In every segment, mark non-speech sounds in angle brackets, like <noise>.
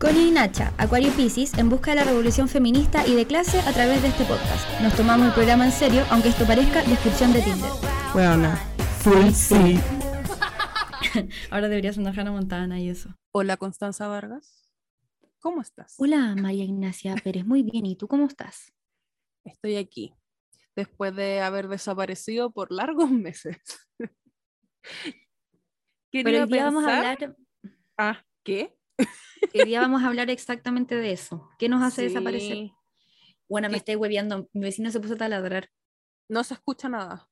Connie y Nacha, Acuario Pisces, en busca de la revolución feminista y de clase a través de este podcast. Nos tomamos el programa en serio, aunque esto parezca descripción de Tinder. Bueno, full sí. <laughs> Ahora deberías andar Hannah Montana y eso. Hola, Constanza Vargas. ¿Cómo estás? Hola, María Ignacia Pérez. Muy bien. ¿Y tú cómo estás? Estoy aquí, después de haber desaparecido por largos <laughs> meses. Pero hoy día vamos a hablar... Ah, ¿qué? <laughs> Hoy día vamos a hablar exactamente de eso. ¿Qué nos hace desaparecer? Bueno, me estoy hueveando. Mi vecino se puso a taladrar. No se escucha nada.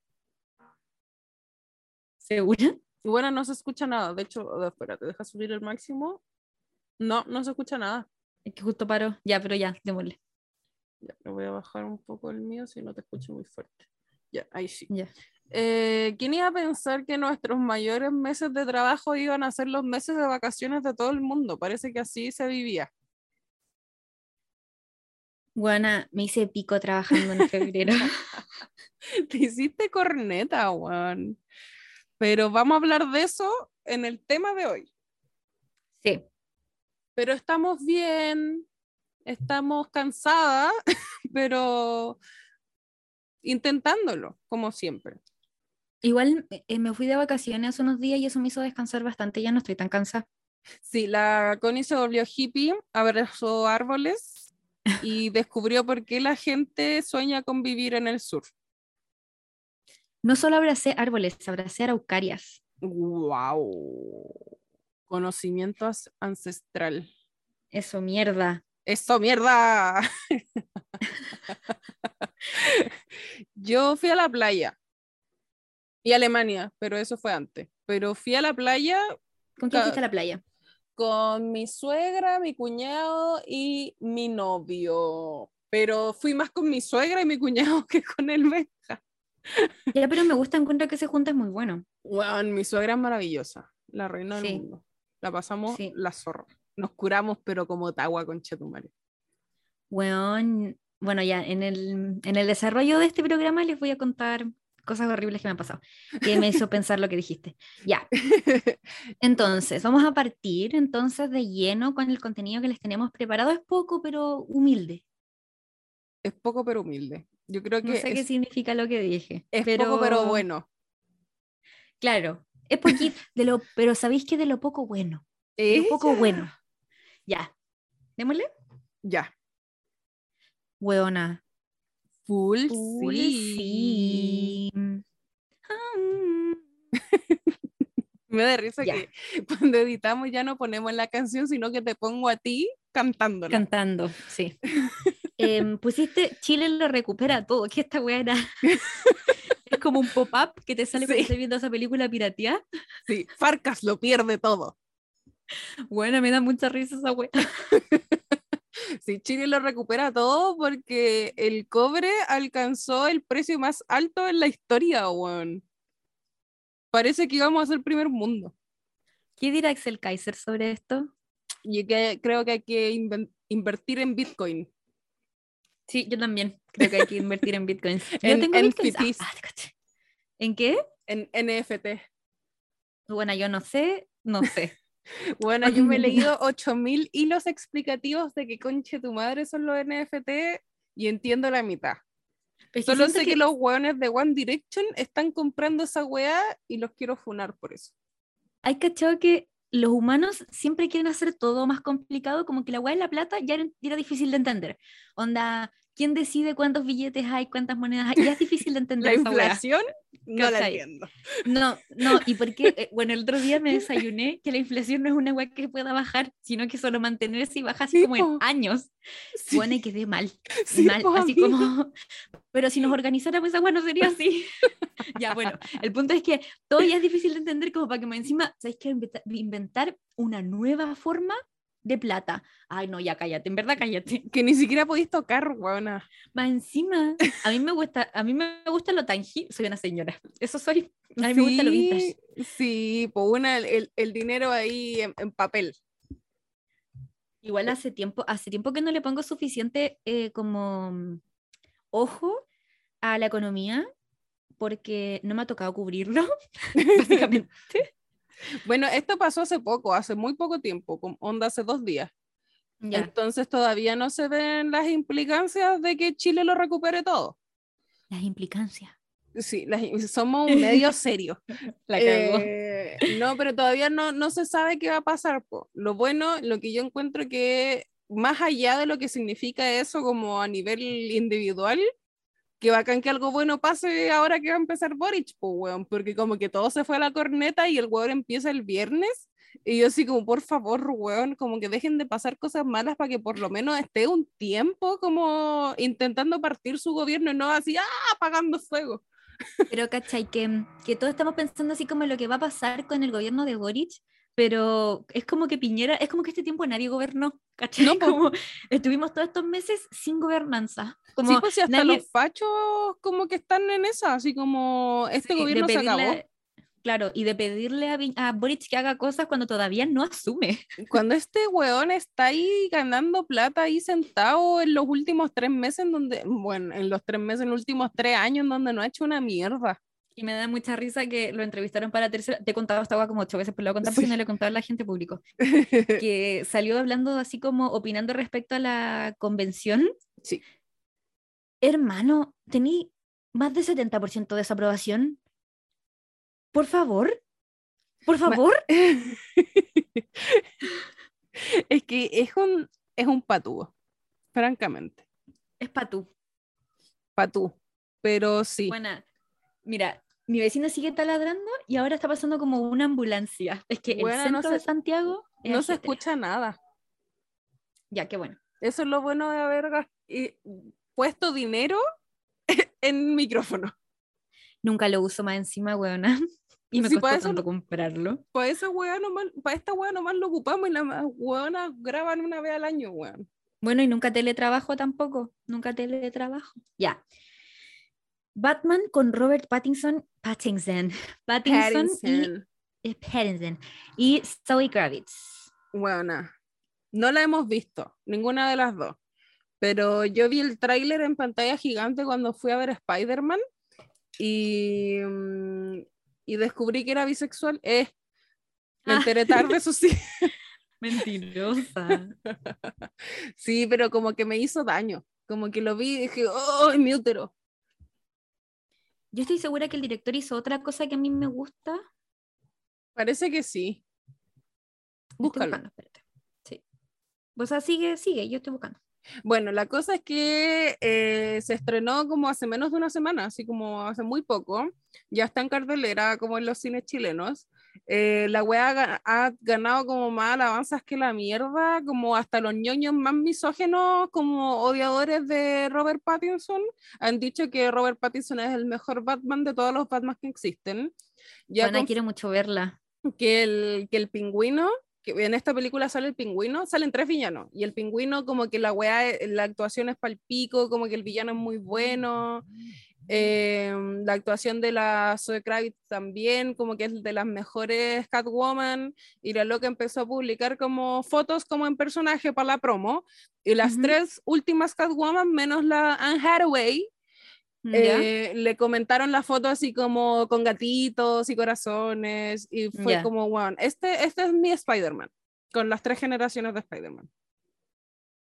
¿Segura? Bueno, no se escucha nada. De hecho, espérate, deja subir el máximo. No, no se escucha nada. Es que justo paró. Ya, pero ya, démosle. Ya, me voy a bajar un poco el mío si no te escucho muy fuerte. Ya, ahí sí. Ya. Eh, ¿Quién iba a pensar que nuestros mayores meses de trabajo iban a ser los meses de vacaciones de todo el mundo? Parece que así se vivía. Buena, me hice pico trabajando en febrero. <laughs> Te hiciste corneta, Juan. Pero vamos a hablar de eso en el tema de hoy. Sí. Pero estamos bien, estamos cansadas, <laughs> pero intentándolo, como siempre. Igual eh, me fui de vacaciones hace unos días y eso me hizo descansar bastante, ya no estoy tan cansada. Sí, la Connie se volvió hippie, abrazó árboles y descubrió por qué la gente sueña con vivir en el sur. No solo abracé árboles, abracé araucarias. ¡Wow! Conocimiento ancestral. Eso, mierda. ¡Eso, mierda! <laughs> Yo fui a la playa y Alemania, pero eso fue antes. Pero fui a la playa. ¿Con quién fuiste a la playa? Con mi suegra, mi cuñado y mi novio. Pero fui más con mi suegra y mi cuñado <laughs> que con el Benja. Ya, pero me gusta, encuentro que se junta es muy bueno. Bueno, mi suegra es maravillosa, la reina del mundo. La pasamos la zorra. Nos curamos, pero como tagua con Chetumare. Bueno, bueno, ya en el, en el desarrollo de este programa les voy a contar cosas horribles que me han pasado, que me hizo pensar lo que dijiste. Ya. <laughs> Entonces, vamos a partir entonces de lleno con el contenido que les tenemos preparado. Es poco, pero humilde. Es poco, pero humilde. Yo creo que... No sé qué significa lo que dije. Es poco, pero bueno. Claro, es poquito, <laughs> de lo, pero sabéis que de lo poco bueno. De lo poco bueno. Ya. Démosle. Ya. Weona. Full, Full sí. Me da risa que <laughs> cuando editamos ya no ponemos la canción, sino que te pongo a ti cantando. Cantando, sí. <laughs> Em, pusiste Chile lo recupera todo, que esta weá era. <laughs> es como un pop-up que te sale cuando estás viendo esa película pirateada. Sí, Farcas lo pierde todo. Bueno, me da mucha risa esa weá. Sí, Chile lo recupera todo porque el cobre alcanzó el precio más alto en la historia, weón. Parece que íbamos a ser primer mundo. ¿Qué dirá Axel Kaiser sobre esto? Yo que, creo que hay que invertir en Bitcoin. Sí, yo también creo que hay que invertir en Bitcoin. <laughs> en, tengo en, ah, ¿En qué? En NFT. Bueno, yo no sé, no sé. <laughs> Bueno, yo me he <laughs> leído 8000 hilos explicativos de que conche tu madre son los NFT y entiendo la mitad. Solo sé que... los hueones de One Direction están comprando esa weá y los quiero funar por eso. Hay cachado que los humanos siempre quieren hacer todo más complicado, como que la weá de la plata ya era, difícil de entender. Onda, ¿quién decide cuántos billetes hay, cuántas monedas hay? Ya es difícil de <laughs> entender. la inflación no la entiendo. No, no, y <laughs> porque, eh, bueno, el otro día me desayuné que la inflación no es una weá que pueda bajar, sino que solo mantenerse y baja así como en años. Sí. Bueno, y quedé mal, mal, así como, <laughs> pero si nos organizáramos esa weá no sería así. ya, bueno, el punto es que todo ya es difícil de entender como para que me encima, ¿sabéis que inventar una nueva forma de plata. Ay, no, ya cállate, en verdad cállate. Que ni siquiera podéis tocar, buena. Va encima. A mí me gusta, a mí me gusta lo tangible. Soy una señora. Eso soy. A mí me gusta lo vintage. Sí, pues una, el, el dinero ahí en, en, papel. Igual hace tiempo, hace tiempo que no le pongo suficiente eh, como mm, ojo a la economía porque no me ha tocado cubrirlo, <laughs> básicamente. Bueno, esto pasó hace poco, hace muy poco tiempo, con onda hace dos días. Entonces todavía no se ven las implicancias de que Chile lo recupere todo. Las implicancias. Sí, somos un <laughs> medio serio. La eh, no, pero todavía no, no se sabe qué va a pasar. Lo bueno, lo que yo encuentro que más allá de lo que significa eso como a nivel individual, que bacán que algo bueno pase ahora que va a empezar Boric, porque como que todo se fue a la corneta y el weón empieza el viernes. Y yo así como, por favor, weón, como que dejen de pasar cosas malas para que por lo menos esté un tiempo como intentando partir su gobierno y no así, ah, apagando fuego. <laughs> Pero, ¿cachai? Que, que todos estamos pensando así como lo que va a pasar con el gobierno de Boric, pero es como que Piñera, es como que este tiempo nadie gobernó, <laughs> ¿cachai? No, como estuvimos todos estos meses sin gobernanza. Como sí, pues hasta los fachos como que están en esa, así como este gobierno se acabó. Claro, y de pedirle a, a, Boric que haga cosas cuando todavía no asume. <laughs> Cuando este weón está ahí ganando plata ahí sentado en los últimos tres meses, en donde, bueno, en los tres meses, en los últimos tres años, en donde no ha hecho una mierda. Y me da mucha risa que lo entrevistaron para tercera. Te he contado esta como ocho veces, pero lo voy a contar porque no le he contado a la gente público. <laughs> que salió hablando así como opinando respecto a la convención. Sí. Hermano, tení más de 70% de desaprobación. Por favor. Por favor. <laughs> es que es un, es un patúo, francamente. Es patú. Patú. Pero sí. Buena. Mira, mi vecino sigue taladrando y ahora está pasando como una ambulancia. Es que el centro de Santiago no se escucha nada. Ya, qué bueno. Eso es lo bueno de haber puesto dinero <laughs> en micrófono. Nunca lo uso más encima, weona. <laughs> Y me sí, costó tanto comprarlo. Para esa weá nomás, para esta weá nomás lo ocupamos y las weonas graban una vez al año, weón. Bueno, y nunca teletrabajo tampoco. Nunca teletrabajo. Ya. Batman con Robert Pattinson, Pattinson, <laughs> Pattinson, Y, eh, Pattinson y Zoe Kravitz. Bueno, no la hemos visto, ninguna de las dos. Pero yo vi el tráiler en pantalla gigante cuando fui a ver Spider-Man y, mm, y descubrí que era bisexual. Eh, me enteré tarde, eso sí. <laughs> Mentirosa. <laughs> sí, pero como que me hizo daño. Como que lo vi y dije, ¡oh, mi útero! Yo estoy segura que el director hizo otra cosa que a mí me gusta. Parece que sí. Búscalo. espérate. Sí. O sea, sigue, sigue, yo estoy buscando. Bueno, la cosa es que eh, se estrenó como hace menos de una semana, así como hace muy poco. Ya está en cartelera, como en los cines chilenos. Eh, la wea ha, ganado como más alabanzas que la mierda, como hasta los ñoños más misógenos, como odiadores de Robert Pattinson, han dicho que Robert Pattinson es el mejor Batman de todos los Batman que existen. Ya Ana quiere mucho verla. Que el, que el pingüino, que en esta película sale el pingüino, salen tres villanos, y el pingüino como que la wea, la actuación es palpico, como que el villano es muy bueno. Em, la actuación de la Zoe Kravitz también, como que es de las mejores Catwoman, y la loca empezó a publicar como fotos como en personaje para la promo, y las tres últimas Catwoman, menos la Anne Hathaway, eh, le comentaron la foto así como con gatitos y corazones, y fue como, wow, este, este es mi Spider-Man, con las tres generaciones de Spider-Man.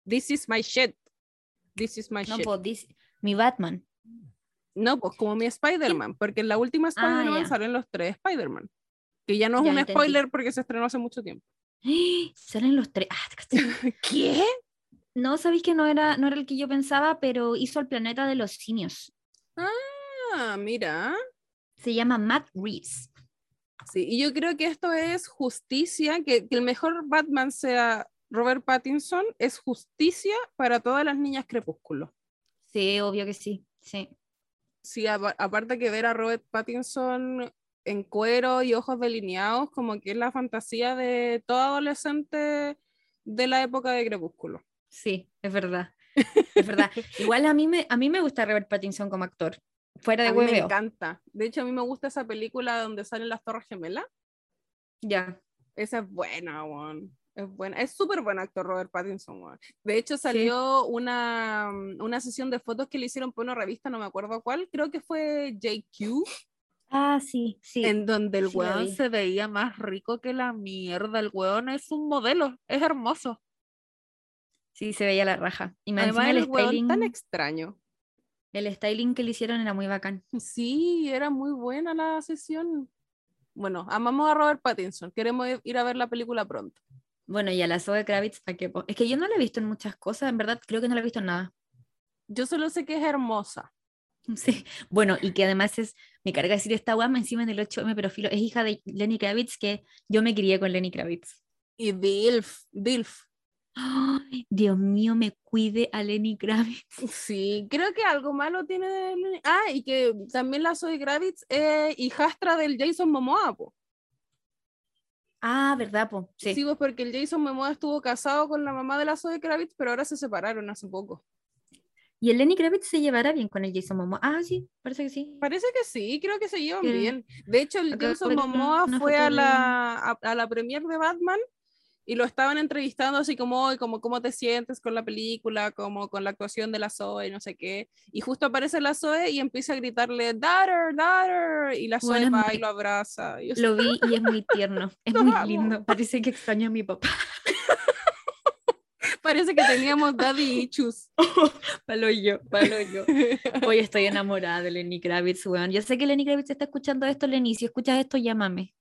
This is my shit. This is my shit. Pues, mi Batman. No, pues como mi Spider-Man, porque en la última ah, Spider-Man salen los tres Spider-Man. Que ya no es un spoiler porque se estrenó hace mucho tiempo. <gasps> Salen los tres. Ah, <laughs> ¿Qué? No, sabéis que no era, no era el que yo pensaba, pero hizo el planeta de los simios. Ah, mira. Se llama Matt Reeves. Sí, y yo creo que esto es justicia, que, que el mejor Batman sea Robert Pattinson, es justicia para todas las niñas crepúsculo. Sí, obvio que sí, sí sí, aparte que ver a Robert Pattinson en cuero y ojos delineados, como que es la fantasía de todo adolescente de la época de Crepúsculo. Sí, es verdad. Es verdad. <laughs> Igual a mí me, a mí me gusta Robert Pattinson como actor. Fuera de a mí me encanta. De hecho, a mí me gusta esa película donde salen las Torres Gemelas. Ya. Esa es buena, Juan. Es buena, es súper buen actor Robert Pattinson. De hecho, salió una, mm, una sesión de fotos que le hicieron por una revista, no me acuerdo cuál, creo que fue JQ. Ah, sí, sí. En donde el weón se veía más rico que la mierda. El weón es un modelo, es hermoso. Sí, se veía la raja. Y me Además, el styling tan extraño. El styling que le hicieron era muy bacán. Sí, era muy buena la sesión. Bueno, amamos a Robert Pattinson. Queremos ir a ver la película pronto. Bueno, y a la Zoe Kravitz, ¿para qué? Es que yo no la he visto en muchas cosas, en verdad, creo que no la he visto en nada. Yo solo sé que es hermosa. <laughs> Sí, bueno, y que además es, me carga decir esta guama encima del 8M, pero filo, es hija de Lenny Kravitz, que yo me crié con Lenny Kravitz. Y Dilf, Dilf. <gasps> Dios mío, me cuide a Lenny Kravitz. <laughs> Sí, creo que algo malo tiene de Lenny. Ah, y que también la Zoe Kravitz es hijastra del Jason Momoa, po. Ah, ¿verdad, po? Sí. sí, pues porque el Jason Momoa estuvo casado con la mamá de la Zoe Kravitz, pero ahora se separaron hace poco. ¿Y el Lenny Kravitz se llevará bien con el Jason Momoa? Ah, sí, parece que sí. Parece que sí, creo que se llevan bien. De hecho, el Jason Momoa fue a la, a, a la premier de Batman y lo estaban entrevistando así como, como cómo te sientes con la película, como con la actuación de la Zoe, no sé qué. Y justo aparece la Zoe y empieza a gritarle, daughter, daughter, y la Zoe va y lo abraza. lo vi y es muy <laughs> tierno, es muy lindo. Parece que extraña a mi papá. <laughs> Parece que teníamos daddy issues. <laughs> palo yo, palo yo. Hoy estoy enamorada de Lenny Kravitz, weón. Yo sé que Lenny Kravitz está escuchando esto, Lenny. Si escuchas esto, llámame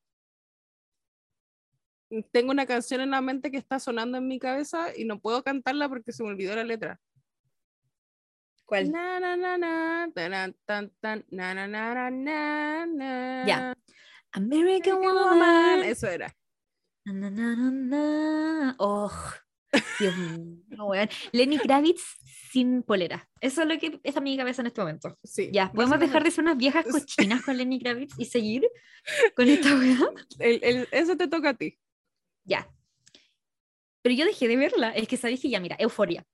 tengo una canción en la mente que está sonando en mi cabeza y no puedo cantarla porque se me olvidó la letra. ¿Cuál? Na, na, na, na, tan, tan, tan, na, na, na, na, na, Ya. American, Woman. Eso era. Na, na, na, na, Oh, Dios mío, Lenny Kravitz sin polera. Eso es lo que está en mi cabeza en este momento. Sí. Ya, podemos dejar de ser unas viejas cochinas con Lenny Kravitz y seguir con esta weá. <laughs> eso te toca a ti. Ya. Pero yo dejé de verla. Es que sabéis que ya, mira, euforia.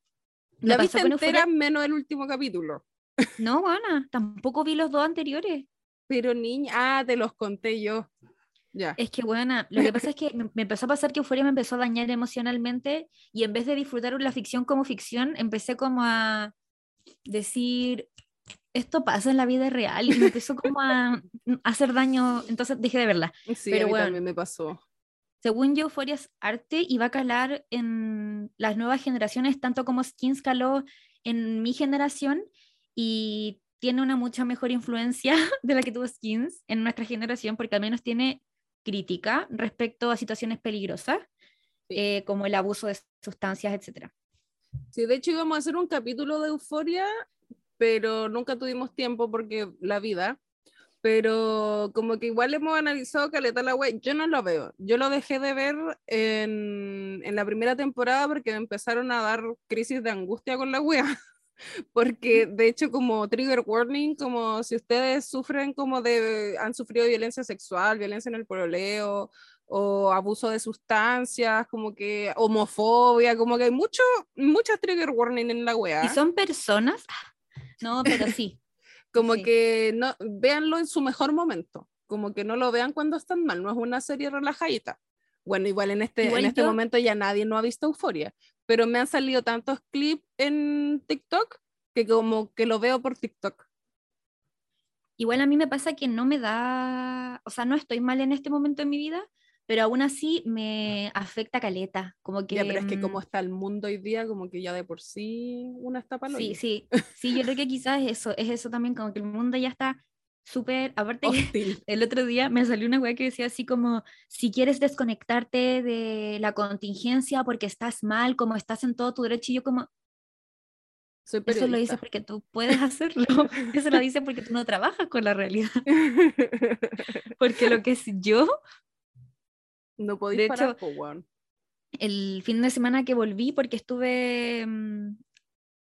La viste entera menos el último capítulo. No, Ana, tampoco vi los dos anteriores. Pero niña, ah, te los conté yo. Ya. Es que, buena, lo que pasa es que me, empezó a pasar que Euforia me empezó a dañar emocionalmente y en vez de disfrutar la ficción como ficción, empecé como a decir, esto pasa en la vida real y me empezó como a, <laughs> hacer daño, entonces dejé de verla. Sí, Pero a bueno, también me pasó según yo, Euphoria es arte y va a calar en las nuevas generaciones, tanto como Skins caló en mi generación y tiene una mucha mejor influencia <laughs> de la que tuvo Skins en nuestra generación, porque al menos tiene crítica respecto a situaciones peligrosas, eh, como el abuso de sustancias, etc. Sí, de hecho íbamos a hacer un capítulo de Euforia, pero nunca tuvimos tiempo porque la vida, pero como que igual hemos analizado Caleta la web, yo no lo veo. Yo lo dejé de ver en, en la primera temporada porque me empezaron a dar crisis de angustia con la wea. <laughs> Porque de hecho como trigger warning, como si ustedes sufren como de, han sufrido violencia sexual, violencia en el pololeo o abuso de sustancias, como que homofobia, como que hay mucho, muchas trigger warning en la wea. ¿Y son personas? No, pero sí. Como que no, véanlo en su mejor momento, como que no lo vean cuando están mal, no es una serie relajadita. Bueno, igual en este, en este momento ya nadie no ha visto Euforia, pero me han salido tantos clips en TikTok que como que lo veo por TikTok. Igual a mí me pasa que no me da, o sea, no estoy mal en este momento de mi vida, pero aún así me afecta caleta, como que... Ya, pero es que como mm, está el mundo hoy día, como que ya de por sí una está para Sí, sí, sí, yo creo que quizás es eso, es eso también, como que el mundo ya está súper, aparte <laughs> el otro día me salió una web que decía así como, si quieres desconectarte de la contingencia porque estás mal, como estás en todo tu derecho, y yo como... Soy eso lo dices porque tú puedes hacerlo, <laughs> eso lo dice porque tú no trabajas con la realidad. <laughs> porque lo que es yo no podía parar, El fin de semana que volví, porque estuve. Mm,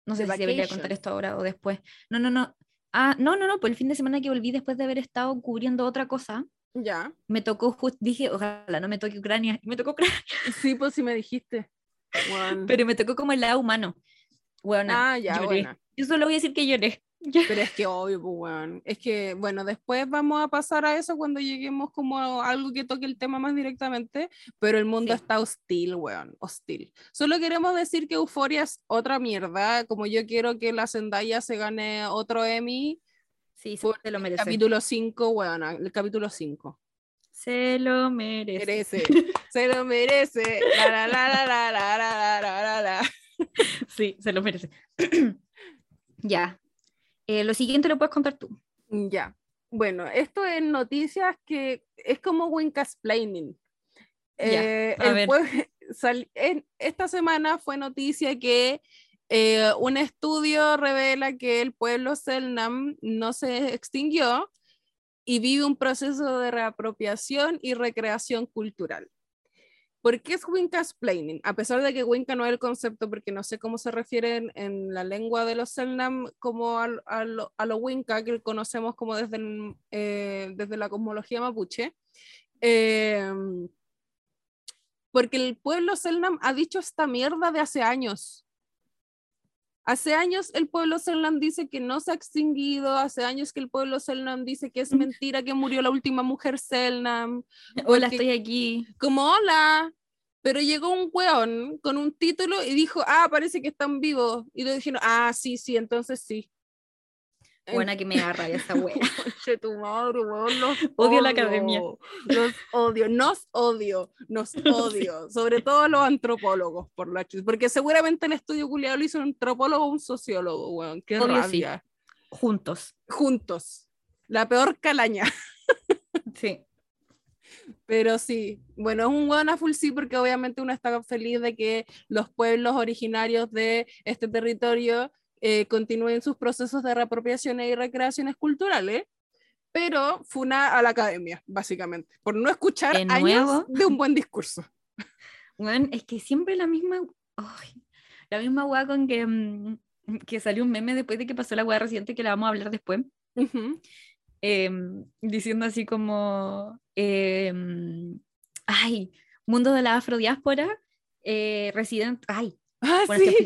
no sé si debería contar esto ahora o después. No, no, no. Ah, no, no, no, pues el fin de semana que volví después de haber estado cubriendo otra cosa. Ya. Me tocó, dije, ojalá no me toque Ucrania. Y me tocó Ucrania. Sí, pues sí me dijiste. Pero me tocó como el lado humano. Bueno, ah, ya, bueno. Yo solo voy a decir que lloré. Pero es que obvio, pues, Es que, bueno, después vamos a pasar a eso cuando lleguemos como a algo que toque el tema más directamente, pero el mundo está hostil, weón, hostil. Solo queremos decir que Euforia es otra mierda, como yo quiero que la Zendaya se gane otro Emmy. Sí, se lo merece. El capítulo 5, weón, el capítulo 5. Se lo merece. merece. se lo merece. La, la, la, la, la, la, la, la, la. <laughs> Sí, se lo merece. <clears throat> ya. Eh, lo siguiente lo puedes contar tú. Ya. Bueno, esto es noticias que es como Winkasplaining. Eh, <laughs> esta semana fue noticia que eh, un estudio revela que el pueblo Selnam no se extinguió y vive un proceso de reapropiación y recreación cultural. ¿Por qué es Winkasplaining? A pesar de que Winka no es el concepto, porque no sé cómo se refiere en, la lengua de los Selnam como a, a, lo, a Winka, que conocemos como desde, eh, desde la cosmología mapuche. Eh, porque el pueblo Selnam ha dicho esta mierda de hace años. Hace años el pueblo Selnam dice que no se ha extinguido, hace años que el pueblo Selnam dice que es mentira que murió la última mujer Selnam. Hola, estoy aquí. Como hola. Pero llegó un weón con un título y dijo, ah, parece que están vivos. Y le dijeron, ah, sí, sí, entonces sí. Buena que me agarra esa wea. <laughs> tu madre, Los odio, la academia. Los odio, nos odio, nos <laughs> odio. Sobre todo los antropólogos, por la porque seguramente el estudio culiado lo hizo un antropólogo o un sociólogo, weón. Qué rabia. Juntos. Juntos. La peor calaña. <laughs> sí. Pero sí, bueno, es un weón a full sí porque obviamente uno está feliz de que los pueblos originarios de este territorio eh, continúen sus procesos de reapropiaciones y recreaciones culturales, pero funa a la academia, básicamente, por no escuchar ¿De años de un buen discurso. <laughs> Bueno, es que siempre la misma, la misma weá con que, mm, que salió un meme después de que pasó la weá reciente que la vamos a hablar después. Em, diciendo así como, em, ay, mundo de la afrodiáspora, eh, residente, ay, ah, bueno, sí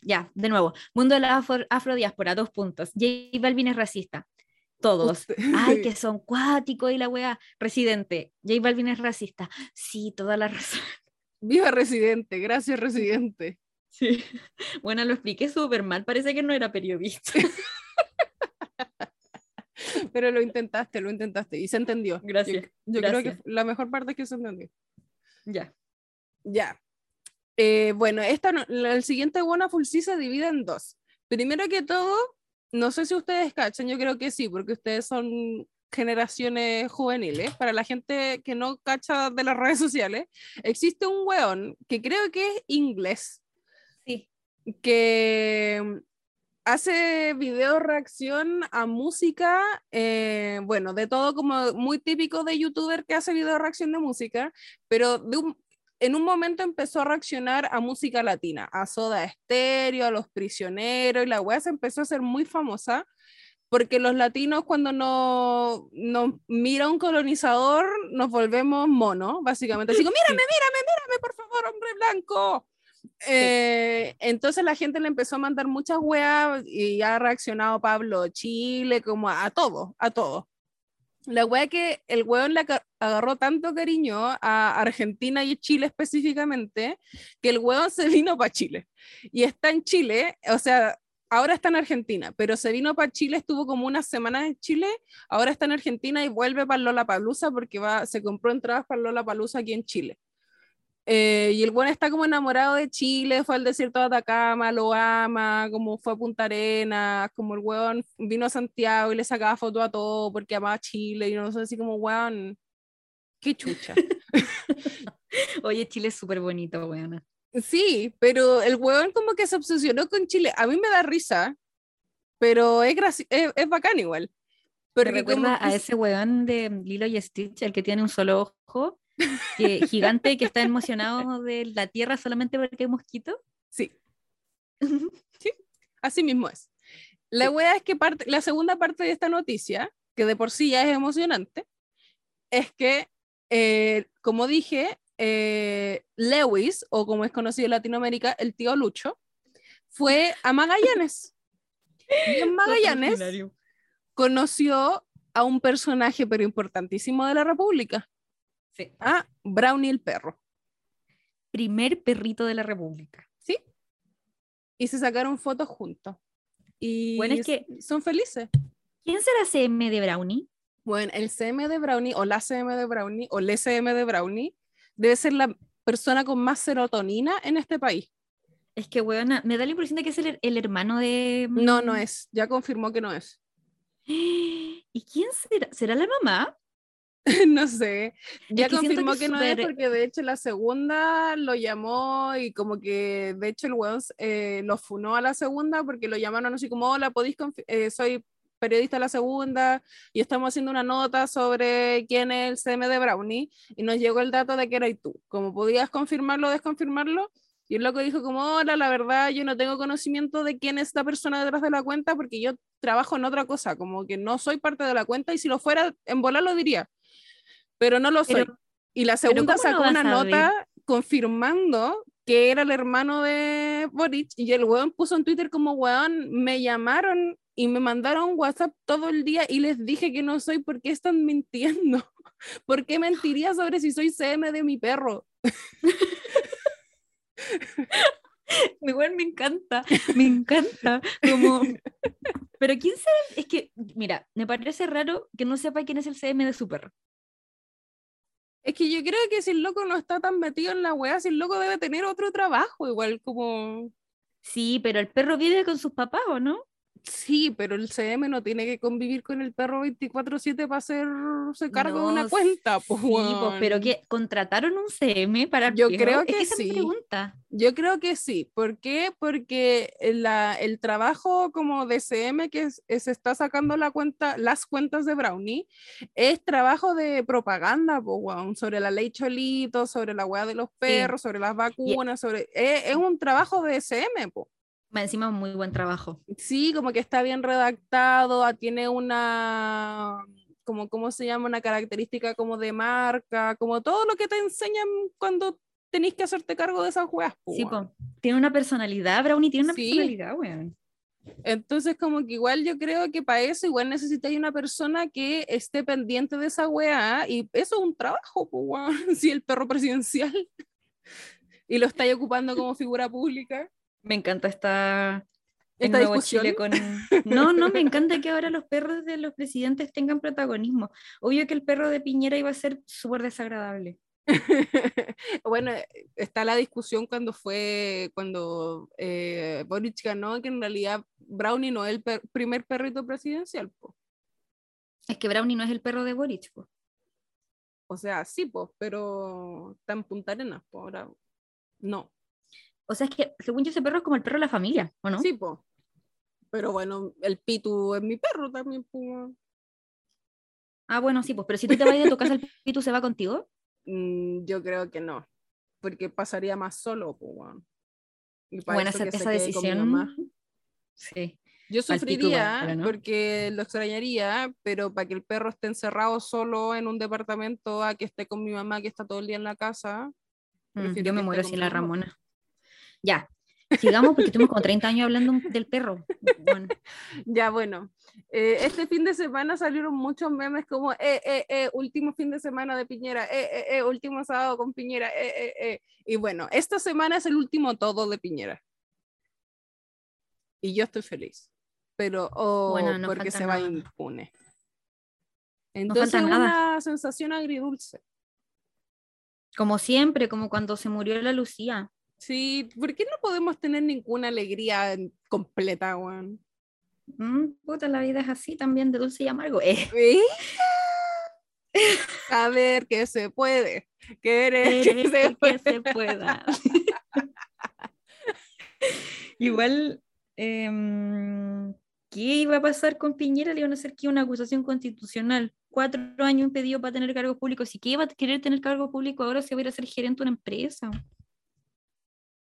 ya, de nuevo, mundo de la afrodiáspora, dos puntos. J Balvin es racista. Todos. Ay, que <laughs> son cuáticos y la wea. Residente. J Balvin es racista. Sí, toda la razón. Viva Residente, gracias Residente. Sí. <laughs> Bueno, lo expliqué súper mal, parece que no era periodista. <laughs> Pero lo intentaste, lo intentaste y se entendió. Gracias. Yo, creo que la mejor parte es que se entendió. Ya. Ya. Eh, bueno, esta, el siguiente Full sí se divide en dos. Primero que todo, no sé si ustedes cachan, yo creo que sí, porque ustedes son generaciones juveniles, para la gente que no cacha de las <laughs> redes sociales, existe un weón que creo que es inglés. Sí. Que hace video reacción a música, eh, bueno, de todo como muy típico de youtuber que hace video reacción de música, pero de un, en un momento empezó a reaccionar a música latina, a Soda Stereo, a Los Prisioneros, y la wea se empezó a hacer muy famosa porque los latinos cuando nos no mira un colonizador nos volvemos monos, básicamente. Así como, <laughs> mírame, mírame, mírame, por favor, hombre blanco. Eh, entonces la gente le empezó a mandar muchas weas y ha reaccionado Pablo Chile, como a, a todo, a todo. La wea que el weón le agarró tanto cariño a Argentina y Chile específicamente, que el weón se vino para Chile. Y está en Chile, o sea, ahora está en Argentina, pero se vino para Chile, estuvo como una semana en Chile, ahora está en Argentina y vuelve para Lola Palusa porque va, se compró entradas para Lola Palusa aquí en Chile. Eh, y el buen está como enamorado de Chile, fue al desierto de Atacama, lo ama, como fue a Punta Arenas, como el weón vino a Santiago y le sacaba fotos a todo porque amaba Chile y no sé, así como weón, qué chucha. <laughs> Oye, Chile es súper bonito, weón. Sí, pero el weón como que se obsesionó con Chile. A mí me da risa, pero es, es, es bacán igual. Pero recuerda a ese weón de Lilo y Stitch, el que tiene un solo ojo que, gigante que está emocionado de la Tierra solamente porque hay mosquito. Sí. <laughs> sí, así mismo es. La wea es que parte, la segunda parte de esta noticia, que de por sí ya es emocionante, es que, eh, como dije, eh, Lewis, o como es conocido en Latinoamérica, el tío Lucho, fue a Magallanes. <laughs> Y en Magallanes conoció a un personaje pero importantísimo de la República, Ah, Brownie el perro. Primer perrito de la República. Sí. Y se sacaron fotos juntos. Y bueno, es que son felices. ¿Quién será CM de Brownie? Bueno, el CM de Brownie o la CM de Brownie o el SM de Brownie debe ser la persona con más serotonina en este país. Es que, weona, me da la impresión de que es el, el hermano de. No, no es. Ya confirmó que no es. <gasps> ¿Y quién será? ¿Será la mamá? <laughs> no sé. Ya confirmó que, no es porque de hecho la segunda lo llamó y como que de hecho el weón eh, lo funó a la segunda porque lo llamaron así como, hola, podéis eh, soy periodista de la segunda y estamos haciendo una nota sobre quién es el CM de Brownie y nos llegó el dato de que eras tú. Como podías confirmarlo o desconfirmarlo, y el loco dijo como, hola, la verdad yo no tengo conocimiento de quién es esta persona detrás de la cuenta porque yo trabajo en otra cosa, como que no soy parte de la cuenta y si lo fuera, en volar lo diría pero no lo soy. y la segunda sacó una nota confirmando que era el hermano de Boric y el weón puso en Twitter como weón, me llamaron y me mandaron WhatsApp todo el día y les dije que no soy porque están mintiendo. <laughs> ¿Por qué mentiría sobre si soy CM de mi perro? <laughs> Igual me encanta, me encanta. Como... <laughs> Pero quién sabe, es que, mira, me parece raro que no sepa quién es el CM de su perro. Es que yo creo que si el loco no está tan metido en la weá, si el loco debe tener otro trabajo, igual como. Sí, pero el perro vive con sus papás, ¿o no? Sí, pero el CM no tiene que convivir con el perro 24/7 para hacerse cargo de una cuenta. Pues, sí, pero que contrataron un CM para Yo creo que sí. pregunta. Yo creo que sí. ¿Por qué? Porque la, el trabajo como de CM que se está sacando la cuenta, las cuentas de Brownie es trabajo de propaganda, pues, sobre la ley Cholito, sobre la hueá de los perros, sobre las vacunas, sobre es, es, un trabajo de CM, pues encima muy buen trabajo. Sí, como que está bien redactado, ah, tiene una, como, ¿cómo se llama? Una característica como de marca, como todo lo que te enseñan cuando tenéis que hacerte cargo de esas weas. Sí, tiene una personalidad, Brownie tiene una personalidad, weón. Entonces, como que igual yo creo que para eso igual necesitáis una persona que esté pendiente de esa weá y eso es un trabajo, pues, <laughs> si el perro presidencial <laughs> y lo estáis ocupando como figura pública. Me encanta esta, esta discusión. Con... <laughs> No, no, me encanta que ahora los perros de los presidentes tengan protagonismo. Obvio que el perro de Piñera iba a ser súper desagradable. <laughs> bueno, está la discusión cuando fue, cuando eh, Boric ganó, que en realidad Brownie no es el primer perrito presidencial. Es que Brownie no es el perro de Boric. O sea, sí, pues, pero está en Punta Arenas, ahora no. O sea, es que según yo ese perro es como el perro de la familia, ¿o no? Sí, pues. Pero bueno, el Pitu es mi perro también, pues. Ah, bueno, sí, pues, pero si tú te vas de tu casa, ¿el Pitu se va contigo? <laughs> Mm, yo creo que no, porque pasaría más solo, pues. Bueno, esa, esa decisión. Sí. Yo sufriría porque lo extrañaría, pero para que el perro esté encerrado solo en un departamento, a que esté con mi mamá que está todo el día en la casa. Mm, yo me muero sin la Ramona. Ya, sigamos porque estuvimos como 30 años hablando del perro. <laughs> Ya, bueno. Eh, este fin de semana salieron muchos memes como, eh, eh, eh, último fin de semana de Piñera, eh, eh, eh último sábado con Piñera, eh, eh, eh. Y bueno, esta semana es el último todo de Piñera. Y yo estoy feliz. Pero, oh, bueno, no porque se va impune. Entonces es una sensación agridulce. Como siempre, como cuando se murió la Lucía. Sí, ¿por qué no podemos tener ninguna alegría completa, Juan? Mm, puta, la vida es así también, de dulce y amargo. Eh. <laughs> A ver que se puede. Querer que, se, que se pueda. <laughs> Igual, em, ¿qué iba a pasar con Piñera? Le iban a hacer que una acusación constitucional. Cuatro años impedido para tener cargos públicos. ¿Y qué iba a querer tener cargo público ahora se va a ir a ser gerente de una empresa?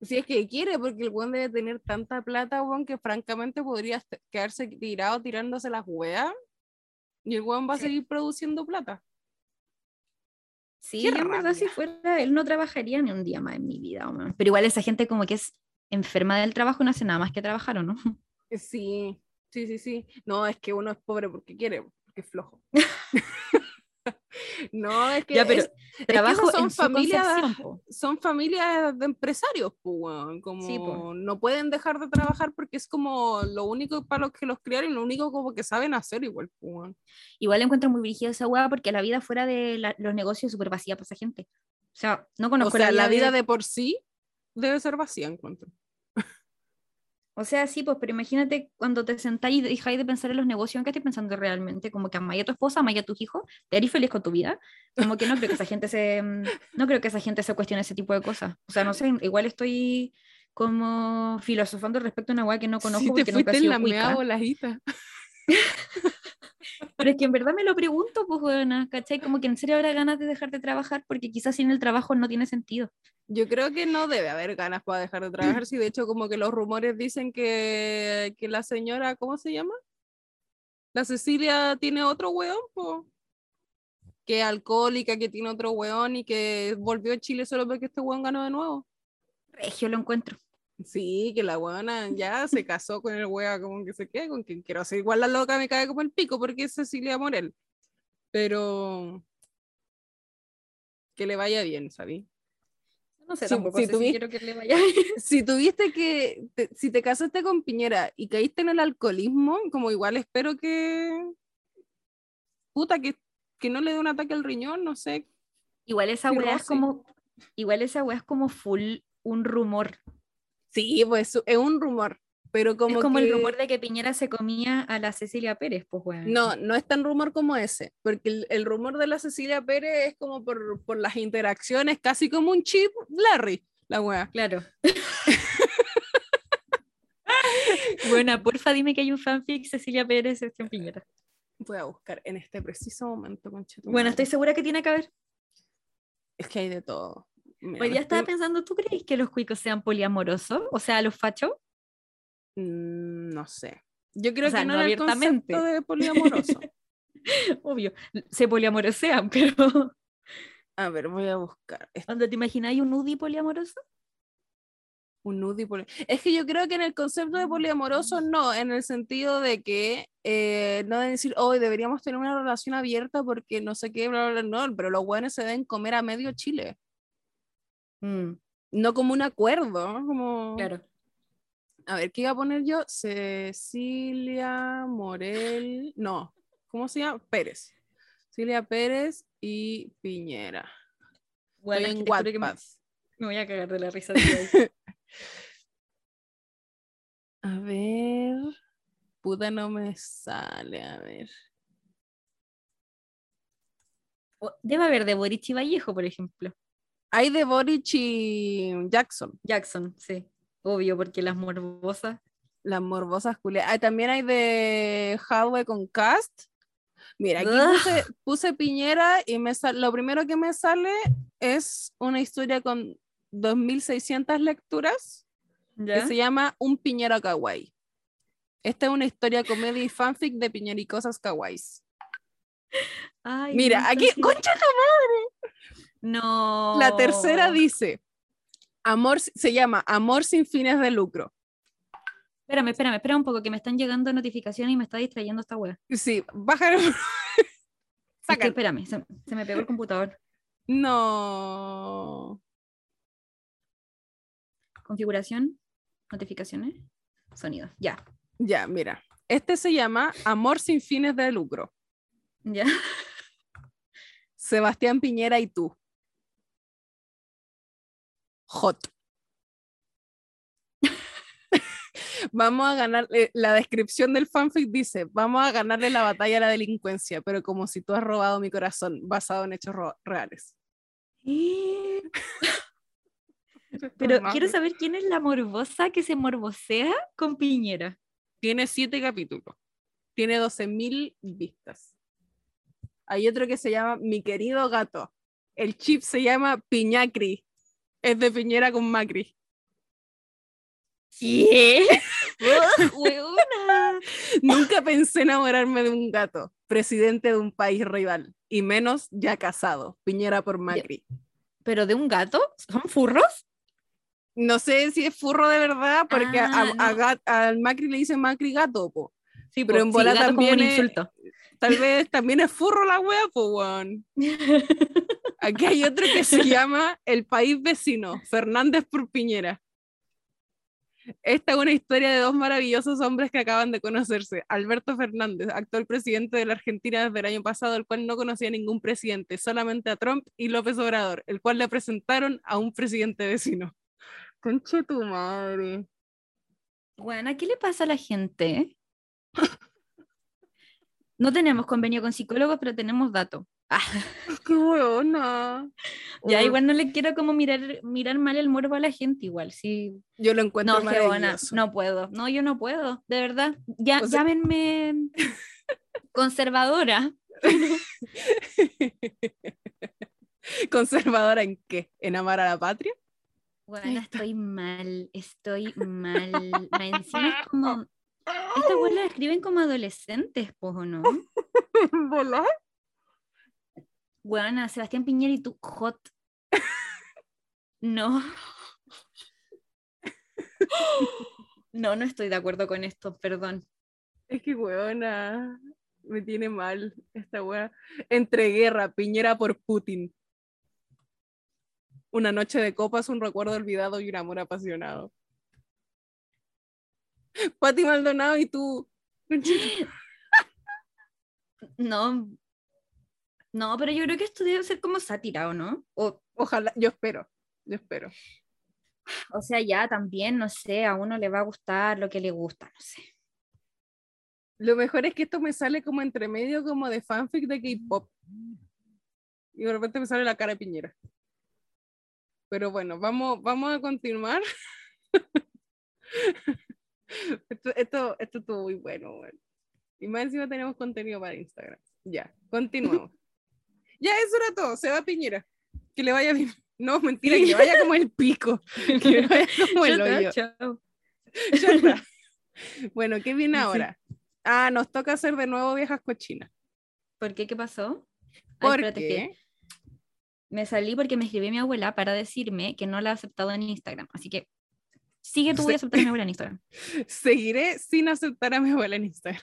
Si es que quiere, porque el buen debe tener tanta plata, weón, que francamente podría quedarse tirado tirándose las weas y el weón va a seguir produciendo plata. Sí, yo en verdad si fuera, él no trabajaría ni un día más en mi vida, Pero igual esa gente como que es enferma del trabajo no hace nada más que trabajar, ¿o no? <laughs> Sí, sí, sí, sí. No, es que uno es pobre porque quiere, porque es flojo. <laughs> <laughs> No, es que, trabajo son, familias, son familias de empresarios, como no pueden dejar de trabajar porque es como lo único para los que los criaron lo único como que saben hacer igual. Igual encuentro muy dirigida esa hueá porque la vida fuera de los negocios es súper vacía para esa gente. O sea, no conozco la, vida, la vida de... por sí debe ser vacía, encuentro. O sea, sí, pues, pero imagínate cuando te sentáis y dejáis de pensar en los negocios, ¿en qué estás pensando realmente? Como que amáis a tu esposa, amáis a tus hijos, te haréis feliz con tu vida. Como que no creo que esa gente se, mm, no creo que esa gente se cuestione ese tipo de cosas. O sea, no sé, igual estoy como filosofando respecto a una weá que no conozco. Sí, te fuiste nunca en la mea volajita. <laughs> Pero es que en verdad me lo pregunto, pues, bueno, ¿cachai? Como que en serio habrá ganas de dejar de trabajar porque quizás sin el trabajo no tiene sentido. Yo creo que no debe haber ganas para dejar de trabajar, <laughs> si de hecho como que los rumores dicen que, que la señora, ¿cómo se llama? La Cecilia tiene otro weón, pues. Que alcohólica, que tiene otro weón y que volvió a Chile solo porque este weón ganó de nuevo. Regio lo encuentro. Sí, que la weona ya se casó con el wea como que se quede con quien quiero. hacer igual la loca me cae como el pico porque es Cecilia Morel. Pero que le vaya bien, ¿sabí? No sé, si, tampoco si, quiero que le vaya. <laughs> Si tuviste que, si te casaste con Piñera y caíste en el alcoholismo, como igual espero que, puta, que, que no le dé un ataque al riñón, no sé. Igual esa wea es como, igual esa wea es como full un rumor. Sí, pues es un rumor, pero como es como el rumor de que Piñera se comía a la Cecilia Pérez, pues bueno. No, no es tan rumor como ese, porque el, rumor de la Cecilia Pérez es como por, por, las interacciones, casi como un chip Larry, la wea. Claro. <laughs> bueno, porfa dime que hay un fanfic Cecilia Pérez, Sebastián Piñera. Voy a buscar en este preciso momento, Bueno, estoy segura que tiene que haber. Es que hay de todo. Hoy día estaba pensando, ¿tú crees que los cuicos sean poliamorosos? O sea, los fachos. Mm, no sé. Yo creo que no, abiertamente. El de poliamoroso. <laughs> Obvio, se poliamorosean, pero. <laughs> A ver, voy a buscar. ¿Dónde te imagináis un nudi poliamoroso? Un nudi poliamoroso. Es que yo creo que en el concepto de poliamoroso no, en el sentido de que eh, no de decir, hoy deberíamos tener una relación abierta porque no sé qué, bla, bla, bla, no, pero los buenos se deben comer a medio Chile. Mm. No como un acuerdo, como... Claro. A ver, ¿qué iba a poner yo? Cecilia Morel, no, ¿cómo se llama? Pérez. Cecilia Pérez y Piñera. Bueno, en me, voy a cagar de la risa. <laughs> a ver, puta no me sale, a ver. Debe haber de Boric y Vallejo, por ejemplo. Hay de Boric y Jackson. Jackson, sí. Obvio, porque las morbosas. Las morbosas culiadas. también hay de Hadwe con Cast. Mira, aquí puse, Piñera y me lo primero que me sale es una historia con 2.600 lecturas que se llama Un Piñera Kawaii. Esta es una historia comedia y fanfic de Piñera y cosas kawaiis. Mira, aquí, concha tu madre. No. La tercera dice, amor, se llama Amor sin fines de lucro. Espérame, espérame, espera un poco, que me están llegando notificaciones y me está distrayendo esta web. Sí, baja. espérame, se, me pegó el computador. No. Configuración, notificaciones, sonido, ya. Ya, mira. Este se llama Amor sin fines de lucro. Ya. <laughs> Sebastián Piñera y tú hot. <laughs> vamos a ganar, la descripción del fanfic dice, vamos a ganarle la batalla a la delincuencia, pero como si tú has robado mi corazón, basado en hechos reales. pero quiero saber quién es la morbosa que se morbosea con Piñera. Tiene siete capítulos, tiene 12.000 vistas. Hay otro que se llama Mi querido gato. El chip se llama Piñacri es de Piñera con Macri. ¿Qué? <laughs> Nunca pensé enamorarme de un gato, presidente de un país rival, y menos ya casado, Piñera por Macri. ¿Pero de un gato? ¿Son furros? No sé si es furro de verdad, porque ah, al Macri le dicen Macri gato, Sí, pero en bola también. Tal <laughs> vez también es furro la wea, pues, weón. <laughs> Aquí hay otro que se llama El País Vecino, Fernández por Piñera. Esta es una historia de dos maravillosos hombres que acaban de conocerse. Alberto Fernández, actual presidente de la Argentina desde el año pasado, el cual no conocía a ningún presidente, solamente a Trump y López Obrador, el cual le presentaron a un presidente vecino. Conche tu madre. Bueno, ¿qué le pasa a la gente? <laughs> No tenemos convenio con psicólogos, pero tenemos datos. Ah. <laughs> <laughs> ¡Qué buena! Ya, igual no le quiero como mirar, mirar mal el morbo a la gente, igual. Sí. Yo lo encuentro no, buena. No puedo. No, yo no puedo, de verdad. Ya, llámenme <laughs> conservadora. ¿Conservadora en qué? ¿En amar a la patria? Bueno, estoy mal, estoy mal. Encima es como. Estas weas las escriben como adolescentes, pues, ¿o no? ¿Volar? Bueno, Sebastián Piñera y tú, hot. No. No, no estoy de acuerdo con esto, perdón. Es que, weona, me tiene mal esta wea. Entre guerra, Piñera por Putin. Una noche de copas, un recuerdo olvidado y un amor apasionado. Pati Maldonado y tú. <laughs> No. No, pero yo creo que esto debe ser como sátira, ¿o no? O, Ojalá, yo espero, yo espero. O sea, ya también, no sé, a uno le va a gustar lo que le gusta, no sé. Lo mejor es que esto me sale como entre medio como de fanfic de K-pop. Y de repente me sale la cara de Piñera. Pero bueno, vamos, vamos a continuar. <laughs> esto, esto, esto estuvo muy bueno, Y más encima tenemos contenido para Instagram. Ya, continuamos. Ya, eso era todo. Se va Piñera. Que le vaya bien. <laughs> No, mentira, <laughs> que le vaya como el pico. Que le vaya como el hoyo. Chao. <laughs> Bueno, ¿qué viene ahora? Ah, nos toca hacer de nuevo viejas cochinas. ¿Por qué? ¿Qué pasó? Porque me salí porque me escribió mi abuela para decirme que no la ha aceptado en Instagram. Así que sigue tú voy a aceptar a mi abuela en Instagram. Seguiré sin aceptar a mi abuela en Instagram.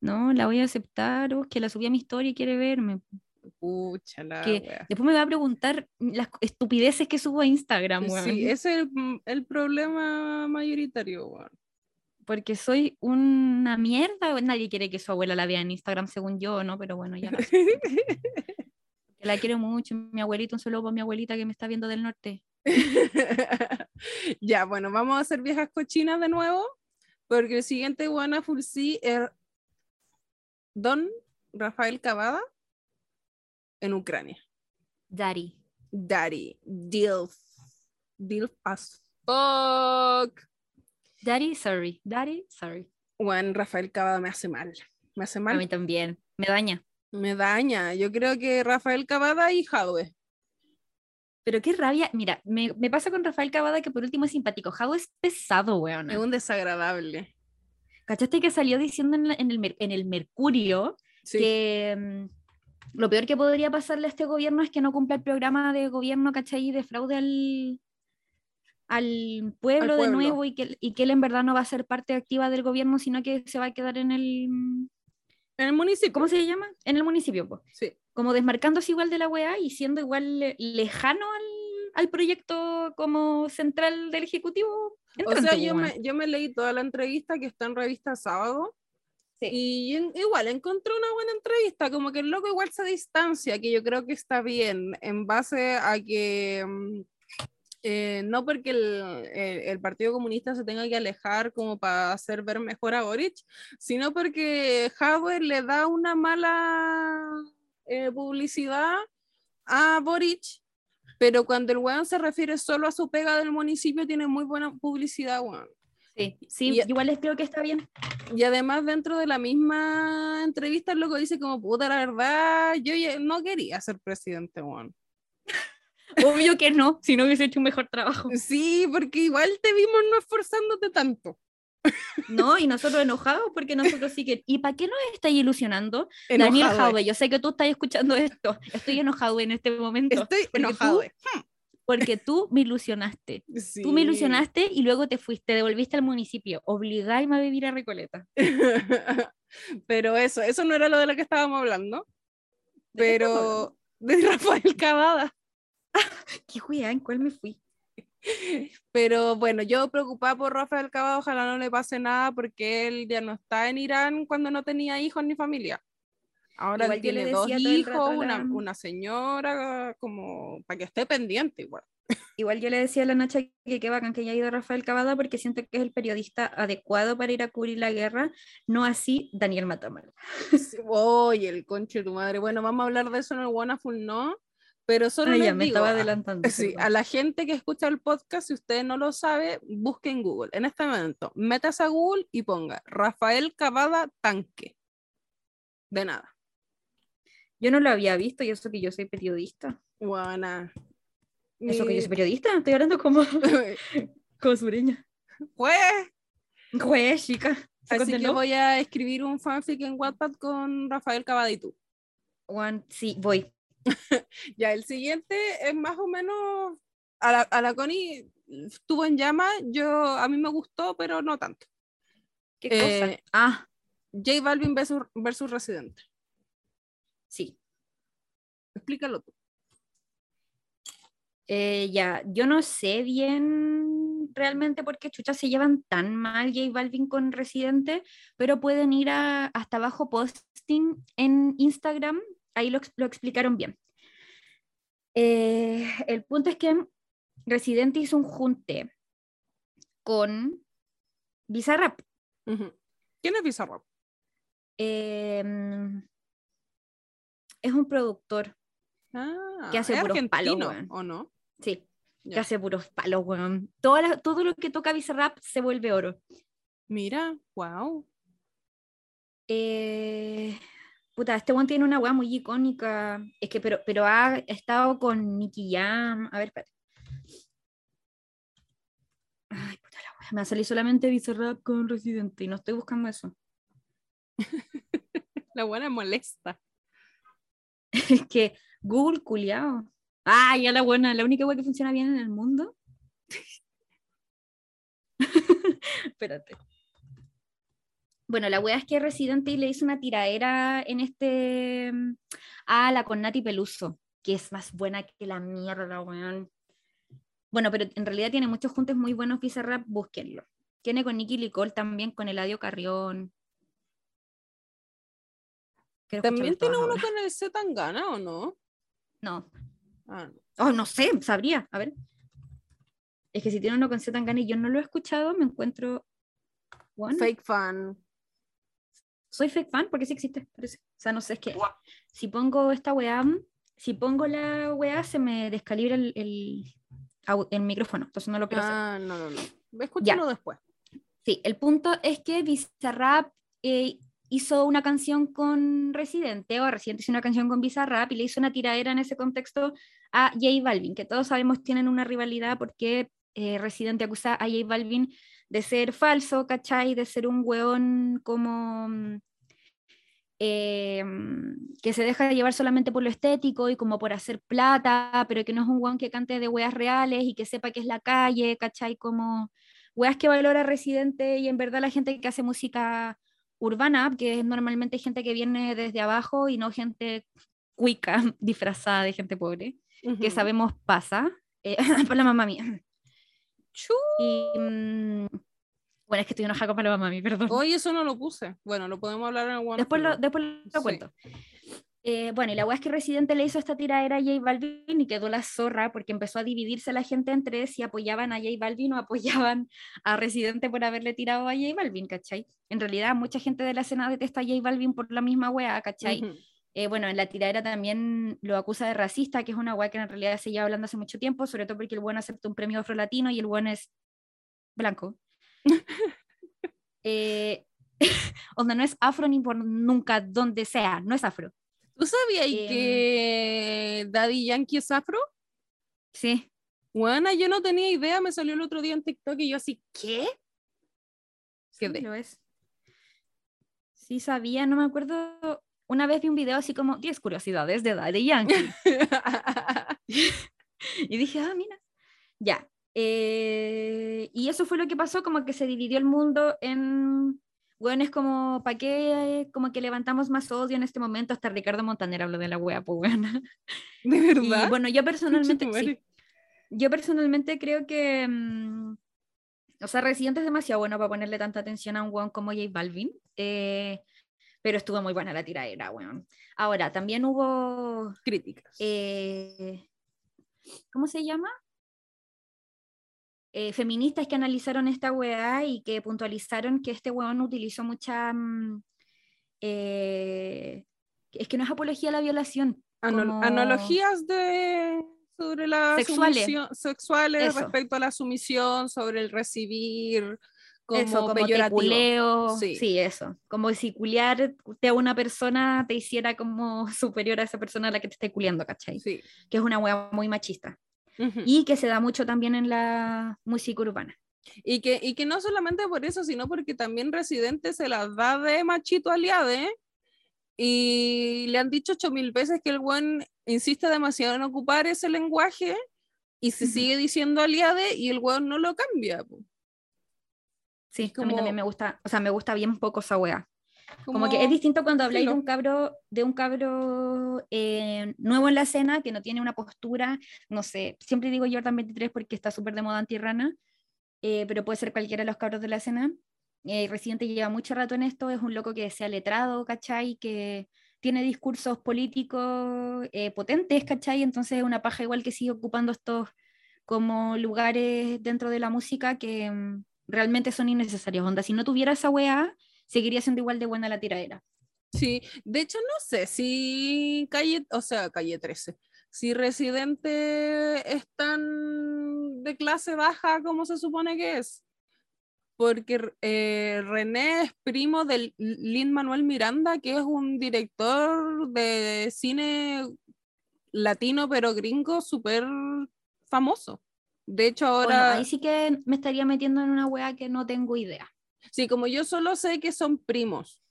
No, la voy a aceptar, que la subí a mi historia y quiere verme. Pucha, la después me va a preguntar las estupideces que subo a Instagram, Sí, ese es el, problema mayoritario, Porque soy una mierda. Nadie quiere que su abuela la vea en Instagram, según yo, ¿no? Pero bueno, ya La <laughs> quiero mucho, mi abuelito, un saludo para mi abuelita que me está viendo del norte. <laughs> ya, bueno, vamos a hacer viejas cochinas de nuevo, porque el siguiente Wanna Full C es Don Rafael Cavada en Ucrania. Daddy. Daddy. Dilf. Dilf as fuck. Daddy, sorry. Daddy, sorry. Juan Rafael Cavada me hace mal. Me hace mal. A mí también. Me daña. Me daña. Yo creo que Rafael Cavada y Jadwe. Pero qué rabia. Mira, me, me, pasa con Rafael Cavada que por último es simpático. Jadwe es pesado, weón. Es un desagradable. ¿Cachaste que salió diciendo en, el, en el Mercurio que mm, lo peor que podría pasarle a este gobierno es que no cumpla el programa de gobierno, ¿cachai? De fraude al, al, pueblo, de nuevo y que, y que él en verdad no va a ser parte activa del gobierno, sino que se va a quedar en el... En el municipio. ¿Cómo se llama? En el municipio, pues. Sí. Como desmarcándose igual de la UEA y siendo igual lejano al, al, proyecto como central del Ejecutivo. o sea, yo me, yo me leí toda la entrevista que está en revista Sábado y igual encontré una buena entrevista, como que el loco igual se distancia, que yo creo que está bien, en base a que mm, eh, no porque el, el, Partido Comunista se tenga que alejar como para hacer ver mejor a Boric, sino porque Howard le da una mala eh, publicidad a Boric, pero cuando el weón se refiere solo a su pega del municipio, tiene muy buena publicidad, weón. Sí, sí, igual les creo que está bien. Y además dentro de la misma entrevista el loco dice como, puta, la verdad, yo no quería ser presidente, Juan. <laughs> Obvio que no, si no hubiese hecho un mejor trabajo. Sí, porque igual te vimos no esforzándote tanto. <laughs> No, y nosotros enojados porque nosotros sí que... ¿Y para qué nos estáis ilusionando? Daniel Jaube, yo sé que tú estás escuchando esto. Estoy enojado en este momento. Estoy enojado porque tú me ilusionaste. Tú me ilusionaste y luego te fuiste, devolviste al municipio, obligáis a vivir a Recoleta. <laughs> Pero eso, eso no era lo de lo que estábamos hablando. Pero <laughs> de Rafael Cavada. <laughs> qué juega, ¿en cuál me fui? Pero bueno, yo preocupada por Rafael Cavada, ojalá no le pase nada porque él ya no está en Irán cuando no tenía hijos ni familia. Ahora igual tiene dos hijos, una, una, señora, como para que esté pendiente igual. Igual yo le decía a la Nacha que qué bacán que haya ido Rafael Cavada porque siento que es el periodista adecuado para ir a cubrir la guerra, no así Daniel Matamala. Oye, el conche de tu madre. Bueno, vamos a hablar de eso en el Wonderful, ¿no? Pero solo les me estaba adelantando. Sí, a la gente que escucha el podcast, si usted no lo sabe, busque en Google. En este momento, metas a Google y ponga Rafael Cavada Tanque. De nada. Yo no lo había visto y eso que yo soy periodista. Buena. Eso que yo soy periodista, estoy hablando como, <laughs> como sureña. Pues. Pues, chica. Así que voy a escribir un fanfic en Wattpad con Rafael Cavada y tú. One, sí, voy. <laughs> ya, el siguiente es más o menos. A la, a la Connie estuvo en llama, yo a mí me gustó, pero no tanto. ¿Qué cosa? Eh, ah. J Balvin versus, versus Residente. Sí. Explícalo tú. Eh, ya, yo no sé bien realmente por qué chuchas se llevan tan mal J Balvin con Residente, pero pueden ir a, hasta abajo posting en Instagram, ahí lo, lo explicaron bien. Eh, el punto es que Residente hizo un junte con Bizarrap. ¿Quién es Bizarrap? Em, es un productor ah, que hace puros palos, ¿o no? Sí, que hace puros palos, weón. Todo, todo lo que toca Bizarrap se vuelve oro. Mira, wow. Eh, puta, este weón tiene una weá muy icónica. Es que, pero, pero ha estado con Nicky Jam. A ver, espérate. Ay, puta la weá. Me ha salido solamente Bizarrap con Residente y no estoy buscando eso. <laughs> la buena molesta. Es <laughs> que Google culiao. Ah, ya la buena, la única web que funciona bien en el mundo. <laughs> Espérate. Bueno, la wea es que Resident le hizo una tiradera en este. Ah, la con Nati Peluso, que es más buena que la mierda, weón. Bueno, pero en realidad tiene muchos juntos muy buenos Bizarrap, búsquenlo. Tiene con Nicky Licol también, con Eladio Carrión. ¿También tiene uno con el Z Tangana o no? No. Ah, no. Oh, no sé, sabría. A ver. Es que si tiene uno con Z Tangana y yo no lo he escuchado, me encuentro. Fake fan. Soy fake fan porque sí existe, parece. O sea, no sé, es que si pongo esta weá, si pongo la weá, se me descalibra el, el, micrófono. Entonces no lo quiero ah, no, no, no. Escúchalo después. Sí, el punto es que Bizarrap eh, hizo una canción con Residente, o Residente hizo una canción con Bizarrap y le hizo una tiradera en ese contexto a J Balvin, que todos sabemos tienen una rivalidad porque eh, Residente acusa a J Balvin de ser falso, ¿cachai? De ser un weón como... Mm, eh, que se deja de llevar solamente por lo estético y como por hacer plata, pero que no es un weón que cante de weas reales y que sepa que es la calle, ¿cachai? Como weas que valora Residente y en verdad la gente que hace música urbana, que es normalmente gente que viene desde abajo y no gente cuica, <laughs> disfrazada de gente pobre, que sabemos pasa. Eh, <laughs> para la mamá mía. Y, mm, bueno, es que estoy enojada con la mamá mía, perdón. Hoy eso no lo puse. Bueno, lo podemos hablar en el Después lo, después lo cuento. Eh, bueno, y la weá es que Residente le hizo esta tiradera a J Balvin y quedó la zorra porque empezó a dividirse la gente entre si apoyaban a J Balvin o apoyaban <laughs> a Residente por haberle tirado a J Balvin, ¿cachai? En realidad, mucha gente de la escena detesta a J Balvin por la misma weá, ¿cachai? Eh, bueno, en la tiradera también lo acusa de racista, que es una weá que en realidad se lleva hablando hace mucho tiempo, sobre todo porque el buen aceptó un premio afro-latino y el buen es blanco. <laughs> eh, <laughs> donde no es afro ni por nunca, donde sea, no es afro. ¿Tú sabías em, que Daddy Yankee es afro? Sí. Bueno, yo no tenía idea, me salió el otro día en TikTok y yo así, ¿qué? Sí, lo es. Sí sabía, no me acuerdo. Una vez vi un video así como 10 curiosidades de Daddy Yankee. <laughs> y dije, ah, mira. Ya. Eh, y eso fue lo que pasó, como que se dividió el mundo en bueno, es como, ¿para qué como que levantamos más odio en este momento? Hasta Ricardo Montaner habló de la wea, pues bueno. <laughs> ¿De verdad? bueno, yo personalmente, <laughs> sí, yo personalmente creo que, mm, o sea, Residente es demasiado bueno para ponerle tanta atención a un weón como J Balvin, eh, pero estuvo muy buena la tiradera, weón. Ahora, también hubo... Críticas. Eh, ¿Cómo se llama? Eh, feministas que analizaron esta weá y que puntualizaron que este weón utilizó mucha... Mm, eh, es que no es apología a la violación. Analogías de sobre la sexuales, sexuales respecto a la sumisión, sobre el recibir, como, eso, como sí. eso, como si culiarte a una persona te hiciera como <laughs> superior a esa persona a la que te esté culiando, ¿cachai? Sí. Que es una wea muy machista. Y que se da mucho también en la música urbana. Y que, y que no solamente por eso, sino porque también Residente se las da de machito aliade y le han dicho ocho mil veces que el buen insiste demasiado en ocupar ese lenguaje y se sigue diciendo aliade y el buen no lo cambia. Sí, como... a mí también me gusta, o sea, me gusta bien poco esa wea. Como, que es distinto cuando habláis de un cabro, de un cabro eh, nuevo en la escena que no tiene una postura, no sé, siempre digo Jordan 23 porque está súper de moda antirrana, eh, pero puede ser cualquiera de los cabros de la escena. Eh, Residente lleva mucho rato en esto, es un loco que sea letrado, ¿cachai? Que tiene discursos políticos eh, potentes, ¿cachai? Entonces es una paja igual que sigue ocupando estos como lugares dentro de la música que mm, realmente son innecesarios. Onda, si no tuviera esa weá, seguiría siendo igual de buena la tiradera. Sí, de hecho no sé si calle, o sea, calle 13, si residente es tan de clase baja como se supone que es. Porque eh, René es primo de Lin Manuel Miranda, que es un director de cine latino pero gringo súper famoso. De hecho, ahora. ahí sí que me estaría metiendo en una wea que no tengo idea. Sí, como yo solo sé que son primos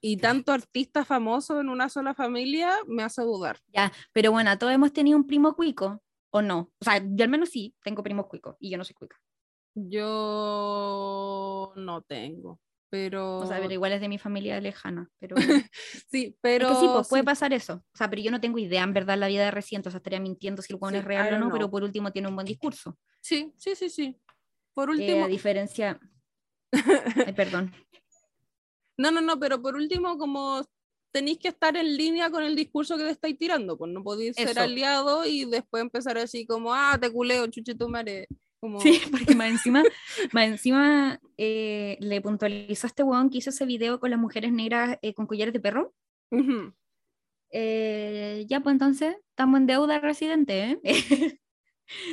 y tanto artista famoso en una sola familia, me hace dudar. Ya, pero bueno, todos hemos tenido un primo cuico, ¿o no? O sea, yo al menos sí, tengo primos cuicos y yo no soy cuica. Yo no tengo, pero... O sea, pero igual es de mi familia lejana, pero... <laughs> sí, pero... sí, pues, puede pasar eso. O sea, pero yo no tengo idea en verdad la vida de reciente, o sea, estaría mintiendo si el cual es real o no, pero por último tiene un buen discurso. Sí, sí, sí, sí. Por último... Eh, a diferencia... Ay, perdón. <laughs> No, no, no, pero por último, como tenéis que estar en línea con el discurso que te estáis tirando, pues no podéis ser aliado y después empezar así como, ah, te culeo, chuche tu madre. Como... Sí, <laughs> porque más encima, más encima eh, le puntualizó a este weón que hizo ese video con las mujeres negras eh, con collares de perro. Eh, ya, pues entonces, estamos en deuda residente, ¿eh?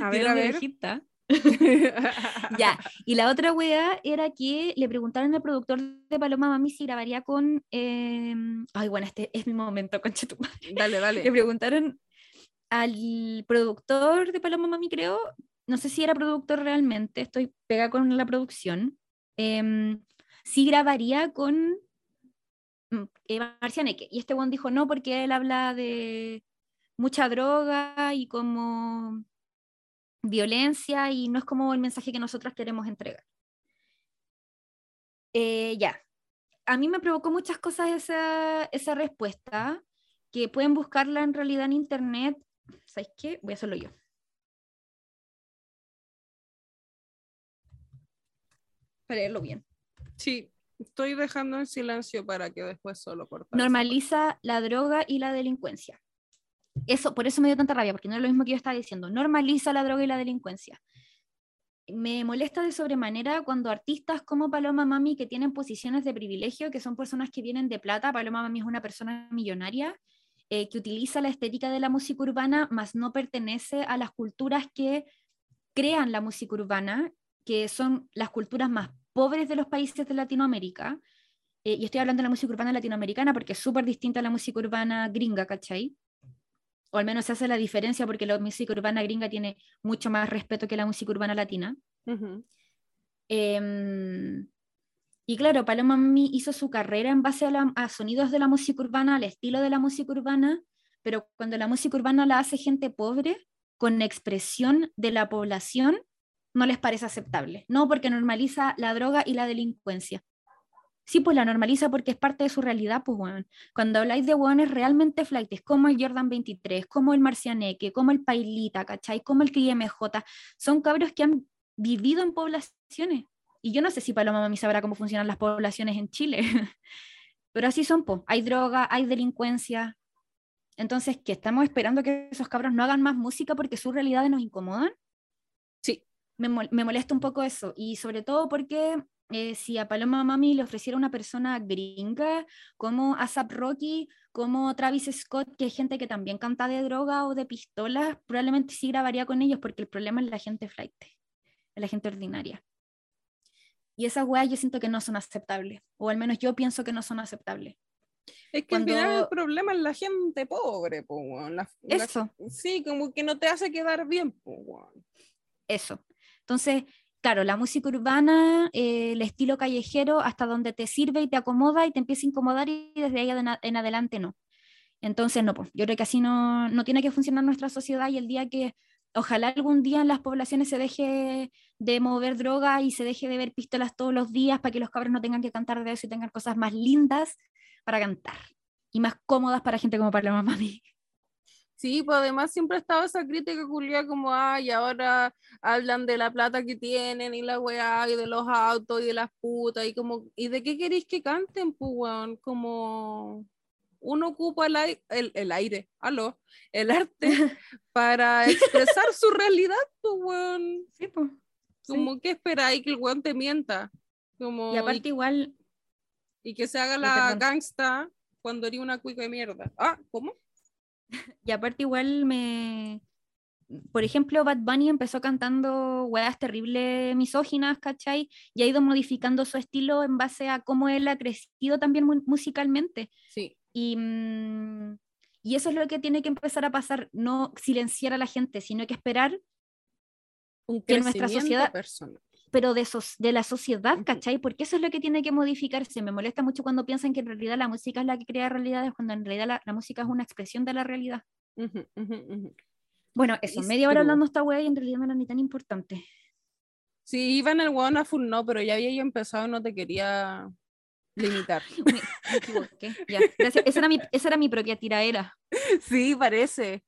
A <laughs> ver, a ver. <laughs> ya, y la otra wea era que le preguntaron al productor de Paloma Mami si grabaría con. Em, ay, bueno, este es mi momento, concha tu Dale, dale. Le preguntaron al productor de Paloma Mami, creo, no sé si era productor realmente, estoy pega con la producción, eh, si grabaría con mm, Eva Marcianeque. Y este buen dijo no, porque él habla de mucha droga y como violencia y no es como el mensaje que nosotros queremos entregar. Eh, ya, a mí me provocó muchas cosas esa, esa respuesta, que pueden buscarla en realidad en internet. ¿Sabes qué? Voy a hacerlo yo. Para leerlo bien. Sí, estoy dejando en silencio para que después solo corte. Normaliza la droga y la delincuencia eso, por eso me dio tanta rabia, porque no es lo mismo que yo estaba diciendo, normaliza la droga y la delincuencia. Me molesta de sobremanera cuando artistas como Paloma Mami, que tienen posiciones de privilegio, que son personas que vienen de plata, Paloma Mami es una persona millonaria, eh, que utiliza la estética de la música urbana, mas no pertenece a las culturas que crean la música urbana, que son las culturas más pobres de los países de Latinoamérica. Eh, y estoy hablando de la música urbana latinoamericana porque es súper distinta a la música urbana gringa, ¿cachai? O al menos se hace la diferencia porque la música urbana gringa tiene mucho más respeto que la música urbana latina. Em, y claro, Paloma Mami hizo su carrera en base a, sonidos de la música urbana, al estilo de la música urbana, pero cuando la música urbana la hace gente pobre, con expresión de la población, no les parece aceptable. No, porque normaliza la droga y la delincuencia. Sí, pues la normaliza porque es parte de su realidad, pues bueno. Cuando habláis de hueones realmente flightes, como el Jordan 23, como el Marcianeque, como el Pailita, ¿cachai? Como el KMJ, son cabros que han vivido en poblaciones. Y yo no sé si Paloma Mami sabrá cómo funcionan las poblaciones en Chile. <laughs> Pero así son, po. hay droga, hay delincuencia. Entonces, ¿qué estamos esperando que esos cabros no hagan más música porque sus realidades nos incomodan? Sí. Me molesta un poco eso. Y sobre todo porque eh, si a Paloma Mami le ofreciera una persona gringa como ASAP Rocky, como Travis Scott, que es gente que también canta de droga o de pistolas, probablemente sí grabaría con ellos porque el problema es la gente flight, es la gente ordinaria. Y esas weas yo siento que no son aceptables, o al menos yo pienso que no son aceptables. Es que al final el problema es la gente pobre, po, Eso. sí, como que no te hace quedar bien, po, Eso. Entonces, claro, la música urbana, eh, el estilo callejero, hasta donde te sirve y te acomoda y te empieza a incomodar y desde ahí en adelante no. Entonces, no, pues yo creo que así no, no tiene que funcionar nuestra sociedad y el día que ojalá algún día en las poblaciones se deje de mover droga y se deje de ver pistolas todos los días para que los cabros no tengan que cantar de eso y tengan cosas más lindas para cantar y más cómodas para gente como para la mamá mí. Sí, pues además siempre ha estado esa crítica culia como, ay, ahora hablan de la plata que tienen y la weá y de los autos y de las putas y como, ¿y de qué queréis que canten, pues, Como uno ocupa el, aire, el, aire, aló, el arte <laughs> para expresar su realidad, pues, weón. Sí, pues. Como, ¿qué esperáis que el weón te mienta? Como, y aparte igual... Y que se haga la gangsta cuando haría una cuica de mierda. Ah, ¿cómo? <laughs> Y aparte igual me... Por ejemplo, Bad Bunny empezó cantando weas terribles misóginas, ¿cachai? Y ha ido modificando su estilo en base a cómo él ha crecido también musicalmente. Sí. Y, mm, y eso es lo que tiene que empezar a pasar, no silenciar a la gente, sino que esperar Un que nuestra sociedad... Personal pero de, de la sociedad, ¿cachai? Porque eso es lo que tiene que modificarse. Me molesta mucho cuando piensan que en realidad la música es la que crea realidades, cuando en realidad la, música es una expresión de la realidad. bueno, eso, media hora hablando esta wea y en realidad no era ni tan importante. Sí, iba en el one a full no, pero ya había yo empezado, no te quería limitar. <laughs> me, equivoqué, ya. Esa era mi, esa era mi propia tiraera. <laughs> Sí, parece.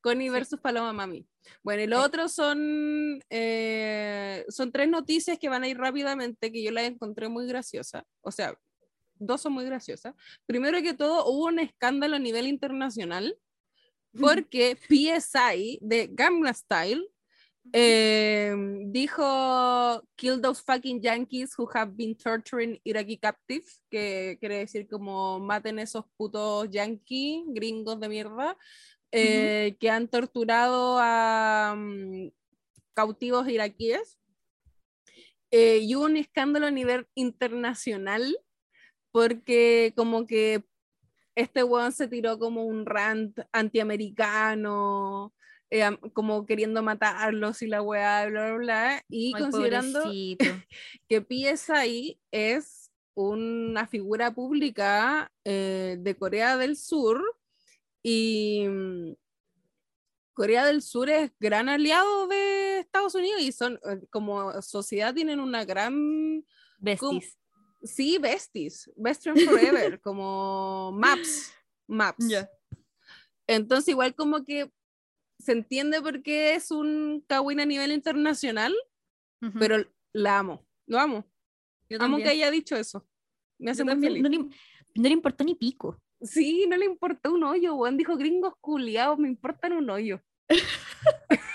Connie versus Paloma Mami. Bueno, y lo otro son, eh, son tres noticias que van a ir rápidamente, que yo las encontré muy graciosas. O sea, dos son muy graciosas. Primero que todo, hubo un escándalo a nivel internacional porque PSI de Gamma Style eh, dijo kill those fucking Yankees who have been torturing Iraqi captives, que quiere decir como maten esos putos yankees gringos de mierda eh, que han torturado a mm, cautivos iraquíes. Eh, y hubo un escándalo a nivel internacional porque como que este weón se tiró como un rant antiamericano, eh, como queriendo matarlos y la weá, bla, bla, bla, y considerando <laughs> que PSI es una figura pública de Corea del Sur, y mm, Corea del Sur es gran aliado de Estados Unidos y son eh, como sociedad tienen una gran besties. sí, besties, best friend forever, <laughs> como maps, maps. Entonces igual como que se entiende por qué es un Kawin a nivel internacional, pero la amo, lo amo. Yo amo que haya dicho eso. Me hace muy feliz. No, le, no le importó ni pico. Sí, no le importa un hoyo, weón. Dijo gringos culiados, me importan un hoyo. <laughs>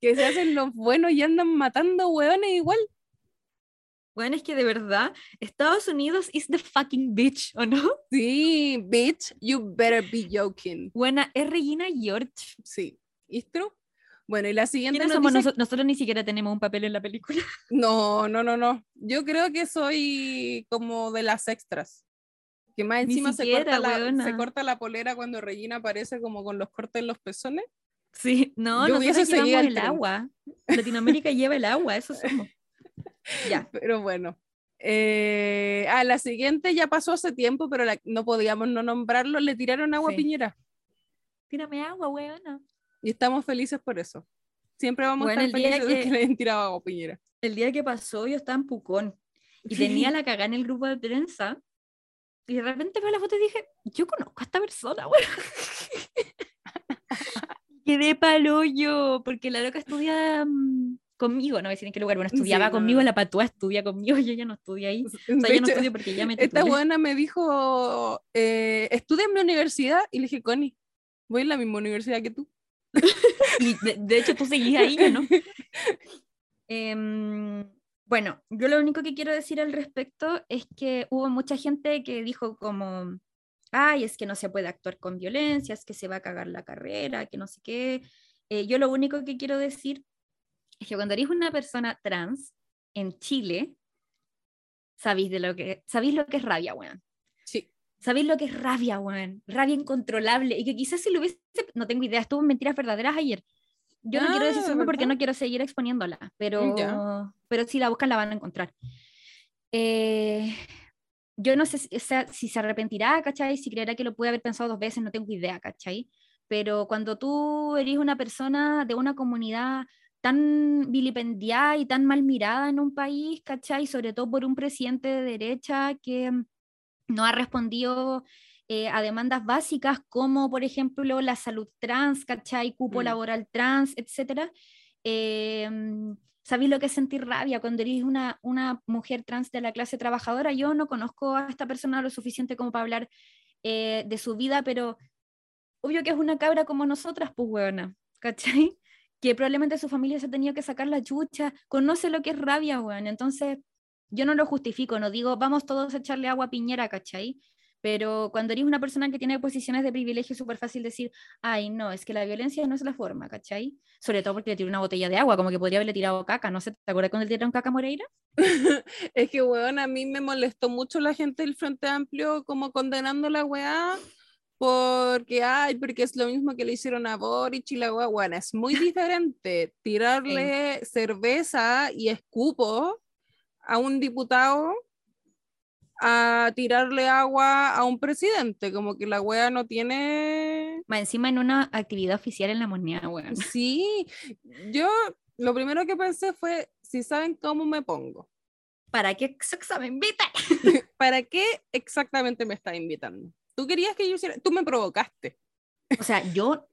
que se hacen los buenos y andan matando weones igual. Bueno, es que de verdad, Estados Unidos is the fucking bitch, ¿o no? Sí, bitch, you better be joking. Buena, es Regina George. Sí, ¿es Bueno, y la siguiente somos nosotros, ni siquiera tenemos un papel en la película. No, no, no, no. Yo creo que soy como de las extras. Que más encima se, corta la, se, corta la, polera cuando Regina aparece como con los cortes en los pezones. Sí, no, no nosotros llevamos el, agua. Latinoamérica lleva el agua, eso somos. <laughs> Ya. Pero bueno. Eh, a la siguiente ya pasó hace tiempo, pero no podíamos no nombrarlo. Le tiraron agua a Piñera. Tírame agua, weona. Y estamos felices por eso. Siempre vamos a estar felices que, de que le hayan tirado agua a Piñera. El día que pasó, yo estaba en Pucón y tenía la cagada en el grupo de prensa y de repente veo la foto y dije, yo conozco a esta persona, güey. <laughs> Quedé palo yo, porque la loca estudia mm, conmigo, no voy a decir en qué lugar, bueno, estudiaba conmigo, la patúa estudia conmigo, <laughs> yo ya no estudio ahí. O sea, yo no estudio porque ya me Esta buena me dijo, eh, estudia en mi universidad, y le dije, Connie, voy a la misma universidad que tú. <laughs> y de, hecho tú seguís ahí, ¿no? Em, bueno, yo lo único que quiero decir al respecto es que hubo mucha gente que dijo como, ay, es que no se puede actuar con violencia, es que se va a cagar la carrera, que no sé qué. Eh, yo lo único que quiero decir es que cuando eres una persona trans en Chile, sabéis, de lo que, sabéis lo que es rabia, weón. Sí. Sabéis lo que es rabia, weón. Rabia incontrolable. Y que quizás si lo hubiese, no tengo idea, estuvo en mentiras verdaderas ayer. Yo no quiero decir eso ah, porque no quiero seguir exponiéndola, pero, pero si la buscan la van a encontrar. Eh, yo no sé si, si, se arrepentirá, ¿cachai? Si creerá que lo puede haber pensado dos veces, no tengo idea, ¿cachai? Pero cuando tú eres una persona de una comunidad tan vilipendiada y tan mal mirada en un país, ¿cachai? Sobre todo por un presidente de derecha que no ha respondido eh, a demandas básicas como, por ejemplo, la salud trans, ¿cachai? Cupo mm. laboral trans, etc. Eh, mm, ¿Sabéis lo que es sentir rabia cuando eres una, una mujer trans de la clase trabajadora? Yo no conozco a esta persona lo suficiente como para hablar eh, de su vida, pero obvio que es una cabra como nosotras, pues, weona, ¿cachai? que probablemente su familia se ha tenido que sacar la chucha, conoce lo que es rabia, weón. Entonces, yo no lo justifico, no digo, vamos todos a echarle agua a Piñera, ¿cachai? Pero cuando eres una persona que tiene posiciones de privilegio, es súper fácil decir, ay, no, es que la violencia no es la forma, ¿cachai? Sobre todo porque le tiró una botella de agua, como que podría haberle tirado caca, ¿no sé? ¿Te acuerdas cuando le tiraron caca a Moreira? <laughs> es que, weón, a mí me molestó mucho la gente del Frente Amplio como condenando la weá porque, ay, porque es lo mismo que le hicieron a Boric y la guaguana. Es muy <laughs> diferente tirarle cerveza y escupo a un diputado a tirarle agua a un presidente, como que la wea no tiene... Más encima en una actividad oficial en la moneda, wea. Sí, yo lo primero que pensé fue, si saben cómo me pongo. ¿Para qué me invitan? <laughs> ¿Para qué exactamente me está invitando? Tú querías que yo hiciera, tú me provocaste. O sea, yo,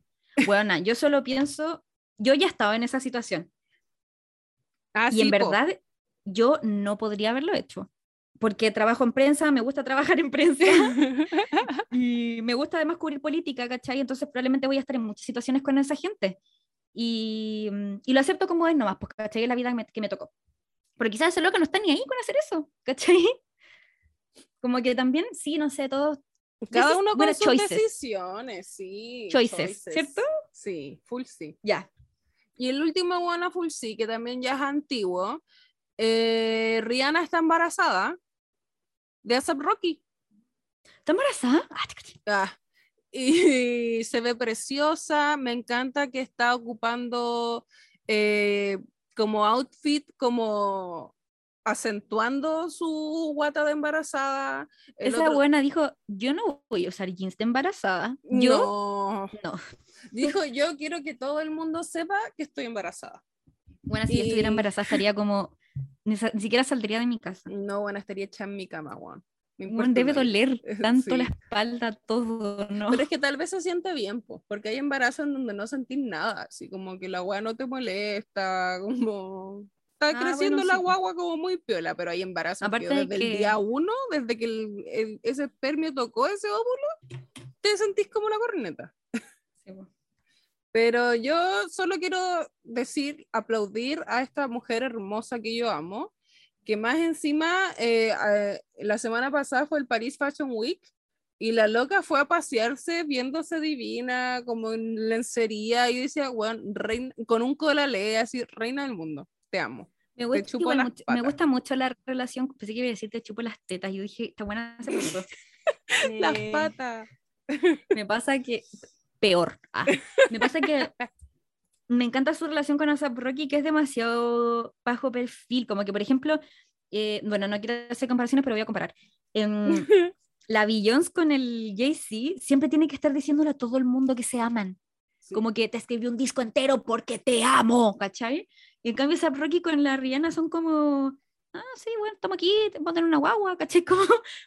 bueno, yo solo pienso, yo ya estaba en esa situación. Ah, y en verdad, yo no podría haberlo hecho. Porque trabajo en prensa, me gusta trabajar en prensa <laughs> y me gusta además cubrir política, ¿cachai? Entonces probablemente voy a estar en muchas situaciones con esa gente. Y, y lo acepto como es nomás, porque ¿cachai? Es la vida que me, que me tocó. Porque quizás ese loco no está ni ahí con hacer eso, ¿cachai? <laughs> Como que también, sí, no sé, todos cada uno con sus decisiones, sí. Choices, ¿cierto? Sí, full sí. Ya. Y el último bueno full sí, que también ya es antiguo. Eh, Rihanna está embarazada de ASAP Rocky. ¿Está embarazada? Ah, ah, y <laughs> se ve preciosa. Me encanta que está ocupando eh, como outfit, como acentuando su guata de embarazada. Esa buena dijo, yo no voy a usar jeans de embarazada. Yo no. <laughs> Dijo, yo quiero que todo el mundo sepa que estoy embarazada. Bueno, si estuviera embarazada estaría como, ni, siquiera saldría de mi casa. No, bueno, estaría hecha en mi cama, Juan. Bueno, debe doler <laughs> tanto la espalda, todo, ¿no? Pero es que tal vez se siente bien, pues, porque hay embarazos en donde no sentís nada, así como que la agua no te molesta, <laughs> como está ah, creciendo la guagua como muy piola, pero hay embarazo Aparte desde el día uno, desde que el, ese espermio tocó ese óvulo, te sentís como la corneta. Pero yo solo quiero decir, aplaudir a esta mujer hermosa que yo amo, que más encima, eh, la semana pasada fue el Paris Fashion Week y la loca fue a pasearse viéndose divina, como en lencería, y decía, bueno, con un colalé, así, reina del mundo te amo. Me gusta, mucho, me gusta mucho la relación, pensé que iba a decir te chupo las tetas, yo dije, está buena punto. <laughs> las eh, patas. Me pasa que, peor, ah, <laughs> me pasa que me encanta su relación con ASAP Rocky, que es demasiado bajo perfil, como que, por ejemplo, eh, bueno, no quiero hacer comparaciones, pero voy a comparar. En, <laughs> la Beyoncé con el Jay-Z siempre tiene que estar diciéndole a todo el mundo que se aman. Como que te escribí un disco entero porque te amo, ¿cachai? Y en cambio, Zap Rocky con la Rihanna son como, ah, sí, bueno, estamos aquí, te ponen una guagua, ¿cachai? <laughs> Como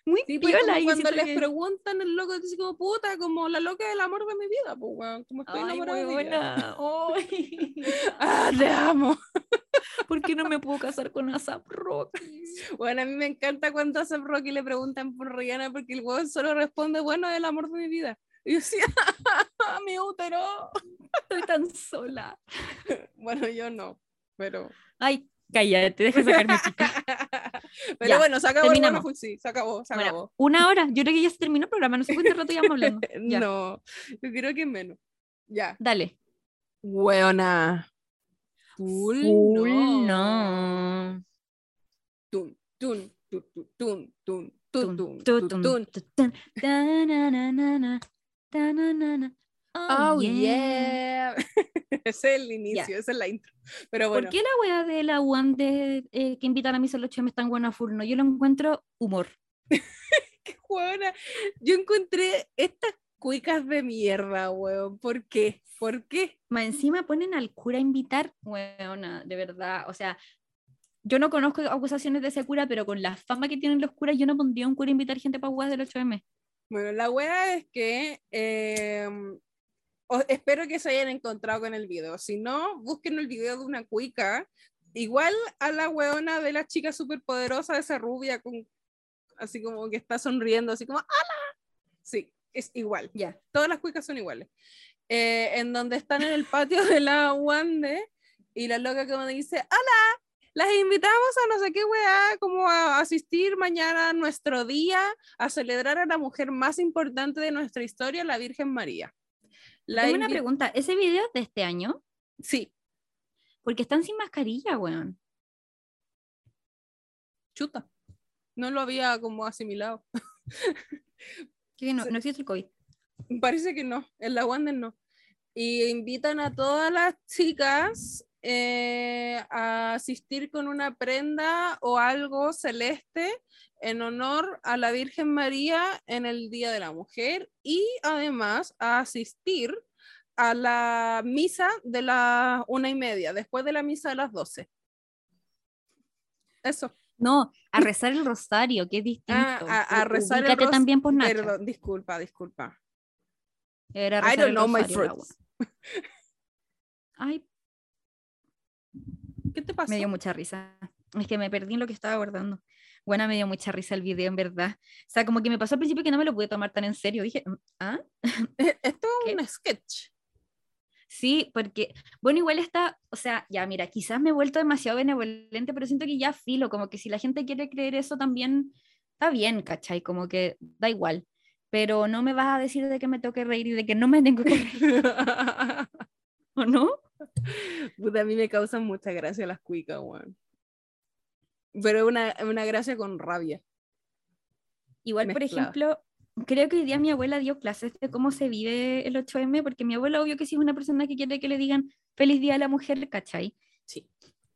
muy sí, pues, piola. y cuando les preguntan, el loco dice como, puta, como la loca del amor de mi vida, pues, weón, como estoy Ay, enamorada. Oh. <laughs> <laughs> ah, te amo. ¿Por qué no me puedo casar con ASAP Rocky? Bueno, a mí me encanta cuando ASAP Rocky le preguntan por Rihanna porque el huevón solo responde, bueno, es el amor de mi vida. Y yo decía, mi útero. Estoy tan sola. Bueno, yo no, pero... Ay, cállate, deja sacar mi chica. <laughs> Pero bueno, se acabó bueno, sí, se acabó, se acabó. Una hora, yo creo que ya se terminó el programa, no sé cuánto rato llevamos hablando. <laughs> no, yo creo que menos. Ya. Dale. Weona. Full, no. Tun, tun, tun, tun, tun, tun, tun, tun, Oh, yeah. <laughs> Ese es el inicio, esa es la intro. Pero bueno. ¿Por qué la wea de la one de eh, que invitan a mis el 8 me están buena full? No, yo lo encuentro humor. <laughs> qué buena. Yo encontré estas cuicas de mierda, weón. ¿Por qué? ¿Por qué? Más encima ponen al cura a invitar, weón, de verdad. O sea, yo no conozco acusaciones de ese cura, pero con la fama que tienen los curas, yo no pondría un cura a invitar gente para weas del 8M. Bueno, la wea es que espero que se hayan encontrado con el video. Si no, busquen el video de una cuica. Igual a la weona de la chica súper poderosa, esa rubia, con, así como que está sonriendo, así como ¡Hala! Sí, es igual. Ya. Todas las cuicas son iguales. Eh, en donde están en el patio de la Wande y la loca como dice ¡Hala! Las invitamos a no sé qué weá, como a asistir mañana a nuestro día, a celebrar a la mujer más importante de nuestra historia, la Virgen María. Tengo una pregunta, ¿ese video es de este año? Sí. Porque están sin mascarilla, weón. Chuta. No lo había como asimilado. <laughs> ¿Qué no, no existe el COVID. Parece que no, en la Wander no. Y invitan a todas las chicas eh, a asistir con una prenda o algo celeste en honor a la Virgen María en el Día de la Mujer y además a asistir a la misa de las una y media, después de la misa de las doce. Eso. No, a rezar el rosario, que es distinto. Ah, a, rezar el rosario. también por nada. Perdón, disculpa, disculpa. Era I don't know my fruits. Ay. ¿Qué te pasó? Me dio mucha risa. Es que me perdí en lo que estaba guardando. Bueno, me dio mucha risa el video, en verdad. O sea, como que me pasó al principio que no me lo pude tomar tan en serio. Dije, mm, ¿ah? <laughs> Esto es un sketch. Sí, porque, bueno, igual está, o sea, ya mira, quizás me he vuelto demasiado benevolente, pero siento que ya filo, como que si la gente quiere creer eso también está bien, ¿cachai? Como que da igual, pero no me vas a decir de que me tengo que reír y de que no me tengo que reír. <laughs> ¿O no? a mí me causan mucha gracia las cuicas, weón. Pero una, una gracia con rabia. Igual, por ejemplo, creo que hoy día mi abuela dio clases de cómo se vive el 8M, porque mi abuela, obvio que sí es una persona que quiere que le digan feliz día a la mujer, ¿cachai? Sí.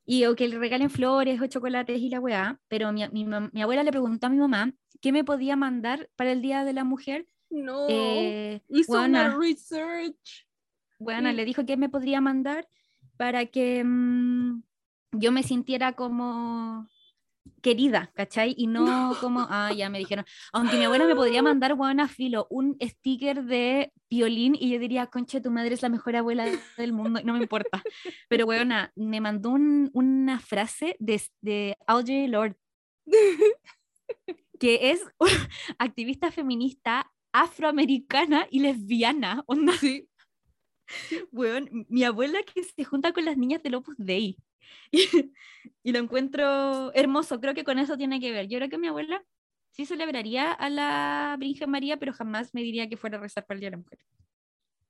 Y o que le regalen flores o chocolates y la weá, pero mi, mi, mi, abuela le preguntó a mi mamá qué me podía mandar para el día de la mujer. No, eh, hizo una research. Bueno, le dijo que me podría mandar para que mm, yo me sintiera como querida, ¿cachai? Y <laughs> no, como, ah, ya me dijeron, aunque mi abuela me podría mandar, buena filo, un sticker de violín y yo diría, concha, tu madre es la mejor abuela del mundo, no me importa. Pero, buena, me mandó una frase de, de Audrey Lorde, <laughs> que es <laughs> activista feminista afroamericana y lesbiana, onda. Sí. Bueno, mi abuela que se junta con las niñas del Opus Dei. <laughs> Y, lo encuentro hermoso, creo que con eso tiene que ver. Yo creo que mi abuela sí celebraría a la Virgen María, pero jamás me diría que fuera a rezar para el Día de la Mujer.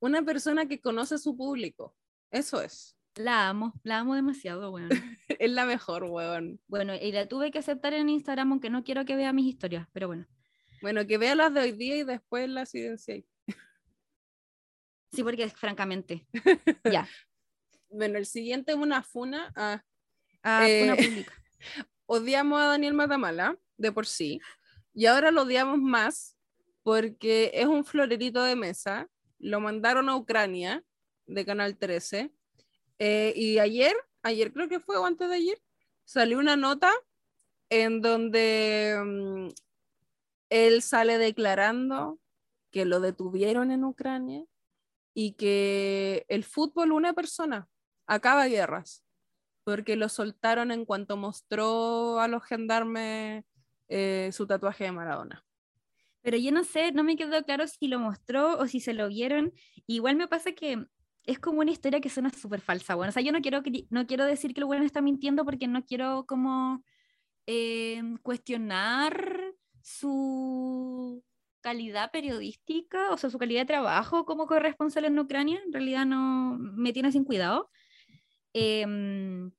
Una persona que conoce a su público, eso es. La amo, la amo demasiado, weón. <laughs> es la mejor, weón. Bueno, y la tuve que aceptar en Instagram, aunque no quiero que vea mis historias, pero bueno. Bueno, que vea las de hoy día y después las silencié. Sí, porque francamente, <laughs> ya. Bueno, el siguiente es una funa a, ah, funa eh, pública. <laughs> odiamos a Daniel Matamala, de por sí, y ahora lo odiamos más porque es un florerito de mesa, lo mandaron a Ucrania, de Canal 13, eh, y ayer, ayer creo que fue o antes de ayer, salió una nota en donde mm, él sale declarando que lo detuvieron en Ucrania y que el fútbol una persona acaba guerras. porque lo soltaron en cuanto mostró a los gendarmes eh, su tatuaje de Maradona. Pero yo no sé, no me quedó claro si lo mostró o si se lo vieron. Igual me pasa que es como una historia que suena súper falsa. Bueno, o sea, yo no quiero, no quiero decir que el bueno está mintiendo porque no quiero como eh, cuestionar su calidad periodística, o sea, su calidad de trabajo como corresponsal en Ucrania, en realidad no me tiene sin cuidado. Em,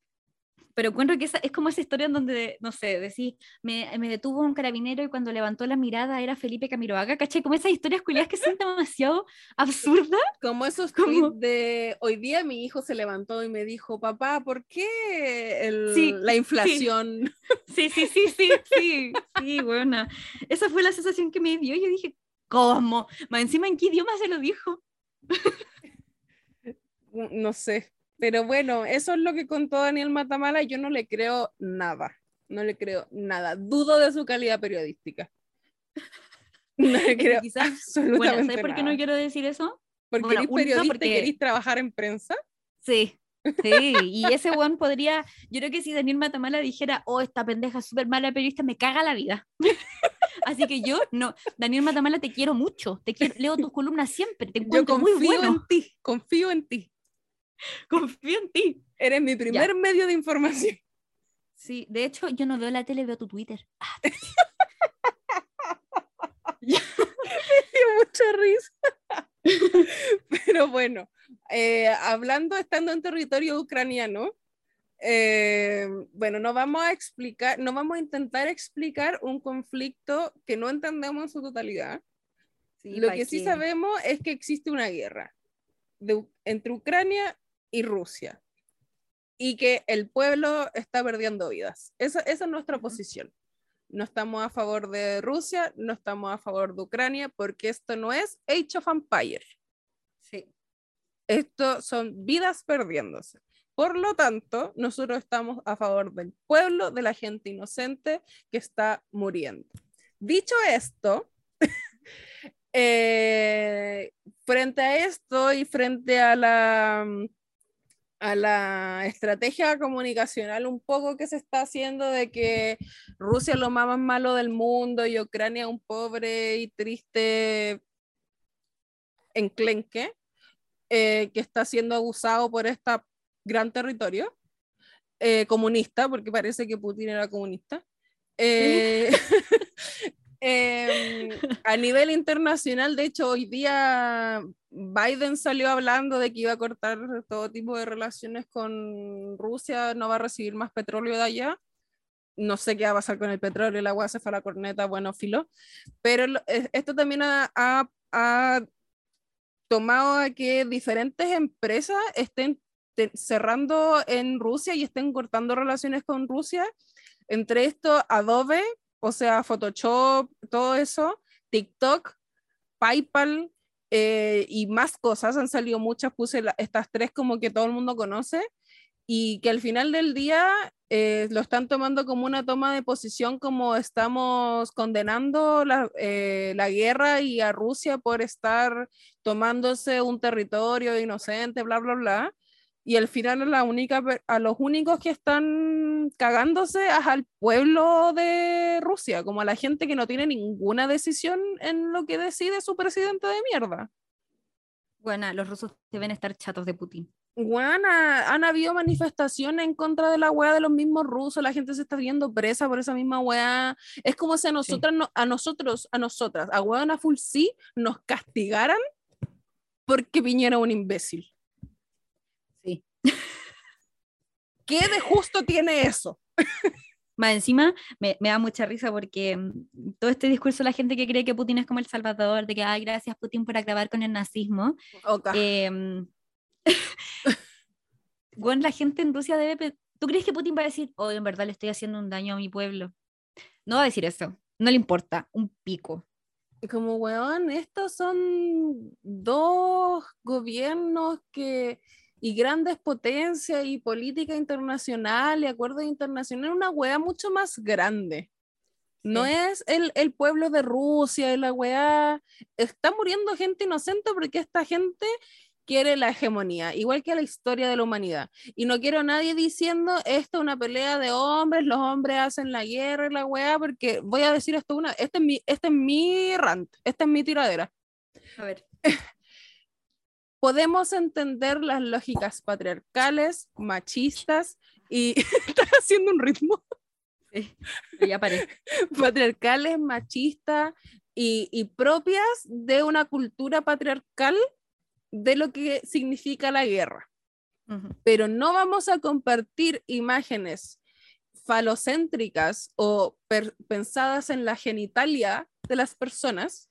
pero encuentro que es como esa historia en donde, no sé, decís, me, me, detuvo un carabinero y cuando levantó la mirada era Felipe Camiroaga, ¿caché? Como esas historias culiadas que son demasiado absurdas. Como esos como... de, hoy día mi hijo se levantó y me dijo, papá, ¿por qué el, la inflación? <laughs> Sí. sí, sí, sí, sí, sí, bueno. Esa fue la sensación que me dio. Yo dije, ¿cómo? Más encima, ¿en qué idioma se lo dijo? <laughs> no sé, pero bueno, eso es lo que contó Daniel Matamala y yo no le creo nada. No le creo nada. Dudo de su calidad periodística. <laughs> No le creo quizás, absolutamente bueno, ¿sabes por qué no quiero decir eso? Porque eres periodista porque... querés trabajar en prensa. Sí, Sí, y ese one podría, yo creo que si Daniel Matamala dijera, oh, esta pendeja es súper mala periodista, me caga la vida. <laughs> Así que yo, no, Daniel Matamala, te quiero mucho, te quiero, leo tus columnas siempre, te encuentro muy bueno. en ti, confío en ti. <laughs> Confío en ti. Eres mi primer medio de información. Sí, de hecho, yo no veo la tele, veo tu Twitter. <laughs> Ah, <laughs> me dio mucha risa. Pero bueno, eh, hablando, estando en territorio ucraniano, eh, bueno, no vamos a explicar, no vamos a intentar explicar un conflicto que no entendemos en su totalidad. Lo que sí sabemos es que existe una guerra entre Ucrania y Rusia y que el pueblo está perdiendo vidas. Esa, esa es nuestra posición. No estamos a favor de Rusia, no estamos a favor de Ucrania, porque esto no es Age of Empire. Sí. Esto son vidas perdiéndose. Por lo tanto, nosotros estamos a favor del pueblo, de la gente inocente que está muriendo. Dicho esto, <laughs> eh, frente a esto y frente a la a la estrategia comunicacional un poco que se está haciendo de que Rusia es lo más malo del mundo y Ucrania un pobre y triste enclenque eh, que está siendo abusado por este gran territorio eh, comunista, porque parece que Putin era comunista. Eh, <laughs> Em, a nivel internacional, de hecho, hoy día Biden salió hablando de que iba a cortar todo tipo de relaciones con Rusia, no va a recibir más petróleo de allá. No sé qué va a pasar con el petróleo, el agua se fue a la corneta, bueno, filo. Pero eh, esto también ha, ha tomado a que diferentes empresas estén cerrando en Rusia y estén cortando relaciones con Rusia. Entre esto, Adobe, o sea, Photoshop, todo eso, TikTok, PayPal eh, y más cosas, han salido muchas, puse estas tres como que todo el mundo conoce y que al final del día eh, lo están tomando como una toma de posición como estamos condenando la, eh, la, guerra y a Rusia por estar tomándose un territorio inocente, bla, bla, bla y al final a, la única, a los únicos que están cagándose es al pueblo de Rusia, como a la gente que no tiene ninguna decisión en lo que decide su presidente de mierda. Bueno, los rusos deben estar chatos de Putin. Bueno, han habido manifestaciones en contra de la weá de los mismos rusos, la gente se está viendo presa por esa misma weá. Es como si a nosotras, a nosotros, a nosotras, a weá full sí, nos castigaran porque Piñera un imbécil. ¿Qué de justo tiene eso? Más encima me, da mucha risa porque mm, todo este discurso de la gente que cree que Putin es como el salvador, de que, ay, gracias Putin por acabar con el nazismo. <laughs> bueno, em, la gente en Rusia debe... ¿Tú crees que Putin va a decir, oh, en verdad le estoy haciendo un daño a mi pueblo? No va a decir eso, no le importa, un pico. Como, weón, estos son dos gobiernos que y grandes potencias y política internacional y acuerdos internacionales, una wea mucho más grande. No es el, el, pueblo de Rusia y la weá. Está muriendo gente inocente porque esta gente quiere la hegemonía, igual que la historia de la humanidad. Y no quiero a nadie diciendo esto es una pelea de hombres, los hombres hacen la guerra y la weá, porque voy a decir esto una, este es mi, este es mi rant, esta es mi tiradera. A ver. <laughs> Podemos entender las lógicas patriarcales, machistas y <laughs> estás haciendo un ritmo. Sí, ya paré. <laughs> Patriarcales, machistas y, y propias de una cultura patriarcal de lo que significa la guerra. Pero no vamos a compartir imágenes falocéntricas o pensadas en la genitalia de las personas,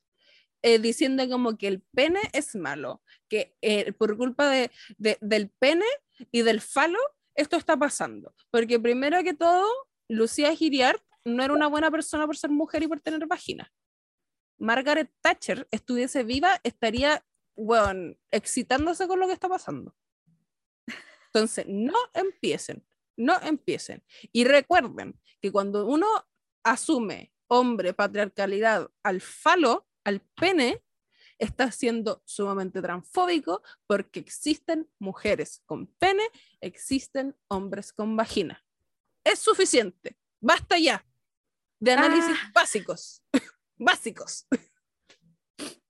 eh, diciendo como que el pene es malo, que eh, por culpa de, del pene y del falo, esto está pasando. Porque primero que todo, Lucía Giriart no era una buena persona por ser mujer y por tener vagina. Margaret Thatcher estuviese viva, estaría bueno, excitándose con lo que está pasando. Entonces, no empiecen, no empiecen. Y recuerden que cuando uno asume hombre, patriarcalidad al falo, al pene, está siendo sumamente transfóbico porque existen mujeres con pene, existen hombres con vagina. Es suficiente. Basta ya de análisis ah. básicos. <laughs> básicos. <laughs>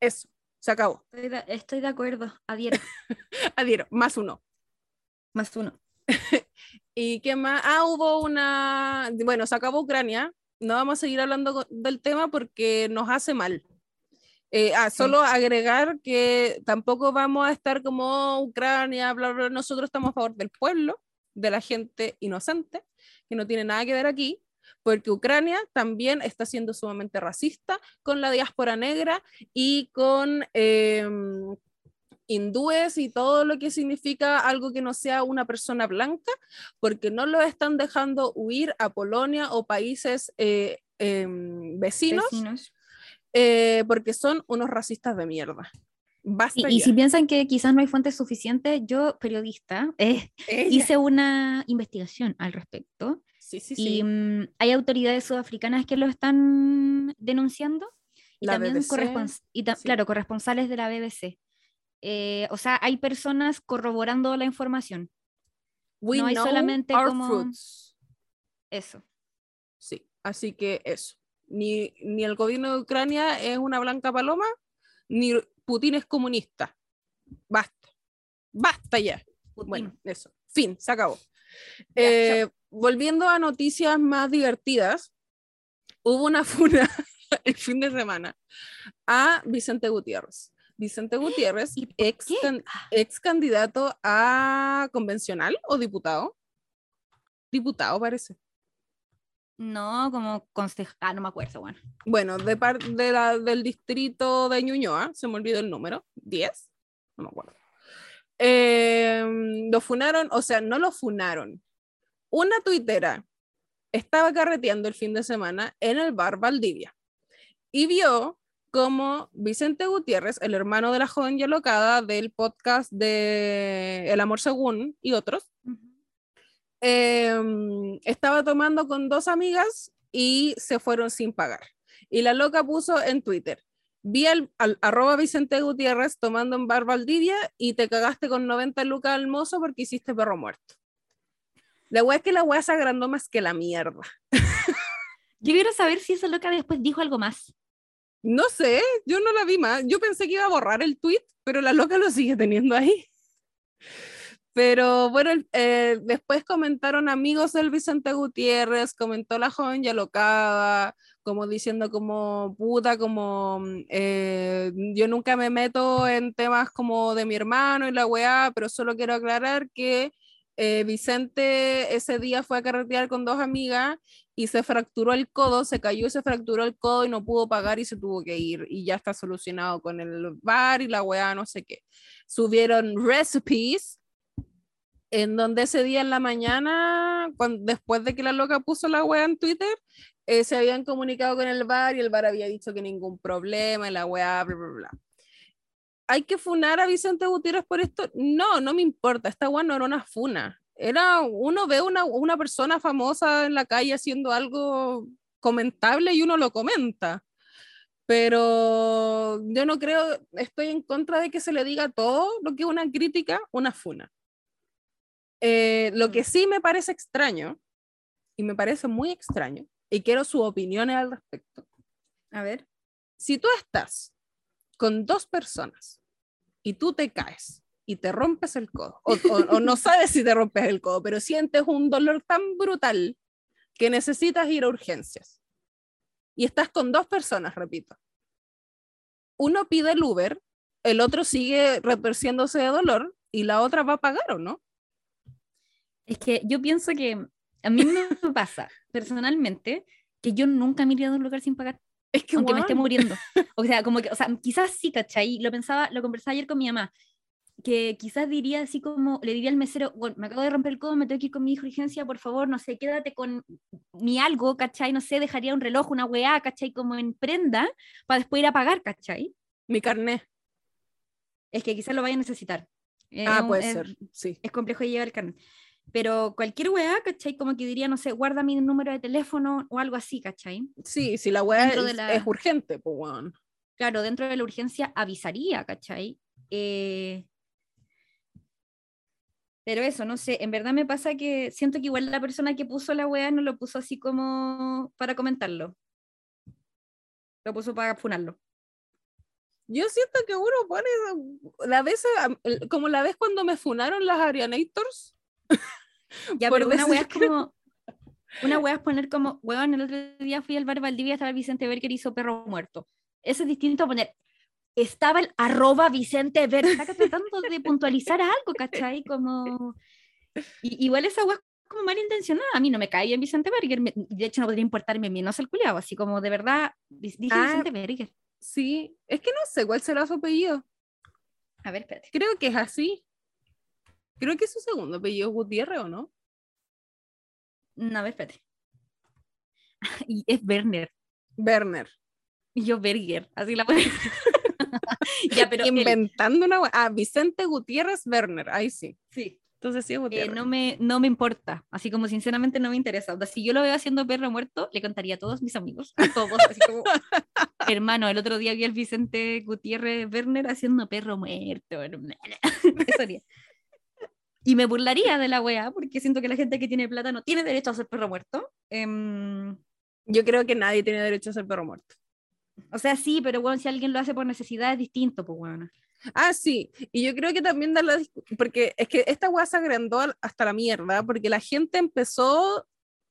Eso. Se acabó. Estoy de, acuerdo, adhiero. <laughs> adhiero, más uno. Más uno. ¿Y qué más? Ah, hubo una. Bueno, se acabó Ucrania. No vamos a seguir hablando del tema porque nos hace mal. Eh, ah, solo agregar que tampoco vamos a estar como Ucrania, bla, bla, nosotros estamos a favor del pueblo, de la gente inocente, que no tiene nada que ver aquí porque Ucrania también está siendo sumamente racista con la diáspora negra y con em, hindúes y todo lo que significa algo que no sea una persona blanca, porque no lo están dejando huir a Polonia o países eh, em, vecinos, eh, porque son unos racistas de mierda. Y, si piensan que quizás no hay fuentes suficientes, yo, periodista, <laughs> eh, hice una investigación al respecto y mm, hay autoridades sudafricanas que lo están denunciando y también y claro, corresponsales de la BBC. Eh, o sea, hay personas corroborando la información. no hay solamente como eso. Sí, así que eso. Ni, ni el gobierno de Ucrania es una blanca paloma, ni Putin es comunista. Basta. Basta ya. Bueno, eso. Fin, se acabó. Eh, volviendo a noticias más divertidas, hubo una funa <laughs> el fin de semana a Vicente Gutiérrez. Vicente Gutiérrez, ex, ex candidato a convencional o diputado. Diputado parece. No, como concejal, ah, no me acuerdo, bueno. Bueno, de parte de la, del distrito de Ñuñoa, se me olvidó el número, 10, no me acuerdo. Em, lo funaron, o sea, no lo funaron, una tuitera estaba carreteando el fin de semana en el bar Valdivia y vio como Vicente Gutiérrez, el hermano de la joven y alocada del podcast de El Amor Según y otros, em, estaba tomando con dos amigas y se fueron sin pagar. Y la loca puso en Twitter, vi al, arroba Vicente Gutiérrez tomando en bar Valdivia y te cagaste con 90 lucas al mozo porque hiciste perro muerto. La weá es que la weá se agrandó más que la mierda. <laughs> Yo quiero saber si esa loca después dijo algo más. No sé, yo no la vi más. Yo pensé que iba a borrar el tweet, pero la loca lo sigue teniendo ahí. Pero bueno, eh, después comentaron amigos del Vicente Gutiérrez, comentó la joven ya locada, como diciendo como puta, como eh, yo nunca me meto en temas como de mi hermano y la weá, pero solo quiero aclarar que eh, Vicente ese día fue a carretear con dos amigas y se fracturó el codo, se cayó y se fracturó el codo y no pudo pagar y se tuvo que ir y ya está solucionado con el bar y la weá, no sé qué. Subieron recipes en donde ese día en la mañana, cuando, después de que la loca puso la weá en Twitter, eh, se habían comunicado con el bar y el bar había dicho que ningún problema y la weá, bla, bla, bla hay que funar a Vicente Gutiérrez por esto. No, no me importa, esta weá no era una funa. Era, uno ve una, una persona famosa en la calle haciendo algo comentable y uno lo comenta. Pero yo no creo, estoy en contra de que se le diga todo lo que es una crítica, una funa. Eh, lo que sí me parece extraño, y me parece muy extraño, y quiero sus opiniones al respecto. A ver. Si tú estás con dos personas y tú te caes y te rompes el codo, o, o, no <laughs> sabes si te rompes el codo, pero sientes un dolor tan brutal que necesitas ir a urgencias. Y estás con dos personas, repito. Uno pide el Uber, el otro sigue retorciéndose de dolor y la otra va a pagar o no. Es que yo pienso que a mí me pasa personalmente que yo nunca me iría de un lugar sin pagar. Es que aunque me esté muriendo. <laughs> O sea, como que, o sea, quizás sí, ¿cachai? Lo pensaba, lo conversaba ayer con mi mamá, que quizás diría así como, le diría al mesero, bueno, me acabo de romper el codo, me tengo que ir con mi hijo urgencia, por favor, no sé, quédate con mi algo, ¿cachai? No sé, dejaría un reloj, una weá, ¿cachai? Como en prenda, para después ir a pagar, ¿cachai? Mi carnet. Es que quizás lo vaya a necesitar. ah, puede ser, sí. Es complejo de llevar el carnet. Pero cualquier weá, ¿cachai? Como que diría, no sé, guarda mi número de teléfono o algo así, ¿cachai? Sí, si la weá es, urgente, pues bueno. Claro, dentro de la urgencia avisaría, ¿cachai? Eh... Pero eso, no sé, en verdad me pasa que siento que igual la persona que puso la weá no lo puso así como para comentarlo. Lo puso para funarlo. Yo siento que uno pone la vez, como la vez cuando me funaron las Arianators, <laughs> ya, pero una wea es como. Una wea es poner como, weón, el otro día fui al bar Valdivia, estaba Vicente Berger hizo perro muerto. Eso es distinto a poner, estaba el arroba Vicente Berger. Está <laughs> tratando de puntualizar algo, ¿cachai? Como. igual esa wea es como malintencionada. A mí no me cae bien Vicente Berger. de hecho, no podría importarme menos el culiado. Así como de verdad, dije ah, Vicente Berger. Sí, es que no sé cuál será su apellido. A ver, espérate. Creo que es así. Creo que es su segundo apellido Gutiérrez, ¿o no? No, a ver, espérate. <laughs> y es Werner. Werner. Y yo Berger, así la <laughs> ya, pero Inventando una... Ah, Vicente Gutiérrez Werner, ahí sí. Sí. Entonces sí, eh, Gutiérrez. no, me, no me importa, así como sinceramente no me interesa. O sea, si yo lo veo haciendo perro muerto, le contaría a todos mis amigos, a todos, así como, <laughs> hermano, el otro día vi al Vicente Gutiérrez Werner haciendo perro muerto. Eso haría. Y me burlaría de la wea, porque siento que la gente que tiene plata no tiene derecho a ser perro muerto. Em, yo creo que nadie tiene derecho a ser perro muerto. O sea, sí, pero bueno, si alguien lo hace por necesidad es distinto, pues bueno. Ah, sí, y yo creo que también da la porque es que esta wea se agrandó hasta la mierda, porque la gente empezó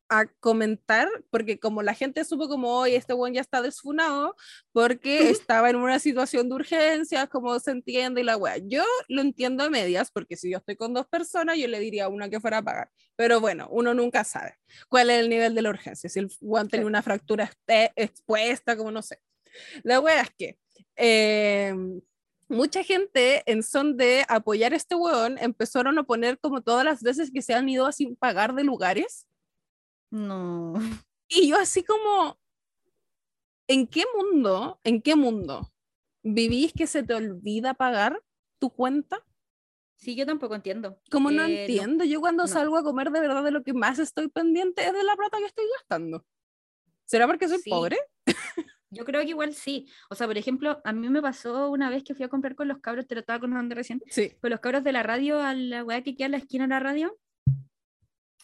a comentar, porque como la gente supo como hoy este buen ya está desfunado, porque estaba en una situación de urgencia, como se entiende y la wea. Yo lo entiendo a medias, porque si yo estoy con dos personas, yo le diría a una que fuera a pagar. Pero bueno, uno nunca sabe cuál es el nivel de la urgencia, si el guante tiene una fractura expuesta, como no sé. La wea es que... Em, mucha gente en son de apoyar a este weón empezaron a poner como todas las veces que se han ido a sin pagar de lugares no. Y yo así como, ¿en qué mundo, en qué mundo vivís que se te olvida pagar tu cuenta? Sí, yo tampoco entiendo. ¿Cómo no eh, entiendo? yo cuando salgo a comer de verdad de lo que más estoy pendiente es de la plata que estoy gastando. ¿Será porque soy pobre? <laughs> Yo creo que igual sí. O sea, por ejemplo, a mí me pasó una vez que fui a comprar con los cabros, te lo estaba contando recién, sí. con los cabros de la radio a la weá que queda en la esquina de la radio.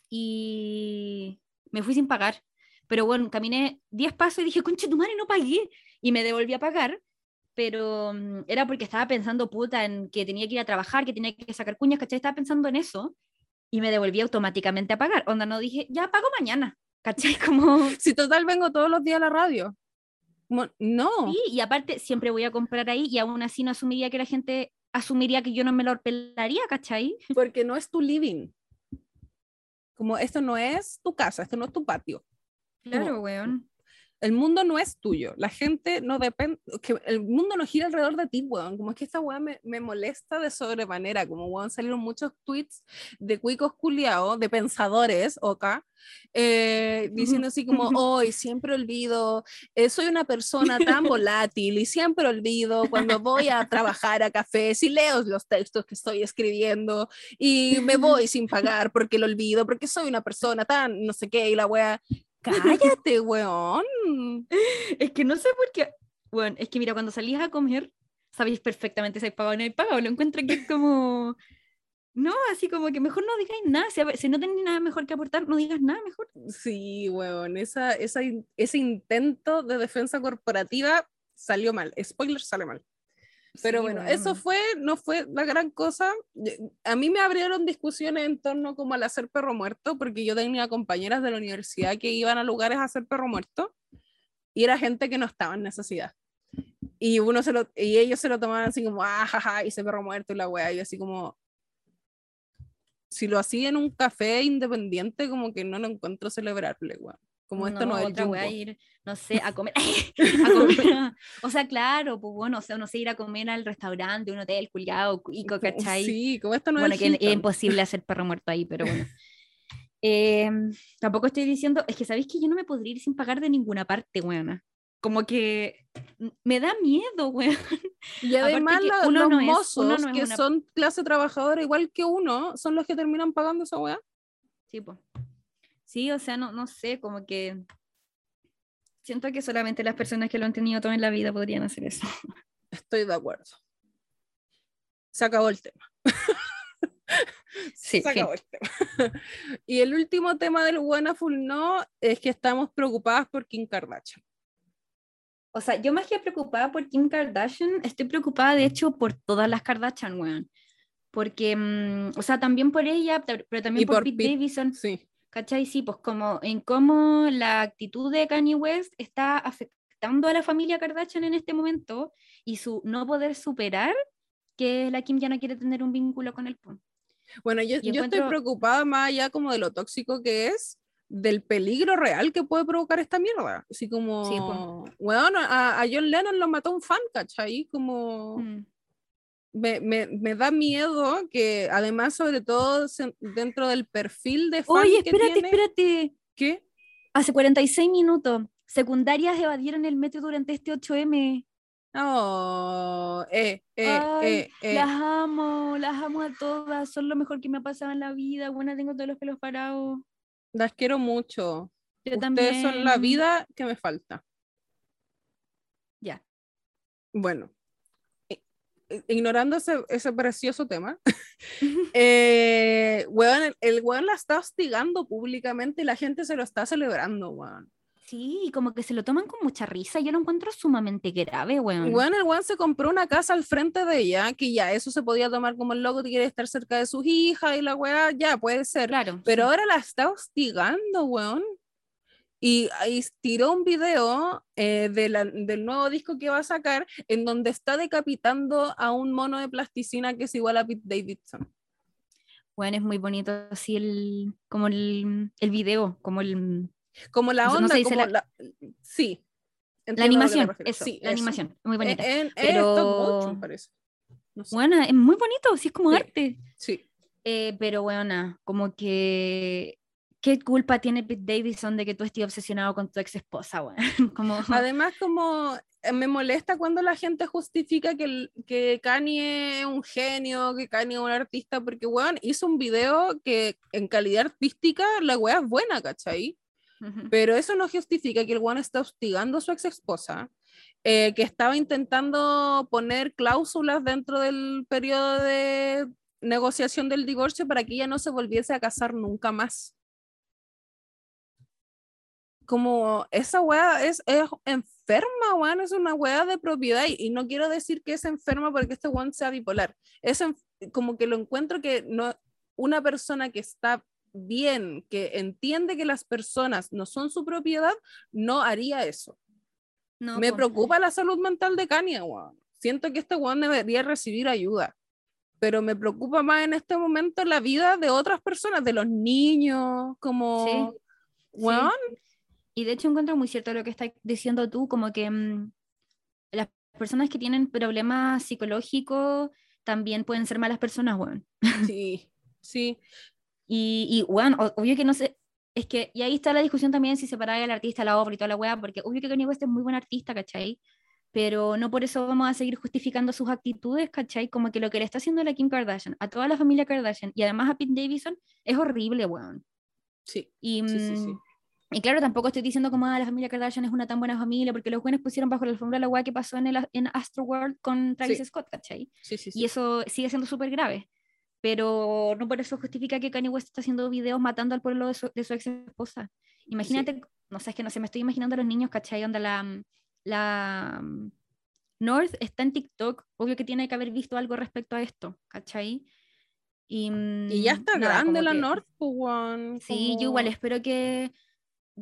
Y me fui sin pagar. Pero bueno, caminé 10 pasos y dije, conche tu madre, no pagué. Y me devolví a pagar, pero mm, era porque estaba pensando, puta, en que tenía que ir a trabajar, que tenía que sacar cuñas, ¿cachai? Estaba pensando en eso y me devolví automáticamente a pagar. Onda, no dije, ya pago mañana, <laughs> ¿cachai? Como... Si total vengo todos los días a la radio. no. Sí, y aparte siempre voy a comprar ahí y aún así no asumiría que la gente asumiría que yo no me lo pelaría, ¿cachai? Porque no es tu living. Como esto no es tu casa, esto no es tu patio. Claro, weón. El mundo no es tuyo, la gente no depende, que el mundo no gira alrededor de ti, weón. Como es que esta weón me, me, molesta de sobremanera, como weón salieron muchos tweets de cuicos culiados, de pensadores, oka, eh, diciendo así como, <laughs> hoy siempre olvido, eh, soy una persona tan volátil y siempre olvido cuando voy a trabajar a café, si leo los textos que estoy escribiendo y me voy sin pagar porque lo olvido, porque soy una persona tan no sé qué, y la wea, cállate, weón. <laughs> Es que no sé por qué, bueno, es que mira, cuando salís a comer, sabéis perfectamente si hay pagado o no hay pagado. Lo encuentro que es como. No, así como que mejor no digáis nada. Si, si no tenéis nada mejor que aportar, no digas nada mejor. Sí, weón. Esa, esa, ese intento de defensa corporativa salió mal. Spoiler, sale mal. Pero bueno, eso fue, no fue la gran cosa. A mí me abrieron discusiones en torno como al hacer perro muerto, porque yo tenía compañeras de la universidad que iban a lugares a hacer perro muerto y era gente que no estaba en necesidad. Y, uno se lo, y ellos se lo tomaban así como, ah, jaja, ese perro muerto y la weá, y así como, si lo hacía en un café independiente, como que no lo encuentro celebrable, weá. Como esto no, es otra a ir, no sé, a comer. <laughs> <laughs> <laughs> o sea, claro, pues bueno, o sea, no sé, ir a comer al restaurante, un hotel, culiado, y ¿cachai? Sí, como esto no bueno, es Bueno, que es imposible hacer perro muerto ahí, pero bueno. Eh, tampoco estoy diciendo, es que sabéis que yo no me podría ir sin pagar de ninguna parte, weona. Como que me da miedo, weón. Y además uno los mozos que son clase trabajadora igual que uno, son los que terminan pagando esa weá. Sí, pues. Sí, o sea, no, no sé, como que siento que solamente las personas que lo han tenido todo en la vida podrían hacer eso. Estoy de acuerdo. Se acabó el tema. <laughs> Sí, <laughs> y el último tema del Full No es que estamos preocupadas por Kim Kardashian. O sea, yo más que preocupada por Kim Kardashian, estoy preocupada de hecho por todas las Kardashian, weón. Porque, mm, o sea, también por ella, pero también por, Pete Davidson. Sí. ¿Cachai? Sí, pues como en cómo la actitud de Kanye West está afectando a la familia Kardashian en este momento y su no poder superar que la Kim ya no quiere tener un vínculo con el PON. Bueno, yo, yo estoy preocupada más allá como de lo tóxico que es, del peligro real que puede provocar esta mierda. Así como, bueno, a, John Lennon lo mató un fan, ¿cachai? Como... Mm. Me, me, me, da miedo que además sobre todo dentro del perfil de fan Oye, espérate, espérate. ¿Qué? Hace 46 minutos, secundarias evadieron el metro durante este 8M. Oh, eh, eh, eh, eh, Las amo, las amo a todas, son lo mejor que me ha pasado en la vida. Buena, tengo todos los pelos parados. Las quiero mucho. Yo Ustedes son la vida que me falta. Ya. Bueno, ignorando ese, ese precioso tema, <laughs> eh, el, el weón la está hostigando públicamente y la gente se lo está celebrando, weón. Sí, como que se lo toman con mucha risa. Yo lo encuentro sumamente grave, weón. Bueno, el weón se compró una casa al frente de ella, que ya eso se podía tomar como el loco que quiere estar cerca de sus hijas y la weá, ya puede ser. Claro. Pero ahora la está hostigando, weón. Y ahí tiró un video eh, de del nuevo disco que va a sacar en donde está decapitando a un mono de plasticina que es igual a Pete Davidson. Bueno, es muy bonito así el, como el, el video, como el, como la onda, como la... sí. La animación, eso, sí, la animación, muy bonita. En, pero... parece. Bueno, es muy bonito, sí es como arte. Sí. Eh, pero bueno, como que ¿qué culpa tiene Pete Davidson de que tú estés obsesionado con tu ex esposa? Bueno? <laughs> como... Además, como eh, me molesta cuando la gente justifica que, que Kanye es un genio, que Kanye es un artista, porque, weón, hizo un video que en calidad artística la weá es buena, ¿cachai? Pero eso no justifica que el one está hostigando a su ex esposa, eh, que estaba intentando poner cláusulas dentro del periodo de negociación del divorcio para que ella no se volviese a casar nunca más. Como esa weá es, es enferma, weón, es una weá de propiedad y, no quiero decir que es enferma porque este one sea bipolar. Es como que lo encuentro que no, una persona que está bien, que entiende que las personas no son su propiedad, no haría eso. No, Me preocupa la salud mental de Kanye, Siento que este weón debería recibir ayuda, pero me preocupa más en este momento la vida de otras personas, de los niños, como... Sí, Y de hecho encuentro muy cierto lo que estás diciendo tú, como que mm, las personas que tienen problemas psicológicos también pueden ser malas personas, weón. Sí, sí. Y, y bueno, obvio que no sé, es que, y ahí está la discusión también si separar al artista, la obra y toda la weá, porque obvio que Kanye West es muy buen artista, ¿cachai? Pero no por eso vamos a seguir justificando sus actitudes, ¿cachai? Como que lo que le está haciendo la Kim Kardashian, a toda la familia Kardashian y además a Pete Davidson, es horrible, weón. Sí. Y, sí, sí, sí. Mm, Y claro, tampoco estoy diciendo como ah, la familia Kardashian es una tan buena familia, porque los buenos pusieron bajo la alfombra la weá que pasó en, el, en Astroworld con Travis Scott, ¿cachai? Sí, sí, Y eso sigue siendo súper grave. Pero no por eso justifica que Kanye West está haciendo videos matando al pueblo de su, de su ex esposa. Imagínate, no sé, es que no sé, me estoy imaginando a los niños, ¿cachai? Donde la, la North está en TikTok, obvio que tiene que haber visto algo respecto a esto, ¿cachai? Y, y ya está grande la North, pues, Sí, yo igual espero que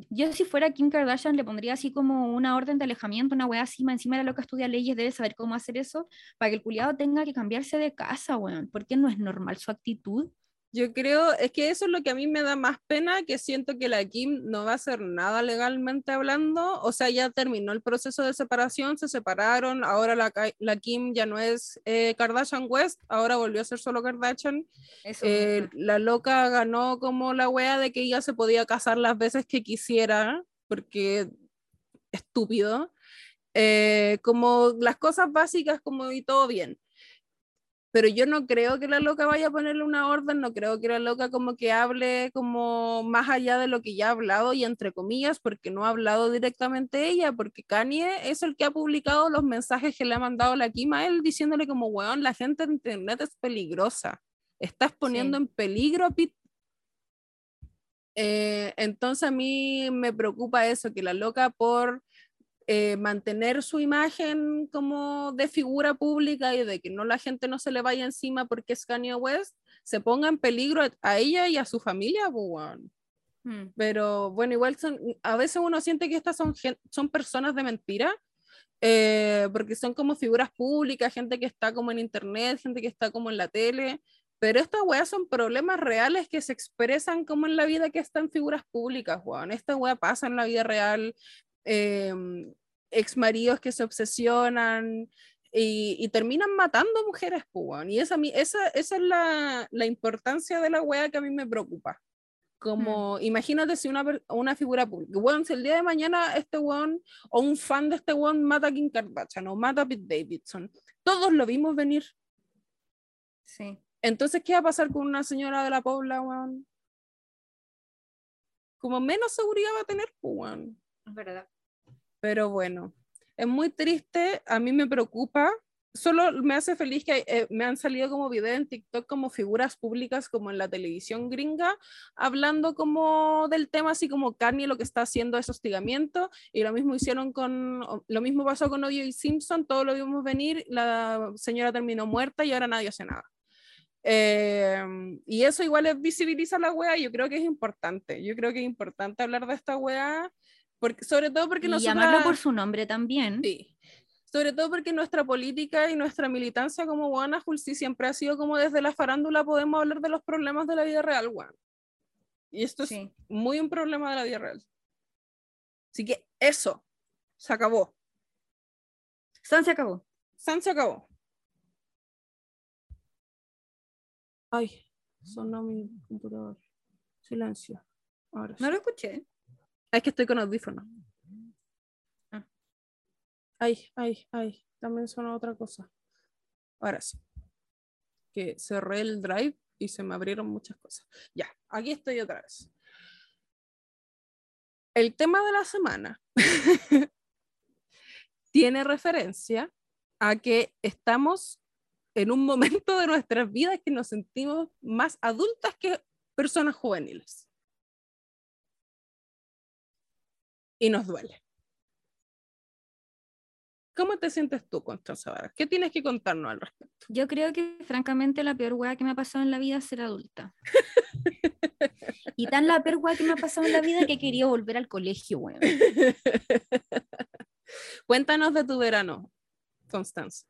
yo si fuera Kim Kardashian le pondría así como una orden de alejamiento, una wea así, encima de lo que estudia leyes, debe saber cómo hacer eso, para que el culiado tenga que cambiarse de casa, weón, porque no es normal su actitud. Yo creo, es que eso es lo que a mí me da más pena, que siento que la Kim no va a hacer nada legalmente hablando, o sea, ya terminó el proceso de separación, se separaron, ahora la, la Kim ya no es eh, Kardashian West, ahora volvió a ser solo Kardashian. Eh, la loca ganó como la wea de que ella se podía casar las veces que quisiera, porque estúpido. Eh, como las cosas básicas, como y todo bien pero yo no creo que la loca vaya a ponerle una orden, no creo que la loca como que hable como más allá de lo que ya ha hablado y entre comillas, porque no ha hablado directamente ella, porque Kanye es el que ha publicado los mensajes que le ha mandado la Kim a él diciéndole como, weón, la gente en internet es peligrosa, estás poniendo en peligro a Pete. Eh, entonces a mí me preocupa eso, que la loca por eh, mantener su imagen como de figura pública y de que no la gente no se le vaya encima porque es Kanye West, se ponga en peligro a ella y a su familia, pues, hmm. Pero bueno, igual son, a veces uno siente que estas son, son personas de mentira, eh, porque son como figuras públicas, gente que está como en internet, gente que está como en la tele, pero estas weas son problemas reales que se expresan como en la vida que están figuras públicas, weón. Esta wea pasa en la vida real. Eh, ex maridos que se obsesionan y, terminan matando mujeres, pues, y esa, esa, esa es la, la, importancia de la wea que a mí me preocupa. Como, hmm. imagínate si una, una figura pública, si el día de mañana este weón o un fan de este weón mata a Kim Kardashian o mata a Pete Davidson, todos lo vimos venir. Sí. Entonces, ¿qué va a pasar con una señora de la Pobla, weón? Como menos seguridad va a tener, pues, weón. Es verdad. Pero bueno, es muy triste, a mí me preocupa. Solo me hace feliz que eh, me han salido como videos en TikTok como figuras públicas como en la televisión gringa, hablando como del tema, así como Kanye lo que está haciendo es hostigamiento, y lo mismo hicieron con, lo mismo pasó con y Simpson, todo lo vimos venir, la señora terminó muerta y ahora nadie hace nada. Em, y eso igual es visibiliza la wea, yo creo que es importante, yo creo que es importante hablar de esta wea porque, sobre todo porque y llamarlo por su nombre también. Sí. Sobre todo porque nuestra política y nuestra militancia como Juana Julsi siempre ha sido como desde la farándula podemos hablar de los problemas de la vida real, Juan. Y esto es muy un problema de la vida real. Así que eso, se acabó. San se acabó. San se acabó. Ay, sonó mi computador. Silencio. Ahora No lo escuché. Es que estoy con audífonos. Ah. Ay, ay, ay. También suena otra cosa. Ahora sí. Que cerré el drive y se me abrieron muchas cosas. Ya, aquí estoy otra vez. El tema de la semana <laughs> tiene referencia a que estamos en un momento de nuestras vidas que nos sentimos más adultas que personas juveniles. Y nos duele. ¿Cómo te sientes tú, Constanza Vara? ¿Qué tienes que contarnos al respecto? Yo creo que, francamente, la peor hueá que me ha pasado en la vida es ser adulta. <laughs> y tan la peor hueá que me ha pasado en la vida que quería volver al colegio, weón. <laughs> Cuéntanos de tu verano, Constanza.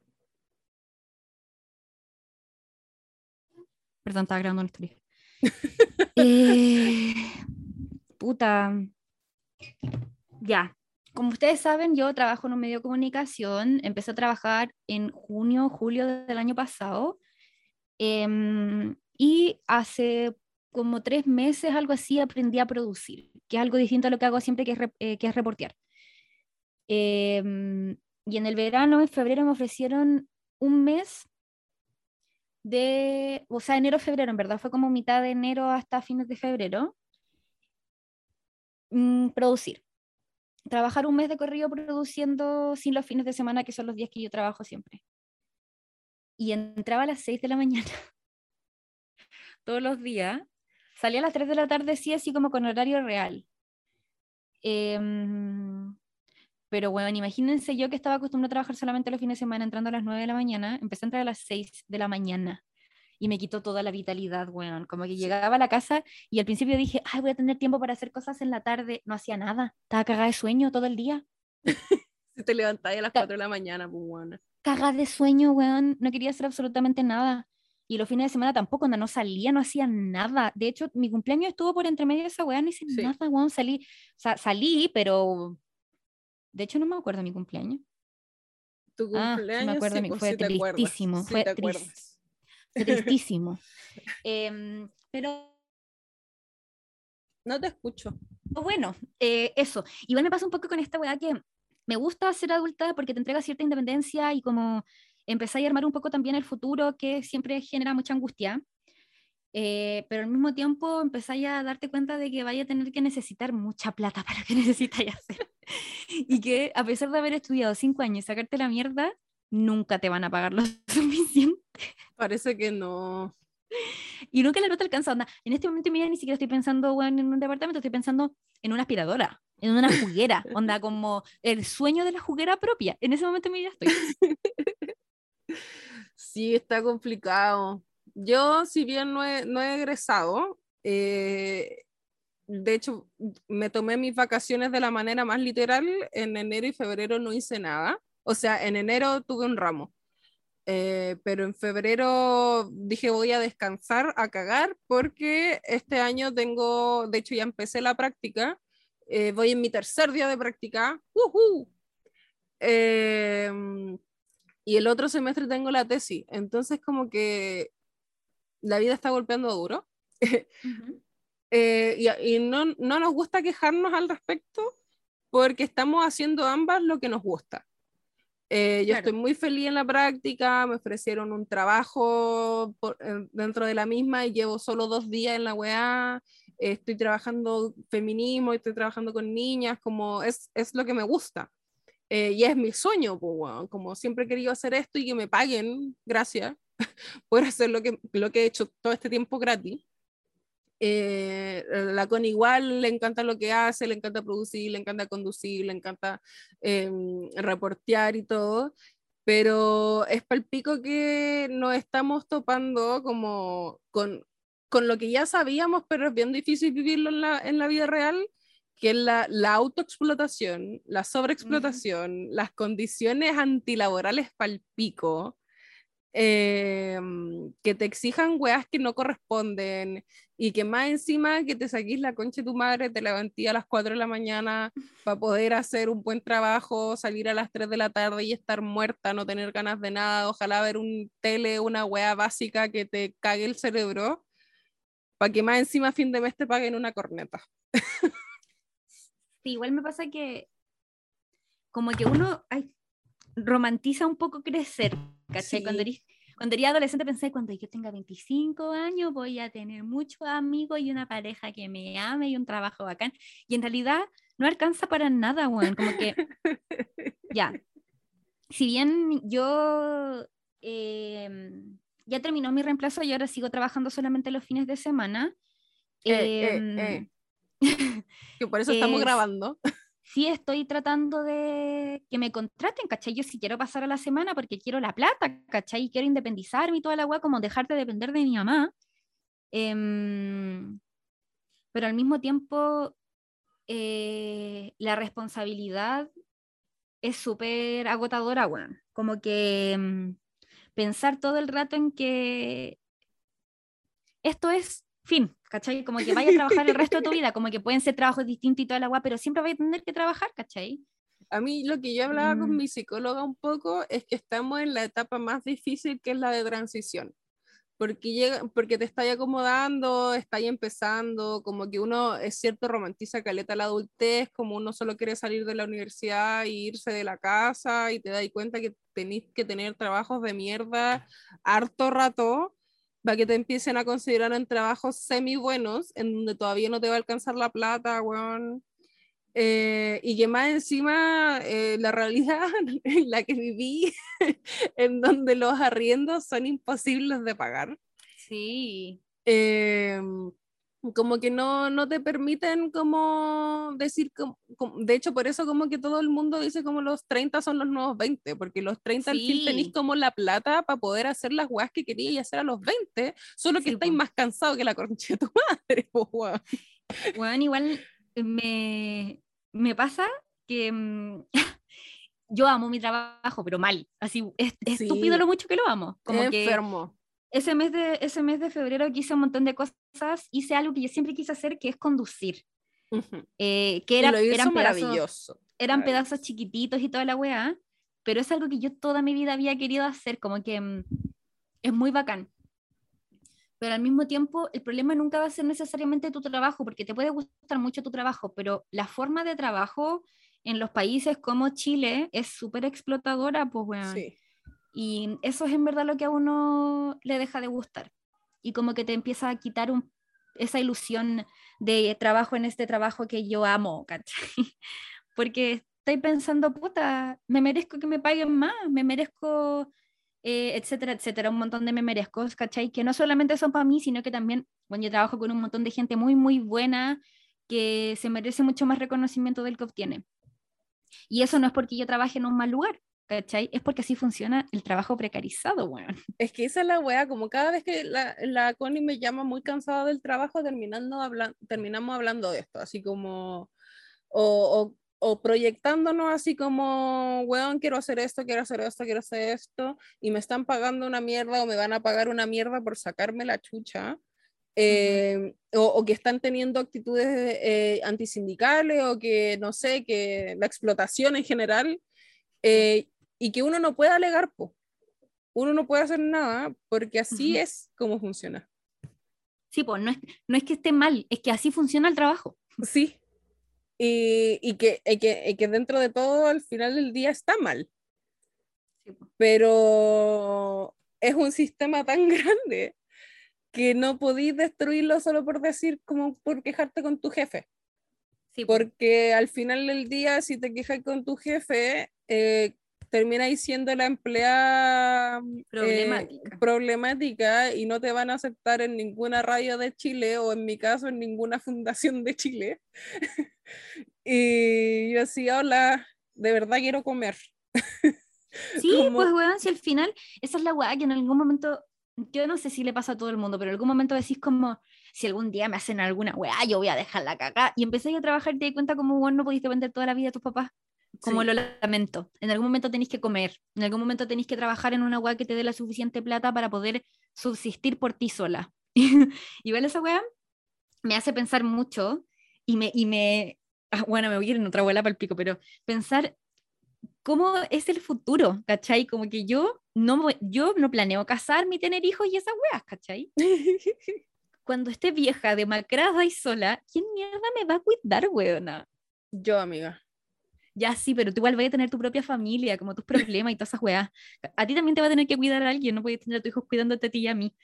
Perdón, estaba grabando una historia. <laughs> eh, puta, ya, como ustedes saben, yo trabajo en un medio de comunicación, empecé a trabajar en junio, julio del año pasado, em, y hace como tres meses, algo así, aprendí a producir, que es algo distinto a lo que hago siempre, que es, eh, reportear. Em, y en el verano, en febrero, me ofrecieron un mes de, o sea, enero-febrero, en verdad, fue como mitad de enero hasta fines de febrero, mm, producir. Trabajar un mes de corrido produciendo sin los fines de semana, que son los días que yo trabajo siempre. Y entraba a las 6 de la mañana, <laughs> todos los días. Salía a las 3 de la tarde, sí, así como con horario real. Em, pero bueno, imagínense yo que estaba acostumbrada a trabajar solamente los fines de semana, entrando a las 9 de la mañana, empecé a entrar a las 6 de la mañana y me quitó toda la vitalidad, weón. Como que llegaba a la casa y al principio dije, ay, voy a tener tiempo para hacer cosas en la tarde. No hacía nada, estaba cagada de sueño todo el día. <laughs> si te levantabas a las 4 de la mañana, pues, weón. Cagada de sueño, weón. No quería hacer absolutamente nada. Y los fines de semana tampoco, no salía, no hacía nada. De hecho, mi cumpleaños estuvo por entre medio de esa weón, no hice nada, weón. Salí, o sea, salí, pero de hecho, no me acuerdo de mi cumpleaños. Tu cumpleaños. Ah, me acuerdo, pues fue tristísimo. fue <laughs> tristísimo. Em, pero. No te escucho. Bueno, eh, eso. Igual me pasa un poco con esta weá que me gusta ser adulta porque te entrega cierta independencia y como empecé a armar un poco también el futuro que siempre genera mucha angustia. Eh, pero al mismo tiempo empezáis a darte cuenta de que vaya a tener que necesitar mucha plata <laughs> para lo que necesitáis hacer. y que a pesar de haber estudiado cinco años y sacarte la mierda, nunca te van a pagar lo <laughs> suficiente. Parece que no. Y nunca la nota alcanza. Onda. En este momento, mira, ni siquiera estoy pensando bueno, en un departamento, estoy pensando en una aspiradora, en una juguera. <laughs> Onda, como el sueño de la juguera propia. En ese momento, mira, estoy. Sí, está complicado. Yo, si bien no he, no he egresado, eh, de hecho, me tomé mis vacaciones de la manera más literal. En enero y febrero no hice nada. O sea, en enero tuve un ramo. Eh, pero en febrero dije voy a descansar, a cagar, porque este año tengo, de hecho ya empecé la práctica, eh, voy en mi tercer día de práctica, em, y el otro semestre tengo la tesis, entonces como que la vida está golpeando duro. <laughs> Eh, y, no, no, nos gusta quejarnos al respecto porque estamos haciendo ambas lo que nos gusta. Eh, yo estoy muy feliz en la práctica, me ofrecieron un trabajo dentro de la misma y llevo solo dos días en la UEA, estoy trabajando feminismo, estoy trabajando con niñas, como es, es lo que me gusta. Eh, y es mi sueño, pues, como siempre he querido hacer esto y que me paguen, gracias, <laughs> por hacer lo que, lo que he hecho todo este tiempo gratis. Eh, la con igual le encanta lo que hace, le encanta producir, le encanta conducir, le encanta em, reportear y todo, pero es palpico que nos estamos topando como con, con lo que ya sabíamos, pero es bien difícil vivirlo en la, en la vida real, que es la, la autoexplotación, la sobreexplotación, las condiciones antilaborales palpico, Em, que te exijan weas que no corresponden y que más encima que te saquís la concha de tu madre, te levantí a las 4 de la mañana para poder hacer un buen trabajo, salir a las 3 de la tarde y estar muerta, no tener ganas de nada, ojalá ver un tele, una wea básica que te cague el cerebro, para que más encima a fin de mes te paguen una corneta. Sí, igual me pasa que como que uno, ay, romantiza un poco crecer, ¿cachai? Cuando, eres, cuando era adolescente pensé, cuando yo tenga 25 años voy a tener muchos amigos y una pareja que me ame y un trabajo bacán. Y en realidad no alcanza para nada, weón. Como que, <laughs> ya. Si bien yo em, ya terminó mi reemplazo y ahora sigo trabajando solamente los fines de semana. Eh, eh, eh. <laughs> que por eso estamos grabando sí estoy tratando de que me contraten, ¿cachai? Yo sí quiero pasar a la semana porque quiero la plata, ¿cachai? Y quiero independizarme y toda la weá, como dejar de depender de mi mamá. Em, pero al mismo tiempo, eh, la responsabilidad es súper agotadora, weón. Como que em, pensar todo el rato en que esto es fin, ¿cachai? Como que vaya a trabajar el resto de tu <laughs> vida, como que pueden ser trabajos distintos y toda la agua, pero siempre vais a tener que trabajar, ¿cachai? A mí lo que yo hablaba con mm. mi psicóloga un poco es que estamos en la etapa más difícil que es la de transición. Porque, llega, porque te estáis acomodando, estáis empezando, como que uno, es cierto, romantiza caleta la adultez, como uno solo quiere salir de la universidad e irse de la casa y te das cuenta que tenéis que tener trabajos de mierda harto rato para que te empiecen a considerar en trabajos semi buenos, en donde todavía no te va a alcanzar la plata, weón. Eh, y que más encima eh, la realidad <laughs> en la que viví, <laughs> en donde los arriendos son imposibles de pagar. Sí. Em, como que no, no te permiten como decir, como, de hecho por eso como que todo el mundo dice como los 30 son los nuevos 20, porque los 30 al fin tenéis como la plata para poder hacer las weas que queríais hacer a los 20, solo que estáis más cansados que la concha de tu madre, Bueno, igual me, me pasa que mm, <laughs> yo amo mi trabajo, pero mal, así es, estúpido lo mucho que lo amo. Como Enfermo. Que ese mes, de, ese mes de febrero que hice un montón de cosas, hice algo que yo siempre quise hacer, que es conducir. Eh, que era, eran, pedazos, eran pedazos chiquititos y toda la weá, pero es algo que yo toda mi vida había querido hacer, como que mm, es muy bacán pero al mismo tiempo el problema nunca va a ser necesariamente tu trabajo, porque te puede gustar mucho tu trabajo, pero la forma de trabajo en los países como Chile es súper explotadora, pues bueno. Y eso es en verdad lo que a uno le deja de gustar. Y como que te empieza a quitar esa ilusión de trabajo en este trabajo que yo amo, ¿cachai? <laughs> Porque estoy pensando, puta, me merezco que me paguen más, me merezco eh, etcétera, etcétera, un montón de me merezco, ¿cachai? Que no solamente son para mí, sino que también, bueno, yo trabajo con un montón de gente muy, muy buena que se merece mucho más reconocimiento del que obtiene. Y eso no es porque yo trabaje en un mal lugar, ¿cachai? Es porque así funciona el trabajo precarizado, bueno. <laughs> Es que esa es la wea, como cada vez que la, la Connie me llama muy cansada del trabajo, terminando terminamos hablando de esto, así como, o, o proyectándonos así como, weón, quiero hacer esto, quiero hacer esto, quiero hacer esto, y me están pagando una mierda o me van a pagar una mierda por sacarme la chucha, eh, o, que están teniendo actitudes eh, antisindicales o que, no sé, que la explotación en general, eh, y que uno no puede alegar, po. uno no puede hacer nada porque así es como funciona. Sí, pues no es, no es que esté mal, es que así funciona el trabajo. Sí, y, que, que, que, dentro de todo al final del día está mal. Pero es un sistema tan <laughs> grande que no podéis destruirlo solo por decir, como por quejarte con tu jefe. Sí, Porque al final del día, si te quejas con tu jefe, eh, termináis siendo la empleada mm, problemática. Eh, problemática y no te van a aceptar en ninguna radio de Chile o en mi caso en ninguna fundación de Chile. <laughs> y yo decía, hola, de verdad quiero comer. Sí, <laughs> pues weón, si al final, esa es la weá que en algún momento, yo no sé si le pasa a todo el mundo, pero en algún momento decís como, si algún día me hacen alguna weá, yo voy a dejar la caca. Y empecé a trabajar y te di cuenta como, bueno, no pudiste vender toda la vida a tus papás como lo lamento. En algún momento tenéis que comer, en algún momento tenéis que trabajar en una weá que te dé la suficiente plata para poder subsistir por ti sola. <laughs> Igual esa weá me hace pensar mucho y me, y me ah, bueno, me voy a ir en otra abuela para el pico, pero pensar cómo es el futuro, ¿cachai? Como que yo no, yo no planeo casarme y tener hijos y esas weas, ¿cachai? <laughs> Cuando esté vieja, demacrada y sola, ¿quién mierda me va a cuidar, weona? Yo, amiga ya sí, pero tú igual vas a tener tu propia familia, como tus problemas y todas esas weas. A ti también te va a tener que cuidar a alguien, no puedes tener a tus hijos cuidándote a ti y a mí.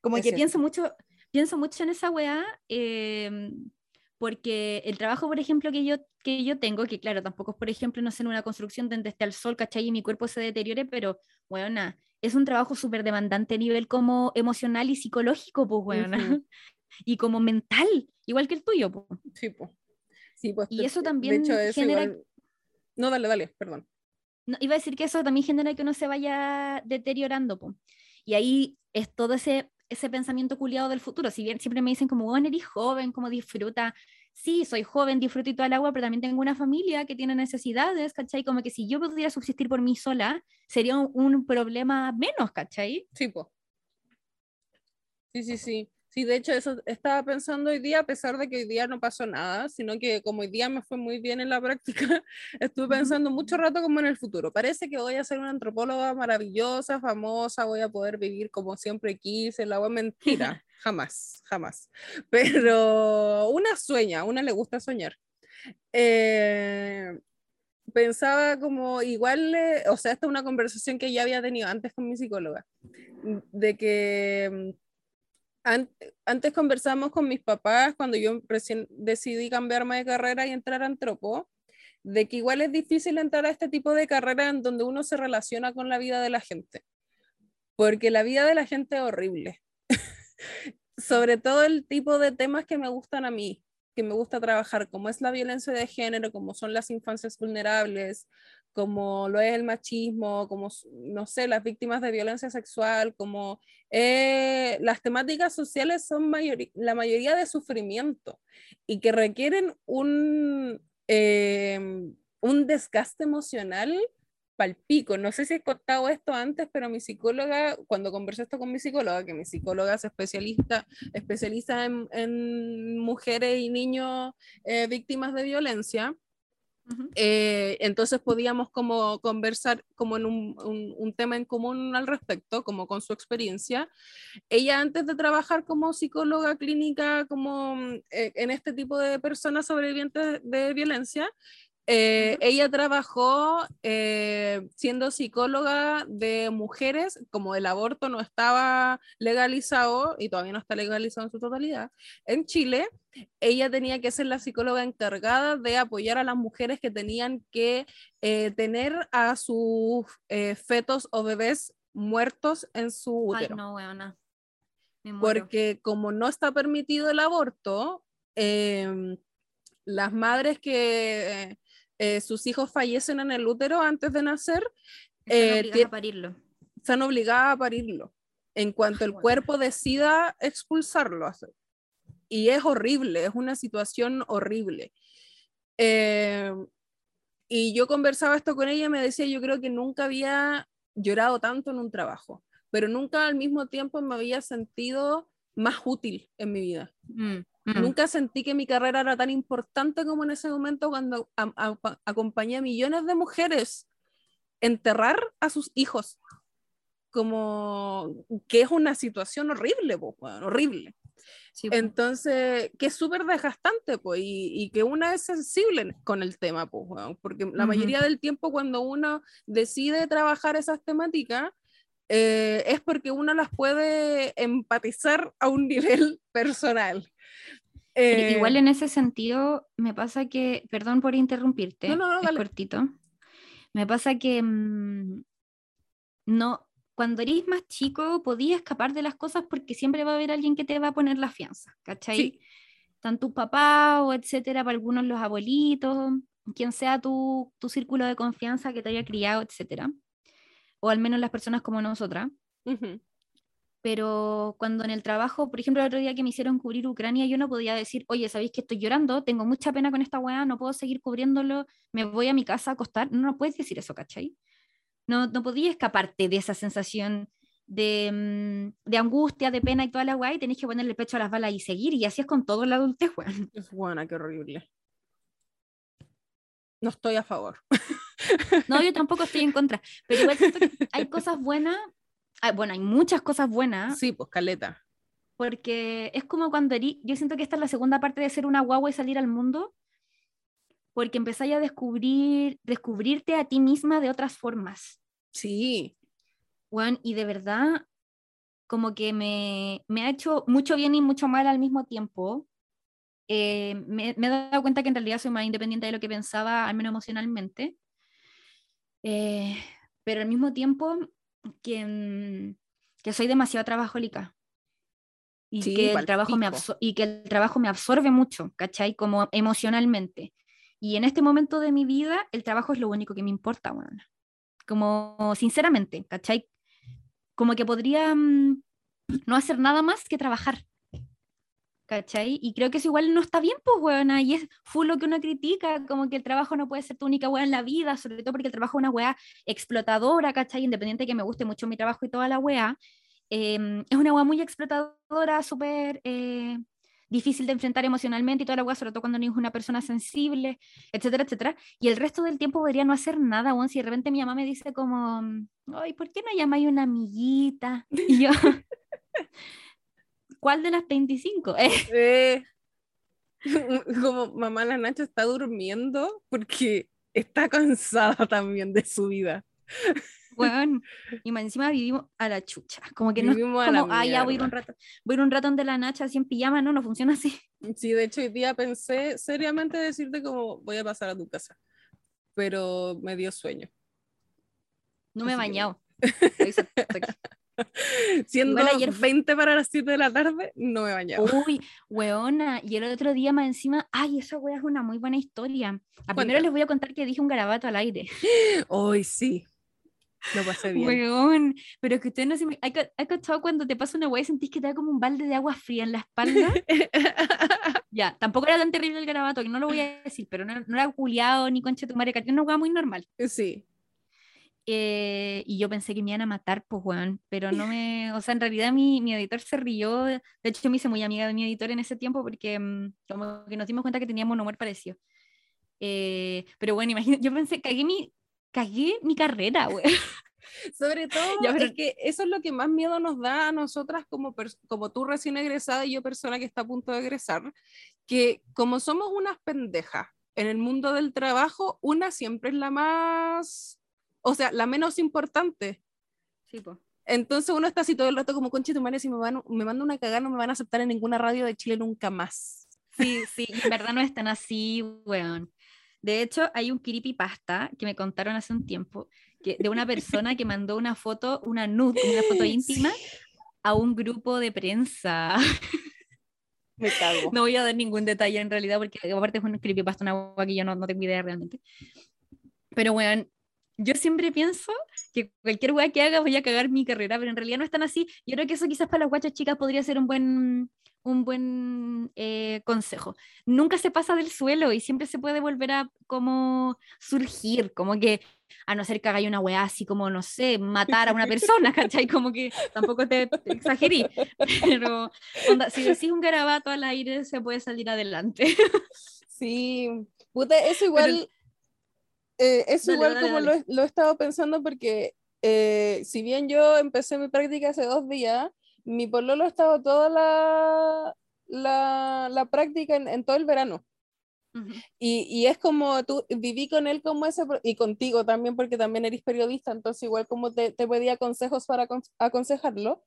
Como que pienso mucho, pienso mucho en esa wea, em, porque el trabajo, por ejemplo, que yo, que yo tengo, que claro, tampoco es, por ejemplo, no sé, en una construcción donde esté al sol, ¿cachai? Y mi cuerpo se deteriore, pero, bueno, es un trabajo súper demandante a nivel como emocional y psicológico, pues, bueno, <laughs> y como mental, igual que el tuyo, pues. Sí, pues. Sí, pues, y eso también genera... No, dale, dale, perdón. No, iba a decir que eso también genera que uno se vaya deteriorando. Y ahí es todo ese, ese pensamiento culiado del futuro. Si bien siempre me dicen como, bueno, eres joven, como disfruta. Sí, soy joven, disfruto y todo el agua, pero también tengo una familia que tiene necesidades, ¿cachai? Como que si yo pudiera subsistir por mí sola, sería un, problema menos, ¿cachai? Sí, pues. Sí, sí, sí. Sí, de hecho, eso estaba pensando hoy día, a pesar de que hoy día no pasó nada, sino que como hoy día me fue muy bien en la práctica, <laughs> estuve pensando mucho rato como en el futuro. Parece que voy a ser una antropóloga maravillosa, famosa, voy a poder vivir como siempre quise, la voy mentira, <laughs> jamás, jamás. Pero una sueña, una le gusta soñar. Eh, pensaba como igual, o sea, esta es una conversación que ya había tenido antes con mi psicóloga, de que antes conversamos con mis papás cuando yo decidí cambiarme de carrera y entrar a antropo, de que igual es difícil entrar a este tipo de carrera en donde uno se relaciona con la vida de la gente, porque la vida de la gente es horrible. <laughs> Sobre todo el tipo de temas que me gustan a mí, que me gusta trabajar, como es la violencia de género, como son las infancias vulnerables, como lo es el machismo, como, no sé, las víctimas de violencia sexual, como eh, las temáticas sociales son la mayoría de sufrimiento y que requieren un, em, un desgaste emocional palpico. No sé si he contado esto antes, pero mi psicóloga, cuando conversé esto con mi psicóloga, que mi psicóloga es especialista, especializa en, en mujeres y niños eh, víctimas de violencia, eh, entonces podíamos como conversar como en un, un, tema en común al respecto, como con su experiencia. Ella antes de trabajar como psicóloga clínica, como eh, en este tipo de personas sobrevivientes de violencia, eh, ella trabajó eh, siendo psicóloga de mujeres, como el aborto no estaba legalizado y todavía no está legalizado en su totalidad, en Chile, ella tenía que ser la psicóloga encargada de apoyar a las mujeres que tenían que eh, tener a sus fetos o bebés muertos en su útero. no, weona. Porque como no está permitido el aborto, em, las madres que eh, sus hijos fallecen en el útero antes de nacer, están eh, a parirlo. Están obligadas a parirlo en cuanto el cuerpo decida expulsarlo. Y es horrible, es una situación horrible. Eh, y yo conversaba esto con ella y me decía, yo creo que nunca había llorado tanto en un trabajo, pero nunca al mismo tiempo me había sentido más útil en mi vida. Mm. Mm. Nunca sentí que mi carrera era tan importante como en ese momento cuando acompañé a millones de mujeres enterrar a sus hijos. Como que es una situación horrible, horrible. Entonces, que es súper desgastante, pues, y, que una es sensible con el tema, pues, porque la mayoría del tiempo cuando uno decide trabajar esas temáticas, eh, es porque uno las puede empatizar a un <laughs> nivel personal. Igual eh, en ese sentido, me pasa que, perdón por interrumpirte, es cortito. Me pasa que mm, no, cuando eres más chico podías escapar de las cosas porque siempre va a haber alguien que te va a poner la fianza, ¿cachai? Sí. Tanto tu papá o etcétera, para algunos los abuelitos, quien sea tu, tu círculo de confianza que te haya criado, etcétera. O al menos las personas como nosotras pero cuando en el trabajo, por ejemplo, el otro día que me hicieron cubrir Ucrania, yo no podía decir, oye, ¿sabéis que estoy llorando? Tengo mucha pena con esta weá, no puedo seguir cubriéndolo, me voy a mi casa a acostar. No, no puedes decir eso, ¿cachai? No, no podía escaparte de esa sensación de, mm, de, angustia, de pena y toda la weá, y tenés que ponerle pecho a las balas y seguir, y así es con todo la adultez, weón. Es buena, qué horrible. No estoy a favor. No, yo tampoco estoy en contra, pero igual siento que hay <laughs> cosas buenas Ah, bueno, hay muchas cosas buenas. Sí, pues caleta. Porque es como cuando yo siento que esta es la segunda parte de ser una guagua y salir al mundo, porque empezáis a descubrir, descubrirte a ti misma de otras formas. Sí. Juan, y de verdad, como que me, me, ha hecho mucho bien y mucho mal al mismo tiempo. Eh, me, me, he dado cuenta que en realidad soy más independiente de lo que pensaba, al menos emocionalmente. Eh, pero al mismo tiempo que, mm, que soy demasiado trabajólica y, que el trabajo me y que el trabajo me absorbe mucho, ¿cachai? Como emocionalmente. Y en este momento de mi vida, el trabajo es lo único que me importa, bueno. Como sinceramente, ¿cachai? Como que podría mm, no hacer nada más que trabajar. ¿Cachai? Y creo que eso igual no está bien, pues, weona, y es full lo que uno critica, como que el trabajo no puede ser tu única weá en la vida, sobre todo porque el trabajo es una weá explotadora, ¿cachai? Independiente de que me guste mucho mi trabajo y toda la weá, em, es una weá muy explotadora, súper eh, difícil de enfrentar emocionalmente y toda la weá, sobre todo cuando no es una persona sensible, etcétera, etcétera, y el resto del tiempo podría no hacer nada, weón, si de repente mi mamá me dice como, ay, ¿por qué no llamáis una amiguita? Y yo... <laughs> <laughs> ¿cuál de las 25? <laughs> Eh. <laughs> como mamá la Nacha está durmiendo porque está cansada también de su vida. Bueno, y más encima vivimos a la chucha. Como que no como, ah, ya voy a ir un rato, voy a ir un rato donde la Nacha así en pijama, no, no funciona así. Sí, de hecho hoy día pensé seriamente decirte como voy a pasar a tu casa, pero me dio sueño. No me he bañado. <laughs> <laughs> Siendo ayer 20 para las 7 de la tarde, no me bañaba. Uy, weona. Y el otro día más encima, ay, esa wea es una muy buena historia. A primero les voy a contar que dije un garabato al aire. <gasps> Hoy sí. Lo pasé bien. Weón, pero es que usted no se. ¿Hay cachado cuando te pasa una wea y sentís que te da como un balde de agua fría en la espalda? <laughs> ya, tampoco era tan terrible el garabato, que no lo voy a decir, pero no, no era culiado ni concha tu madre, que una wea muy normal. Sí. Eh, y yo pensé que me iban a matar, pues, weón, pero no <laughs> me, o sea, en realidad mi, mi, editor se rió, de hecho yo me hice muy amiga de mi editor en ese tiempo porque mm, como que nos dimos cuenta que teníamos un humor parecido. Eh, pero bueno, imagínate, yo pensé, cagué mi, cagué mi carrera, weón. <laughs> Sobre todo, es que eso es lo que más miedo nos da a nosotras como, como tú recién egresada y yo persona que está a punto de egresar, que como somos unas pendejas en el mundo del trabajo, una siempre es la más o sea, la menos importante. Sí, pues. Entonces uno está así todo el rato como concha tu madre, si me, van, me mando una cagada no me van a aceptar en ninguna radio de Chile nunca más. Sí, sí, en verdad no están así, weón. De hecho, hay un pasta que me contaron hace un tiempo que, de una persona que mandó una foto, una nude, una foto <laughs> íntima, a un grupo de prensa. Me cago. No voy a dar ningún detalle en realidad, porque aparte es un creepypasta, una agua que yo no, no tengo idea realmente. Pero, weón, yo siempre pienso que cualquier weá que haga voy a cagar mi carrera, pero en realidad no es tan así. Yo creo que eso quizás para las guachas chicas podría ser un buen, un buen eh, consejo. Nunca se pasa del suelo y siempre se puede volver a como surgir, como que a no ser que haga una weá así como, no sé, matar a una persona, <laughs> ¿cachai? Como que tampoco te, exagerí, <laughs> pero si decís un garabato al aire se puede salir adelante. Sí, puta, eso <laughs> igual... Eh, es igual como Lo, lo, he estado pensando porque eh, si bien yo empecé mi práctica hace dos días, mi pololo ha estado toda la, la, la práctica en, en, todo el verano. y, y, es como tú viví con él como ese, y contigo también, porque también eres periodista, entonces igual como te, te pedía consejos para aconsejarlo,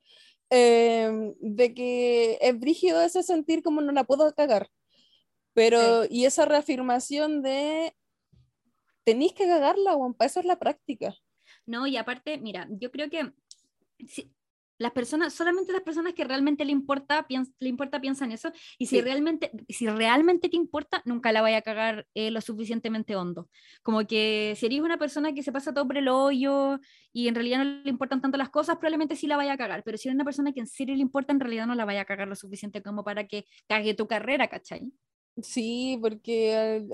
em, de que es brígido ese sentir como no la puedo cagar. Pero, y esa reafirmación de tenéis que cagarla, Juan, para eso es la práctica. No, y aparte, mira, yo creo que si, las personas, solamente las personas que realmente le importa, le importa piensan eso, y si, realmente, si realmente te importa, nunca la vaya a cagar eh, lo suficientemente hondo. Como que si eres una persona que se pasa todo por el hoyo y en realidad no le importan tanto las cosas, probablemente sí la vaya a cagar, pero si eres una persona que en serio le importa, en realidad no la vaya a cagar lo suficiente como para que cague tu carrera, ¿cachai? Sí, porque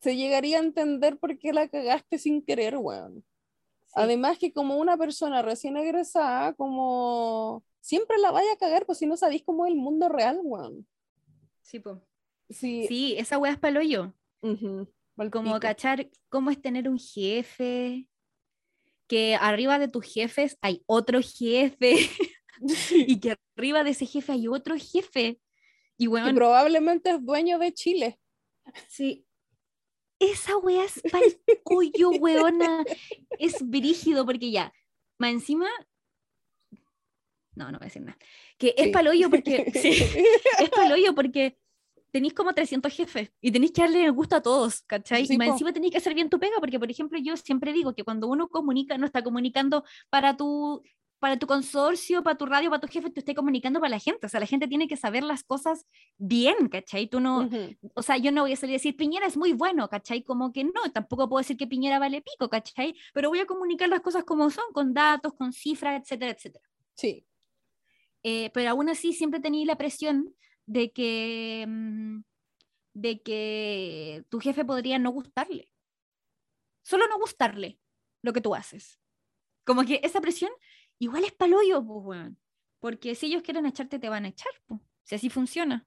se llegaría a entender por qué la cagaste sin querer, weón. Además que como una persona recién egresada, como siempre la vaya a cagar, pues si no sabéis cómo es el mundo real, weón. Sí, pues. Sí. sí, esa weá es palo yo. Como cachar cómo es tener un jefe, que arriba de tus jefes hay otro jefe, <laughs> y que arriba de ese jefe hay otro jefe. Y bueno, que probablemente es dueño de Chile. Sí, esa wea es para el cuyo, <laughs> weona. Es brígido porque ya, más encima. No, no voy a decir nada. Que es paloyo porque. <laughs> sí, es paloyo porque tenéis como 300 jefes y tenéis que darle el gusto a todos, ¿cachai? y más encima tenéis que hacer bien tu pega, porque por ejemplo yo siempre digo que cuando uno comunica, no está comunicando para tu para tu consorcio, para tu radio, para tu jefe, tú estés comunicando para la gente. O sea, la gente tiene que saber las cosas bien, ¿cachai? Tú no, o sea, yo no voy a salir a decir, Piñera es muy bueno, ¿cachai? Como que no, tampoco puedo decir que Piñera vale pico, ¿cachai? Pero voy a comunicar las cosas como son, con datos, con cifras, etcétera, etcétera. Sí. Eh, pero aún así siempre tenía la presión de que, mm, de que tu jefe podría no gustarle. Solo no gustarle lo que tú haces. Como que esa presión igual es paloyo, pues, weón. Porque si ellos quieren echarte, te van a echar, pues. Si así funciona.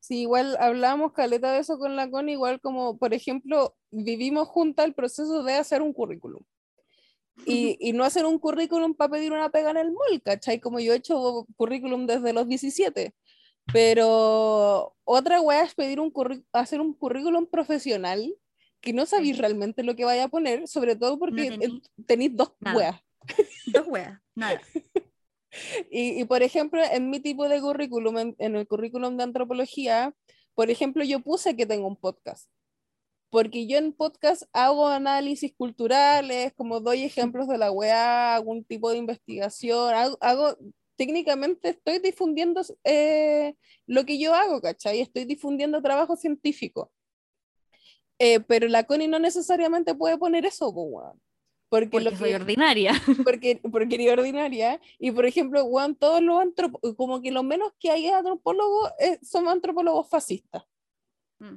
Sí, igual hablamos, caleta, de eso con la CON, igual como, por ejemplo, vivimos juntas el proceso de hacer un currículum. Y, <laughs> y, no hacer un currículum para pedir una pega en el mall, ¿cachai? Como yo he hecho currículum desde los 17. Pero otra wea es pedir un hacer un currículum profesional porque no sabéis realmente lo que vaya a poner, sobre todo porque tenéis dos weas. Dos weas, nada. <laughs> y, y, por ejemplo, en mi tipo de currículum, en, el currículum de antropología, por ejemplo, yo puse que tengo un podcast. Porque yo en podcast hago análisis culturales, como doy ejemplos de la wea, algún tipo de investigación, hago, técnicamente estoy difundiendo eh, lo que yo hago, ¿cachai? Estoy difundiendo trabajo científico. Eh, pero la Connie no necesariamente puede poner eso, porque, porque lo soy ordinaria. <laughs> Porque, porque eres ordinaria. Y por ejemplo, Juan, todos los antropólogos, como que lo menos que hay antropólogos eh, son antropólogos fascistas. Mm.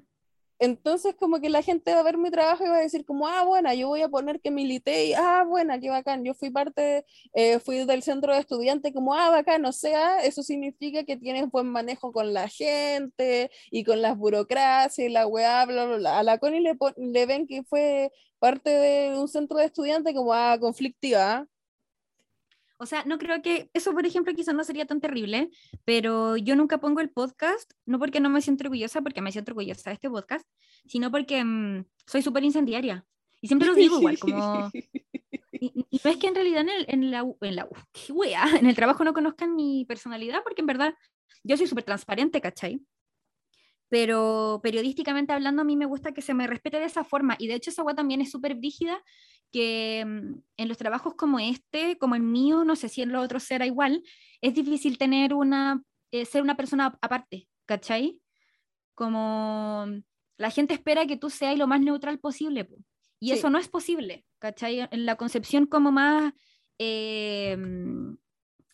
Entonces, como que la gente va a ver mi trabajo y va a decir como, ah, bueno, yo voy a poner que milité y, ah, bueno, qué bacán, yo fui parte, eh, fui del centro de estudiantes, como, ah, bacán, o sea, eso significa que tienes buen manejo con la gente y con las burocracias y la weá, bla, bla, bla. A la Connie le, le ven que fue parte de un centro de estudiantes como, ah, conflictiva, o sea, no creo que eso, por ejemplo, quizás no sería tan terrible, pero yo nunca pongo el podcast, no porque no me siento orgullosa, porque me siento orgullosa de este podcast, sino porque mm, soy súper incendiaria. Y siempre lo digo igual, como... <laughs> Y, y, ves que en realidad en, el, en la, en la wea, en el trabajo no conozcan mi personalidad, porque en verdad yo soy súper transparente, ¿cachai? Pero periodísticamente hablando, a mí me gusta que se me respete de esa forma. Y de hecho, esa wea también es súper rígida que mm, en los trabajos como este, como el mío, no sé si en los otros será igual, es difícil tener una, eh, ser una persona aparte, ¿cachai? Como mm, la gente espera que tú seas lo más neutral posible, y eso no es posible, ¿cachai? En la concepción como más eh, mm,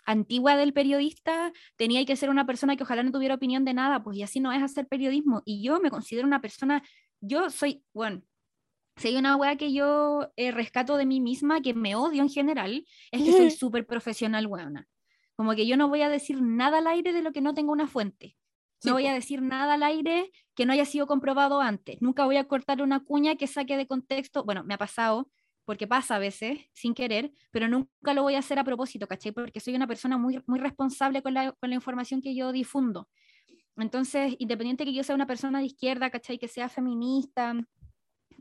antigua del periodista, tenía que ser una persona que ojalá no tuviera opinión de nada, pues y así no es hacer periodismo, y yo me considero una persona, yo soy, bueno, si hay una weá que yo eh, rescato de mí misma, que me odio en general, es que soy súper profesional, weona. Como que yo no voy a decir nada al aire de lo que no tenga una fuente. No voy a decir nada al aire que no haya sido comprobado antes. Nunca voy a cortar una cuña que saque de contexto. Bueno, me ha pasado, porque pasa a veces, sin querer, pero nunca lo voy a hacer a propósito, ¿cachai? Porque soy una persona muy, muy responsable con la, con la información que yo difundo. Entonces, independiente que yo sea una persona de izquierda, ¿cachai? Que sea feminista,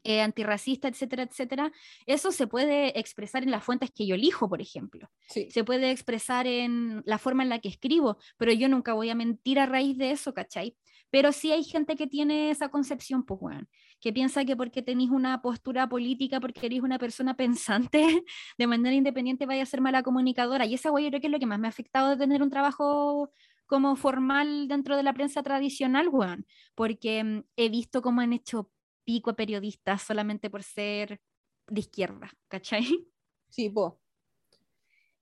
eh, antirracista, etcétera, etcétera, eso se puede expresar en las fuentes que yo elijo, por ejemplo. Se puede expresar en la forma en la que escribo, pero yo nunca voy a mentir a raíz de eso, ¿cachai? Pero sí hay gente que tiene esa concepción, pues, bueno, que piensa que porque tenéis una postura política, porque eres una persona pensante <laughs> de manera independiente, vaya a ser mala comunicadora. Y esa, güey, yo creo que es lo que más me ha afectado de tener un trabajo como formal dentro de la prensa tradicional, weón, porque mm, he visto cómo han hecho pico a periodistas solamente por ser de izquierda, ¿cachai? Sí, pues.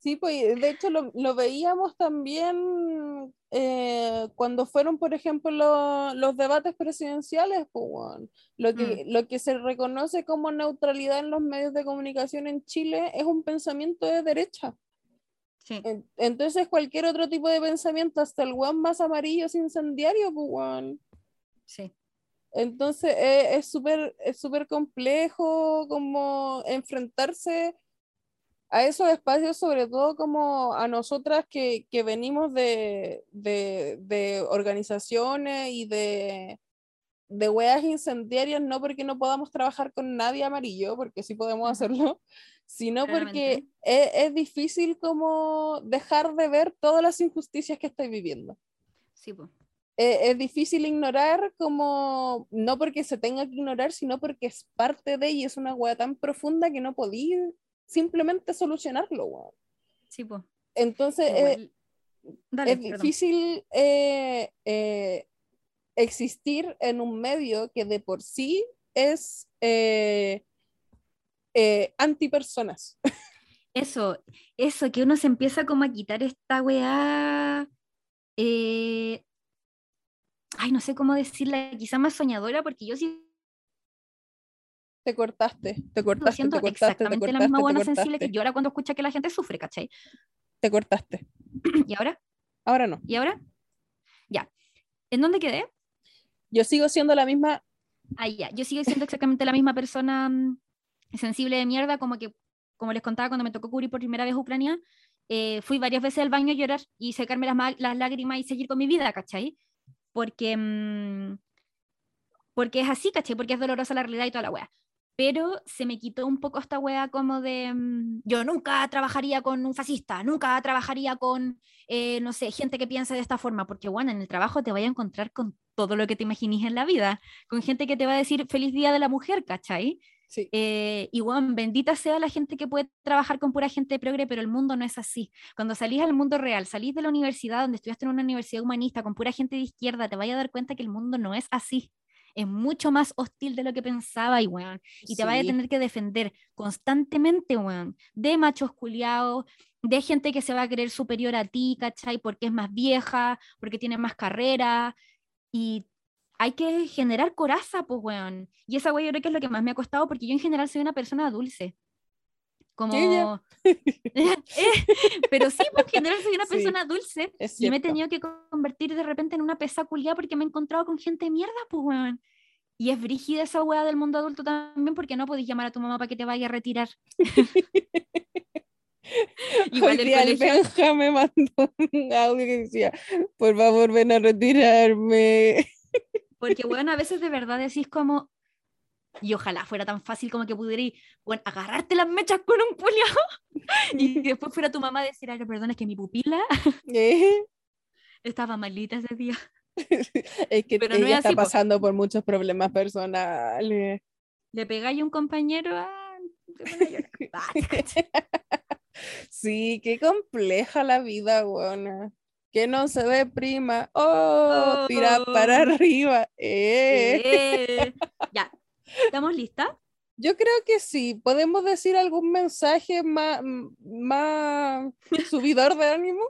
Sí, pues de hecho lo, lo veíamos también eh, cuando fueron, por ejemplo, los debates presidenciales, pues, lo, que, mm. lo que se reconoce como neutralidad en los medios de comunicación en Chile es un pensamiento de derecha. Sí. Entonces cualquier otro tipo de pensamiento, hasta el guan más amarillo es incendiario, pues, Sí. Entonces eh, es súper es súper complejo como enfrentarse a esos espacios, sobre todo como a nosotras que, que venimos de, de, de, organizaciones y de, de weas incendiarias, no porque no podamos trabajar con nadie amarillo, porque sí podemos hacerlo, <laughs> sino porque es, es, difícil como dejar de ver todas las injusticias que estoy viviendo. Sí, pues. Es difícil ignorar como, no porque se tenga que ignorar, sino porque es parte de y es una wea tan profunda que no podía simplemente solucionarlo, wea. Sí, pues. Entonces, eh, es difícil eh, existir en un medio que de por sí es antipersonas. Eso, eso, que uno se empieza como a quitar esta weá eh, ay, no sé cómo decirla, quizá más soñadora, porque yo sí te cortaste, te cortaste, te cortaste, exactamente te la misma buena sensible que yo ahora cuando escucha que la gente sufre, ¿cachai? Te cortaste. <clears throat> ¿Y ahora? Ahora no. ¿Y ahora? Ya. ¿En dónde quedé? Yo sigo siendo la misma. Ah, ya. Yo sigo siendo exactamente la misma persona mm, sensible de mierda, como que, como les contaba cuando me tocó cubrir por primera vez Ucrania, eh, fui varias veces al baño a llorar y secarme las, las lágrimas y seguir con mi vida, ¿cachai? porque mm, porque es así, ¿caché? Porque es dolorosa la realidad y toda la wea. Pero se me quitó un poco esta wea como de, mm, yo nunca trabajaría con un fascista, nunca trabajaría con, eh, no sé, gente que piensa de esta forma, porque bueno, en el trabajo te vaya a encontrar con todo lo que te imaginís en la vida, con gente que te va a decir feliz día de la mujer, ¿cachai? Sí. Eh, y bueno, bendita sea la gente que puede trabajar con pura gente progre, pero el mundo no es así. Cuando salís al mundo real, salís de la universidad donde estudiaste en una universidad humanista con pura gente de izquierda, te vaya a dar cuenta que el mundo no es así. Es mucho más hostil de lo que pensaba y, weón. Y te vaya a tener que defender constantemente, weón, de machos culiados, de gente que se va a creer superior a ti, ¿cachai? Porque es más vieja, porque tiene más carrera. Y hay que generar coraza, pues, weón. Y esa weón yo creo que es lo que más me ha costado porque yo en general soy una persona dulce. Como... <laughs> Eh, pero sí, pues en general soy una <laughs> persona dulce y me he tenido que convertir de repente en una pesa culiada porque me he encontrado con gente de mierda, pues, weón. Y es brígida esa weá del mundo adulto también porque no podéis llamar a tu mamá para que te vaya a retirar. <laughs> Igual el colegio... me mandó un audio que decía, por favor ven a retirarme. Porque, bueno, a veces de verdad decís como, y ojalá fuera tan fácil como que pudierais, bueno, agarrarte las mechas con un puñado <laughs> y después fuera tu mamá a decir, ay, perdón, es que mi pupila <laughs> ¿Eh? estaba malita ese día. <laughs> es que Pero ella está pasando por muchos problemas personales. Le pegáis a un compañero, ah, sí, qué compleja la vida, buena que no se deprima. Oh, tira para oh. arriba. Eh. Ya, ¿estamos listas? Yo creo que sí. ¿Podemos decir algún mensaje más, más <laughs> subidor de ánimo?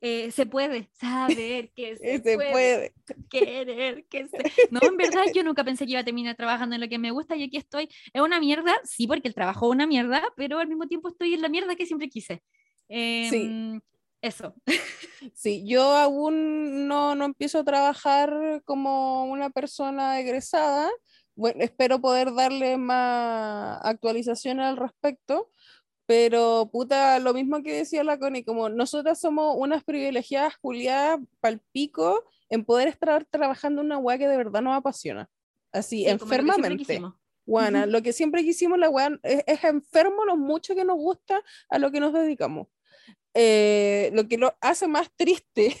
Eh, se puede saber que <laughs> se, puede, querer que se... <laughs> No, en verdad yo nunca pensé que iba a terminar trabajando en lo que me gusta y aquí estoy. Es una mierda, sí, porque el trabajo es una mierda, pero al mismo tiempo estoy en la mierda que siempre quise. sí. Em, eso. Sí, yo aún no, no empiezo a trabajar como una persona egresada. Bueno, espero poder darle más actualización al respecto, pero puta, lo mismo que decía la Connie, como nosotras somos unas privilegiadas Juliadas palpico en poder estar trabajando una weá que de verdad nos apasiona. Así, enfermamente. Bueno, lo que siempre quisimos, la weá, es, es enfermo lo mucho que nos gusta a lo que nos dedicamos. Eh, lo que lo hace más triste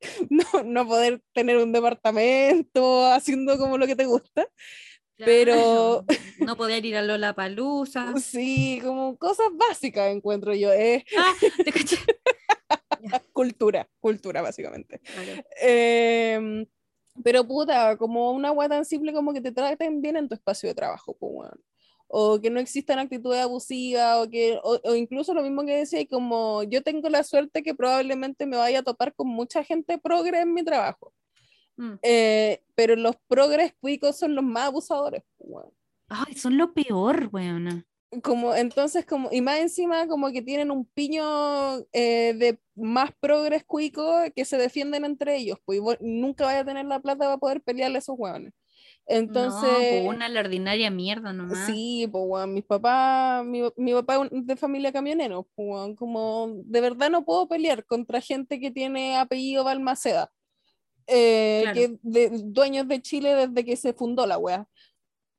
<laughs> no, no, poder tener un departamento haciendo como lo que te gusta. Pero no poder ir a Lola Palusa. <laughs> Sí, como cosas básicas encuentro yo. Eh. Ah, te <laughs> caché. cultura, cultura básicamente. Em, pero puta, como una agua tan simple como que te traten bien en tu espacio de trabajo, o que no existan actitudes abusivas, o, que, o, incluso lo mismo que decía, como yo tengo la suerte que probablemente me vaya a topar con mucha gente progre en mi trabajo. Mm. Eh, pero los progres cuicos son los más abusadores. Ay, son lo peor, weona. Como, entonces, como, y más encima, como que tienen un piño eh, de más progres cuicos que se defienden entre ellos, pues nunca vaya a tener la plata para poder pelearle a esos hueones. Entonces. No, una la ordinaria mierda nomás. Sí, pues, bueno, mis papás, mi, mi, papá es de familia camionero, pues, como de verdad no puedo pelear contra gente que tiene apellido Balmaceda, eh, que de, dueños de Chile desde que se fundó la wea.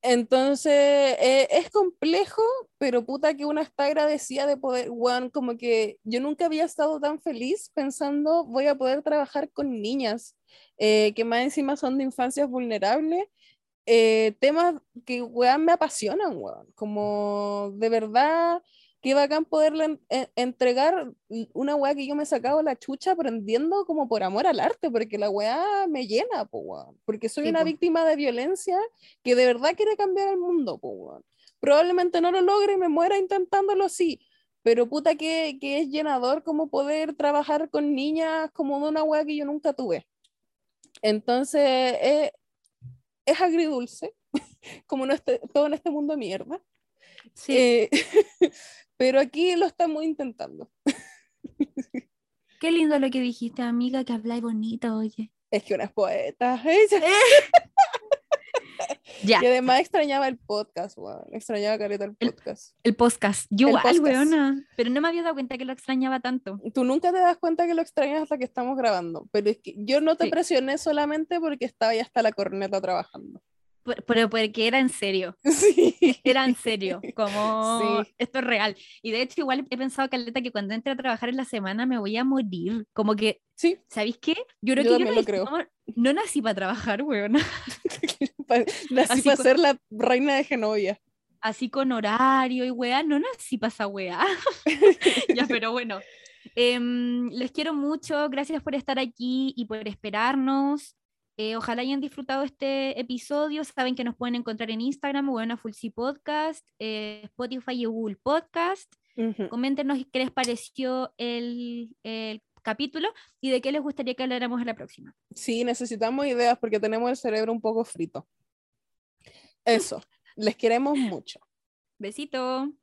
Entonces, eh, es complejo, pero puta que una está agradecida de poder, weón, como que yo nunca había estado tan feliz pensando voy a poder trabajar con niñas, eh, que más encima son de infancias vulnerables eh, temas que, weón, me apasionan, weón. Como de verdad, qué bacán poderle entregar una weá que yo me he sacado la chucha aprendiendo como por amor al arte, porque la weá me llena, po, weón. Porque soy una víctima de violencia que de verdad quiere cambiar el mundo, po, weón. Probablemente no lo logre y me muera intentándolo, sí. Pero puta que, que es llenador como poder trabajar con niñas como de una weá que yo nunca tuve. Entonces, eh, es agridulce, <laughs> como no este, todo en este mundo mierda. Sí. Eh, <laughs> pero aquí lo estamos intentando. <laughs> Qué lindo lo que dijiste, amiga, que habláis bonito, oye. Es que una es poeta. <laughs> ¿eh? <laughs> Ya. Y además extrañaba el podcast, weón. Extrañaba careta el podcast. El, podcast. Yo igual, weona. Pero no me había dado cuenta que lo extrañaba tanto. Tú nunca te das cuenta que lo extrañas hasta que estamos grabando. Pero es que yo no te presioné solamente porque estaba ya hasta la corneta trabajando pero porque era en serio. <laughs> Sí. Era en serio, como esto es real. Y de hecho igual he pensado, Caleta, que cuando entre a trabajar en la semana me voy a morir. Como que, sí. ¿sabéis qué? Yo creo que yo no, creo. no, nací para trabajar, weón. <laughs> nací para ser la reina de Genovia. Así con horario y weá, no nací para esa weá. <laughs> ya, pero bueno. Em, les quiero mucho, gracias por estar aquí y por esperarnos. Eh, ojalá hayan disfrutado este episodio. Saben que nos pueden encontrar en Instagram o en Podcast, eh, Spotify y Google Podcast. Coméntenos qué les pareció el, el, capítulo y de qué les gustaría que habláramos en la próxima. Sí, necesitamos ideas porque tenemos el cerebro un poco frito. Eso, les queremos mucho. <laughs> Besito.